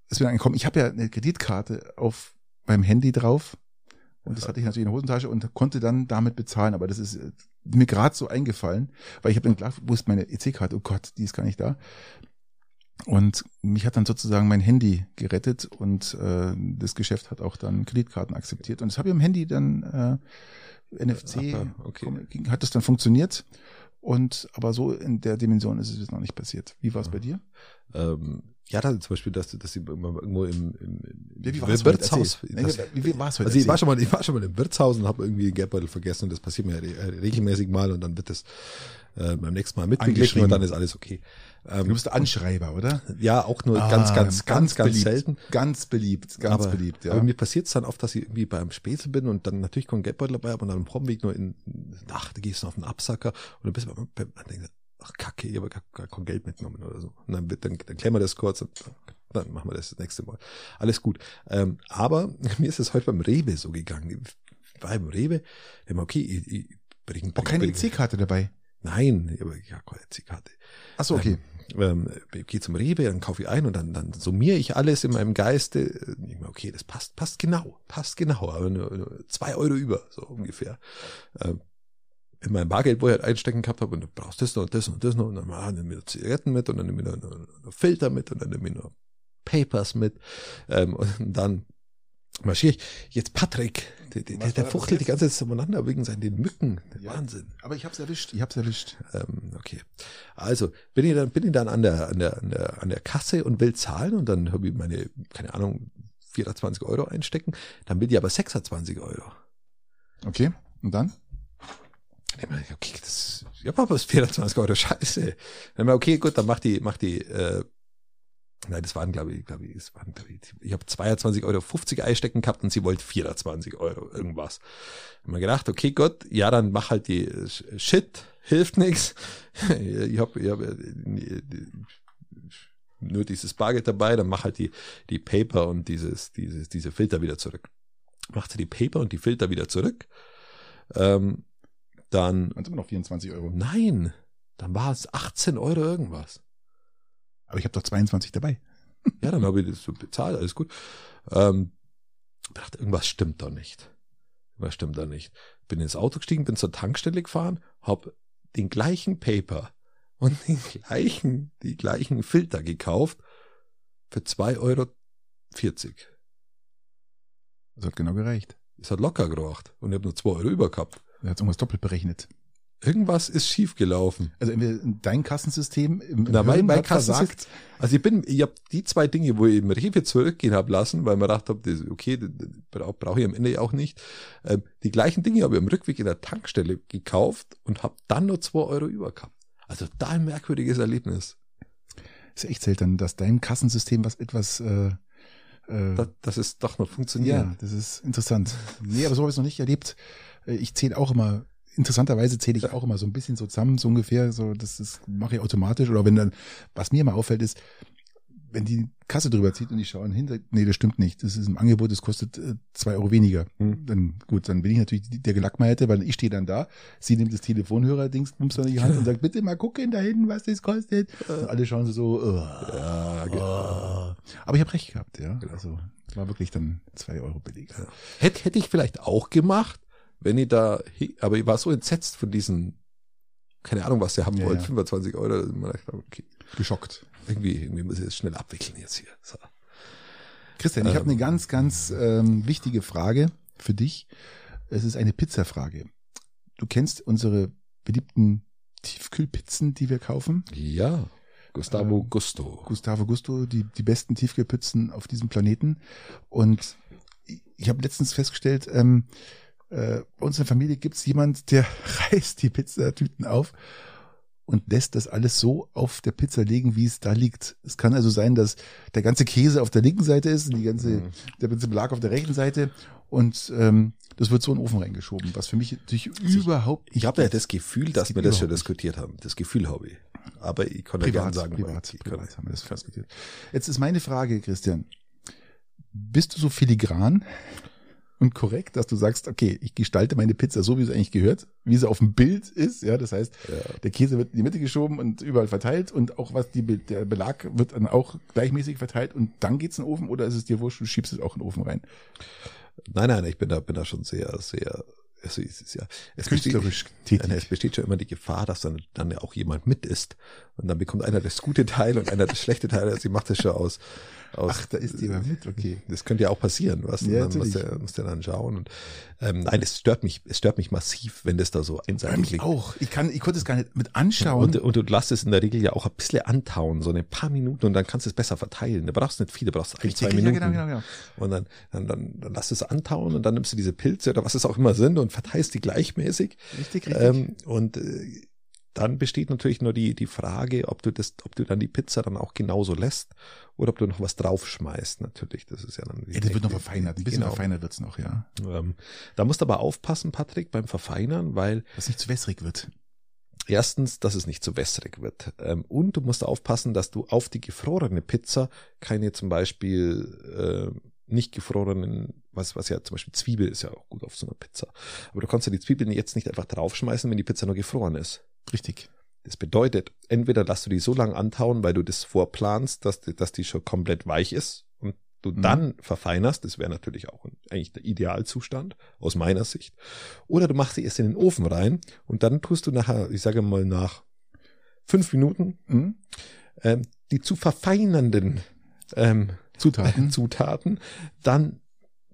[SPEAKER 2] ist mir angekommen, ich habe ja eine Kreditkarte auf meinem Handy drauf und das hatte ich natürlich in der Hosentasche und konnte dann damit bezahlen, aber das ist äh, mir gerade so eingefallen, weil ich habe dann klar, wo ist meine EC-Karte? Oh Gott, die ist gar nicht da. Und mich hat dann sozusagen mein Handy gerettet und äh, das Geschäft hat auch dann Kreditkarten akzeptiert. Und das habe ich am Handy dann äh, NFC,
[SPEAKER 1] Aha, okay.
[SPEAKER 2] hat das dann funktioniert. Und aber so in der Dimension ist es jetzt noch nicht passiert. Wie war es bei dir?
[SPEAKER 1] Ähm, ja, dann zum Beispiel, dass, dass sie irgendwo im, im, im
[SPEAKER 2] es heute?
[SPEAKER 1] Wirtshaus. Dass-
[SPEAKER 2] wie, wie war es heute?
[SPEAKER 1] Also ich war schon mal, ich war schon mal im Wirtshaus und habe irgendwie Geldbeutel vergessen und das passiert mir äh, regelmäßig mal und dann wird das äh, beim nächsten Mal mitgeglichen und dann ist alles okay. Ähm,
[SPEAKER 2] du bist Anschreiber, oder?
[SPEAKER 1] ja, auch nur
[SPEAKER 2] Ah,
[SPEAKER 1] ganz, ganz, ganz, ganz,
[SPEAKER 2] beliebt.
[SPEAKER 1] selten.
[SPEAKER 2] Ganz beliebt, ganz
[SPEAKER 1] aber,
[SPEAKER 2] beliebt, ja.
[SPEAKER 1] Aber mir passiert es dann oft, dass ich irgendwie beim Späßel bin und dann natürlich kein Geldbeutel dabei habe und dann im Homeweg nur in, ach, da gehst du auf den Absacker und dann bist du beim, beim, dann denkst du, ach Kacke, ich habe gar, kein Geld mitgenommen oder so. Und dann, dann, dann klären wir das kurz und dann machen wir das das nächste Mal. Alles gut. Ähm, aber mir ist es heute beim Rewe so gegangen. Ich war im Rewe, immer okay, ich, ich bring,
[SPEAKER 2] oh,
[SPEAKER 1] bring,
[SPEAKER 2] keine
[SPEAKER 1] bring,
[SPEAKER 2] EC-Karte dabei.
[SPEAKER 1] Nein, aber ja, keine EC-Karte.
[SPEAKER 2] Ach so, okay.
[SPEAKER 1] Ähm, ich gehe zum Rewe, dann kaufe ich ein und dann, dann summiere ich alles in meinem Geiste. Ich mir, Okay, das passt, passt genau, passt genau, aber nur, nur zwei Euro über, so ungefähr. Ähm, in meinem Bargeld, wo ich halt einstecken gehabt habe, und du brauchst das noch und das und das noch, und dann ah, nimm mir noch Zigaretten mit und dann nimm mir noch, noch, noch Filter mit und dann nimm mir noch Papers mit. Ähm, und dann marschiere ich. Jetzt Patrick, der, der, der fuchtelt die ganze Zeit umeinander wegen seinen den Mücken.
[SPEAKER 2] Ja.
[SPEAKER 1] Wahnsinn.
[SPEAKER 2] Aber ich hab's erwischt, ich hab's erwischt.
[SPEAKER 1] Ähm, okay. Also bin ich dann, bin ich dann an der, an der, an der, an der Kasse und will zahlen und dann habe ich meine, keine Ahnung, 24 Euro einstecken. Dann will ich aber 26 Euro.
[SPEAKER 2] Okay, und dann?
[SPEAKER 1] Ich mir, okay, das, ja, es ist 24 Euro, scheiße. Ich mir, okay, gut, dann mach die, mach die, äh, nein, das waren, glaube ich, glaube ich, es waren, glaube ich, ich habe 22,50 Euro einstecken gehabt und sie wollte 24 Euro irgendwas. Hab mir gedacht, okay, gut, ja, dann mach halt die äh, Shit, hilft nix. Ich habe ich hab, äh, nur dieses Bargeld dabei, dann mach halt die, die Paper und dieses, dieses, diese Filter wieder zurück. Macht sie die Paper und die Filter wieder zurück. Ähm, dann,
[SPEAKER 2] Und immer noch 24 Euro.
[SPEAKER 1] nein, dann war es 18 Euro irgendwas.
[SPEAKER 2] Aber ich habe doch 22 dabei.
[SPEAKER 1] Ja, dann habe ich das so bezahlt, alles gut. Ähm, dachte, irgendwas stimmt da nicht. Irgendwas stimmt da nicht. Bin ins Auto gestiegen, bin zur Tankstelle gefahren, hab den gleichen Paper und den gleichen, die gleichen Filter gekauft für 2,40 Euro.
[SPEAKER 2] Das hat genau gereicht.
[SPEAKER 1] Das hat locker gebracht und ich habe nur 2 Euro über gehabt.
[SPEAKER 2] Er hat irgendwas doppelt berechnet.
[SPEAKER 1] Irgendwas ist schief gelaufen.
[SPEAKER 2] Also dein Kassensystem im,
[SPEAKER 1] Na, mein, mein. Kassensystem, also ich bin, ich habe die zwei Dinge, wo ich im Rewe zurückgehen habe lassen, weil man gedacht habe, das, okay, das brauche brauch ich am Ende auch nicht. Ähm, die gleichen Dinge habe ich am Rückweg in der Tankstelle gekauft und habe dann nur zwei Euro über gehabt. Also total merkwürdiges Erlebnis.
[SPEAKER 2] Ist echt selten, dass dein Kassensystem was etwas äh, äh,
[SPEAKER 1] Dass, dass es doch noch funktioniert.
[SPEAKER 2] Ja, das ist interessant. Nee, aber so habe ich es noch nicht erlebt. Äh, Ich zähle auch immer interessanterweise zähle ich auch immer so ein bisschen so zusammen, so ungefähr, so, das, das mache ich automatisch. Oder wenn dann, was mir immer auffällt, ist, wenn die Kasse drüber zieht und ich schaue hinter, nee, das stimmt nicht. Das ist ein Angebot, das kostet äh, zwei Euro weniger. Hm. Dann gut, dann bin ich natürlich der Gelackmeierte, weil ich stehe dann da, sie nimmt das Telefonhörer-Dings, bumst in die Hand und sagt, bitte mal gucken da hinten, was das kostet. Und alle schauen so, oh, ja, oh. aber ich habe recht gehabt, ja. Genau. Also war wirklich dann zwei Euro billiger.
[SPEAKER 1] Hätte, hätte ich vielleicht auch gemacht, wenn ich da, aber ich war so entsetzt von diesen, keine Ahnung, was der haben ja, wollte, ja. 25 Euro.
[SPEAKER 2] Okay. Geschockt
[SPEAKER 1] irgendwie, irgendwie muss ich das schnell abwickeln jetzt hier. So.
[SPEAKER 2] Christian, ich ähm, habe eine ganz, ganz ähm, wichtige Frage für dich. Es ist eine Pizzafrage. Du kennst unsere beliebten Tiefkühlpizzen, die wir kaufen?
[SPEAKER 1] Ja. Gustavo ähm, Gusto.
[SPEAKER 2] Gustavo Gusto, die, die besten Tiefkühlpizzen auf diesem Planeten. Und ich habe letztens festgestellt, ähm, äh, bei uns in der Familie gibt es jemand, der reißt die Pizzatüten auf und lässt das alles so auf der Pizza liegen, wie es da liegt. Es kann also sein, dass der ganze Käse auf der linken Seite ist und die ganze, mhm. der ganze Belag auf der rechten Seite und ähm, das wird so in den Ofen reingeschoben, was für mich natürlich also überhaupt
[SPEAKER 1] Ich habe ja das Gefühl, dass wir das schon diskutiert haben. Das Gefühl habe ich. Aber ich kann ja gerne sagen,
[SPEAKER 2] privat, ich privat haben wir das diskutiert. Jetzt ist meine Frage, Christian. Bist du so filigran und korrekt, dass du sagst, okay, ich gestalte meine Pizza so, wie es eigentlich gehört, wie sie auf dem Bild ist. Ja, das heißt, ja. der Käse wird in die Mitte geschoben und überall verteilt und auch was die, der Belag wird dann auch gleichmäßig verteilt und dann geht's in den Ofen oder ist es dir wurscht, du schiebst es auch in den Ofen rein?
[SPEAKER 1] Nein, nein, ich bin da, bin da schon sehr, sehr also es ist ja, es
[SPEAKER 2] künstlerisch
[SPEAKER 1] besteht, tätig. Es besteht schon immer die Gefahr, dass dann, dann ja auch jemand mit ist und dann bekommt einer das gute Teil und einer das schlechte Teil. Also sie macht das schon aus, aus.
[SPEAKER 2] Ach, da ist jemand mit, okay.
[SPEAKER 1] Das könnte ja auch passieren, was? Ja, dann muss der, muss der dann schauen. Und, ähm, nein, es stört mich, es stört mich massiv, wenn das da so einseitig
[SPEAKER 2] liegt. auch. Ich kann, ich konnte es gar nicht mit anschauen.
[SPEAKER 1] Und, und du lässt es in der Regel ja auch ein bisschen antauen, so ein paar Minuten und dann kannst du es besser verteilen. Du brauchst nicht viele, du brauchst ein, zwei Minuten. Ja, genau, genau, genau. Und dann, dann, dann, dann lass es antauen und dann nimmst du diese Pilze oder was es auch immer sind und verteilst die gleichmäßig.
[SPEAKER 2] Richtig, richtig. Ähm,
[SPEAKER 1] und äh, dann besteht natürlich nur die, die Frage, ob du das, ob du dann die Pizza dann auch genauso lässt oder ob du noch was draufschmeißt, natürlich. Das ist ja dann.
[SPEAKER 2] Ja, das wird noch verfeinert. Ein bisschen genau. verfeinert wird's noch, ja.
[SPEAKER 1] Ähm, da musst du aber aufpassen, Patrick, beim Verfeinern, weil.
[SPEAKER 2] Dass nicht zu wässrig wird.
[SPEAKER 1] Erstens, dass es nicht zu wässrig wird. Ähm, und du musst aufpassen, dass du auf die gefrorene Pizza keine zum Beispiel äh, nicht gefrorenen, was, was ja zum Beispiel Zwiebel ist ja auch gut auf so einer Pizza. Aber du kannst ja die Zwiebeln jetzt nicht einfach draufschmeißen, wenn die Pizza nur gefroren ist.
[SPEAKER 2] Richtig.
[SPEAKER 1] Das bedeutet, entweder lässt du die so lang antauen, weil du das vorplanst, dass, die, dass die schon komplett weich ist und du mhm. dann verfeinerst, das wäre natürlich auch eigentlich der Idealzustand aus meiner Sicht. Oder du machst sie erst in den Ofen rein und dann tust du nachher, ich sage mal nach fünf Minuten, mhm. ähm, die zu verfeinernden ähm,
[SPEAKER 2] Zutaten,
[SPEAKER 1] Zutaten dann,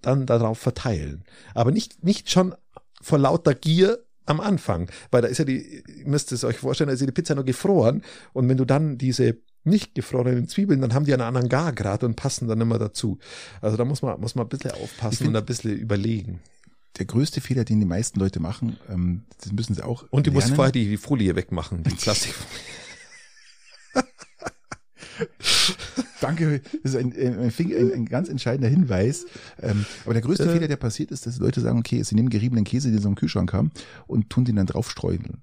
[SPEAKER 1] dann darauf verteilen. Aber nicht, nicht schon vor lauter Gier am Anfang, weil da ist ja die, ihr müsst es euch vorstellen, da ist ja die Pizza nur gefroren und wenn du dann diese nicht gefrorenen Zwiebeln, dann haben die einen anderen Gargrad und passen dann immer dazu. Also da muss man, muss man ein bisschen aufpassen und ein bisschen überlegen.
[SPEAKER 2] Der größte Fehler, den die meisten Leute machen, ähm, das müssen sie auch.
[SPEAKER 1] Und du musst vorher die, die Folie wegmachen, die Plastikfolie.
[SPEAKER 2] Danke, das ist ein, ein, ein, ein ganz entscheidender Hinweis. Ähm, aber der größte äh. Fehler, der passiert ist, dass Leute sagen, okay, sie nehmen geriebenen Käse, den sie im Kühlschrank haben, und tun den dann draufstreudeln.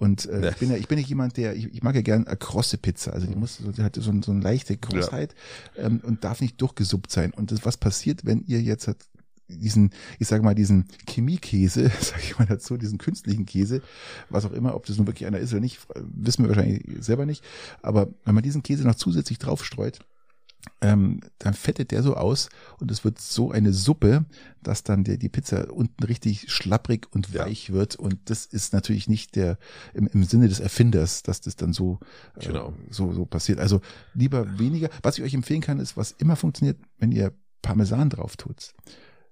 [SPEAKER 2] Und äh, ich bin ja, ich bin ja jemand, der, ich, ich mag ja gern eine krosse Pizza. Also die muss, die hat so, so eine leichte Großheit ja. ähm, und darf nicht durchgesuppt sein. Und das, was passiert, wenn ihr jetzt hat, diesen, ich sage mal, diesen Chemiekäse, sage ich mal dazu, diesen künstlichen Käse, was auch immer, ob das nun wirklich einer ist oder nicht, wissen wir wahrscheinlich selber nicht. Aber wenn man diesen Käse noch zusätzlich draufstreut, ähm, dann fettet der so aus und es wird so eine Suppe, dass dann der, die Pizza unten richtig schlapprig und weich ja. wird. Und das ist natürlich nicht der im, im Sinne des Erfinders, dass das dann so, äh, genau. so, so passiert. Also lieber weniger. Was ich euch empfehlen kann, ist, was immer funktioniert, wenn ihr Parmesan drauf tut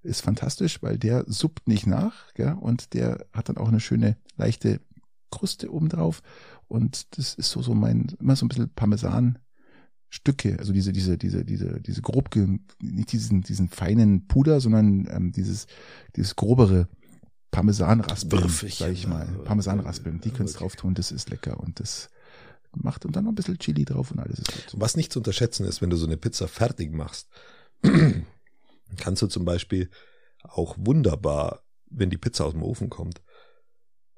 [SPEAKER 2] ist fantastisch, weil der suppt nicht nach, gell? und der hat dann auch eine schöne leichte Kruste oben drauf und das ist so so mein immer so ein bisschen Parmesan Stücke, also diese diese diese diese diese grob nicht diesen diesen feinen Puder, sondern ähm, dieses dieses grobere Parmesanraspeln, sag ich mal, Parmesanraspeln, die könnt's okay. drauf tun, das ist lecker und das macht und dann noch ein bisschen Chili drauf und alles ist
[SPEAKER 1] gut. Was nicht zu unterschätzen ist, wenn du so eine Pizza fertig machst, kannst du zum Beispiel auch wunderbar, wenn die Pizza aus dem Ofen kommt,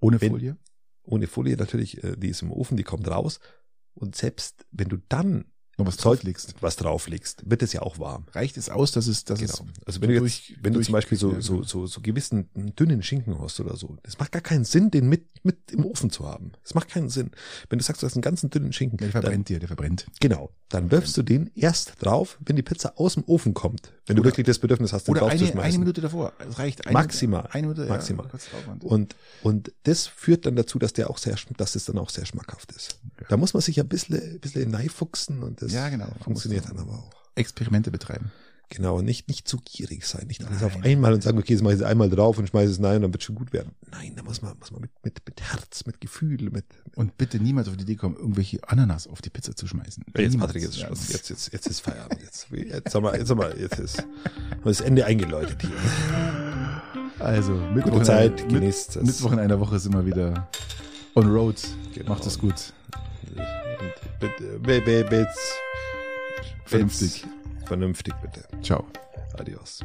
[SPEAKER 2] Ohne
[SPEAKER 1] Wenn-
[SPEAKER 2] Folie?
[SPEAKER 1] Ohne Folie natürlich, äh, die ist im Ofen, die kommt raus. Und selbst wenn du dann
[SPEAKER 2] Noch was drauflegst.
[SPEAKER 1] was drauflegst, wird es ja auch warm.
[SPEAKER 2] Reicht es aus, dass es, dass
[SPEAKER 1] Genau.
[SPEAKER 2] es
[SPEAKER 1] Also wenn du jetzt, wenn du zum Beispiel so, so, so, so gewissen dünnen Schinken hast oder so, das macht gar keinen Sinn, den mit, mit im Ofen zu haben. Das macht keinen Sinn. Wenn du sagst, du hast einen ganzen dünnen Schinken,
[SPEAKER 2] der verbrennt dir, der verbrennt.
[SPEAKER 1] genau, dann wirfst du den erst drauf, wenn die Pizza aus dem Ofen kommt. Wenn du wirklich das Bedürfnis hast, den
[SPEAKER 2] Oder eine, eine
[SPEAKER 1] draufzuschmeißen.
[SPEAKER 2] Minute davor. Es reicht. Eine,
[SPEAKER 1] Maximal.
[SPEAKER 2] Eine Minute,
[SPEAKER 1] Maximal.
[SPEAKER 2] Drauf und-
[SPEAKER 1] Und, das führt dann dazu, dass der auch sehr, dass es dann auch sehr schmackhaft ist. Da muss man sich ein bisschen, ein bisschen neifuchsen und das
[SPEAKER 2] Ja, genau.
[SPEAKER 1] Funktioniert dann aber auch.
[SPEAKER 2] Experimente betreiben.
[SPEAKER 1] Genau, nicht, nicht zu gierig sein, nicht alles
[SPEAKER 2] Nein.
[SPEAKER 1] auf einmal und sagen, okay, jetzt mache ich es einmal drauf und schmeiße es nein und dann wird schon gut werden. Nein, da muss man, muss man mit, mit, mit Herz, mit Gefühl, mit,
[SPEAKER 2] Und bitte niemals auf die Idee kommen, irgendwelche Ananas auf die Pizza zu schmeißen.
[SPEAKER 1] jetzt
[SPEAKER 2] Niemals.
[SPEAKER 1] Patrick, jetzt ist
[SPEAKER 2] Ja,
[SPEAKER 1] jetzt, jetzt, jetzt ist Feierabend, jetzt, jetzt haben wir, jetzt haben wir, jetzt ist das Ende eingeläutet hier.
[SPEAKER 2] Also, Mittwoch,
[SPEAKER 1] Gute Zeit, genießt
[SPEAKER 2] mit,
[SPEAKER 1] es.
[SPEAKER 2] Mittwoch in einer Woche sind wir wieder on road.
[SPEAKER 1] Genau.
[SPEAKER 2] Macht es gut.
[SPEAKER 1] Be, be,
[SPEAKER 2] Vernünftig.
[SPEAKER 1] Vernünftig bitte.
[SPEAKER 2] Ciao.
[SPEAKER 1] Adios.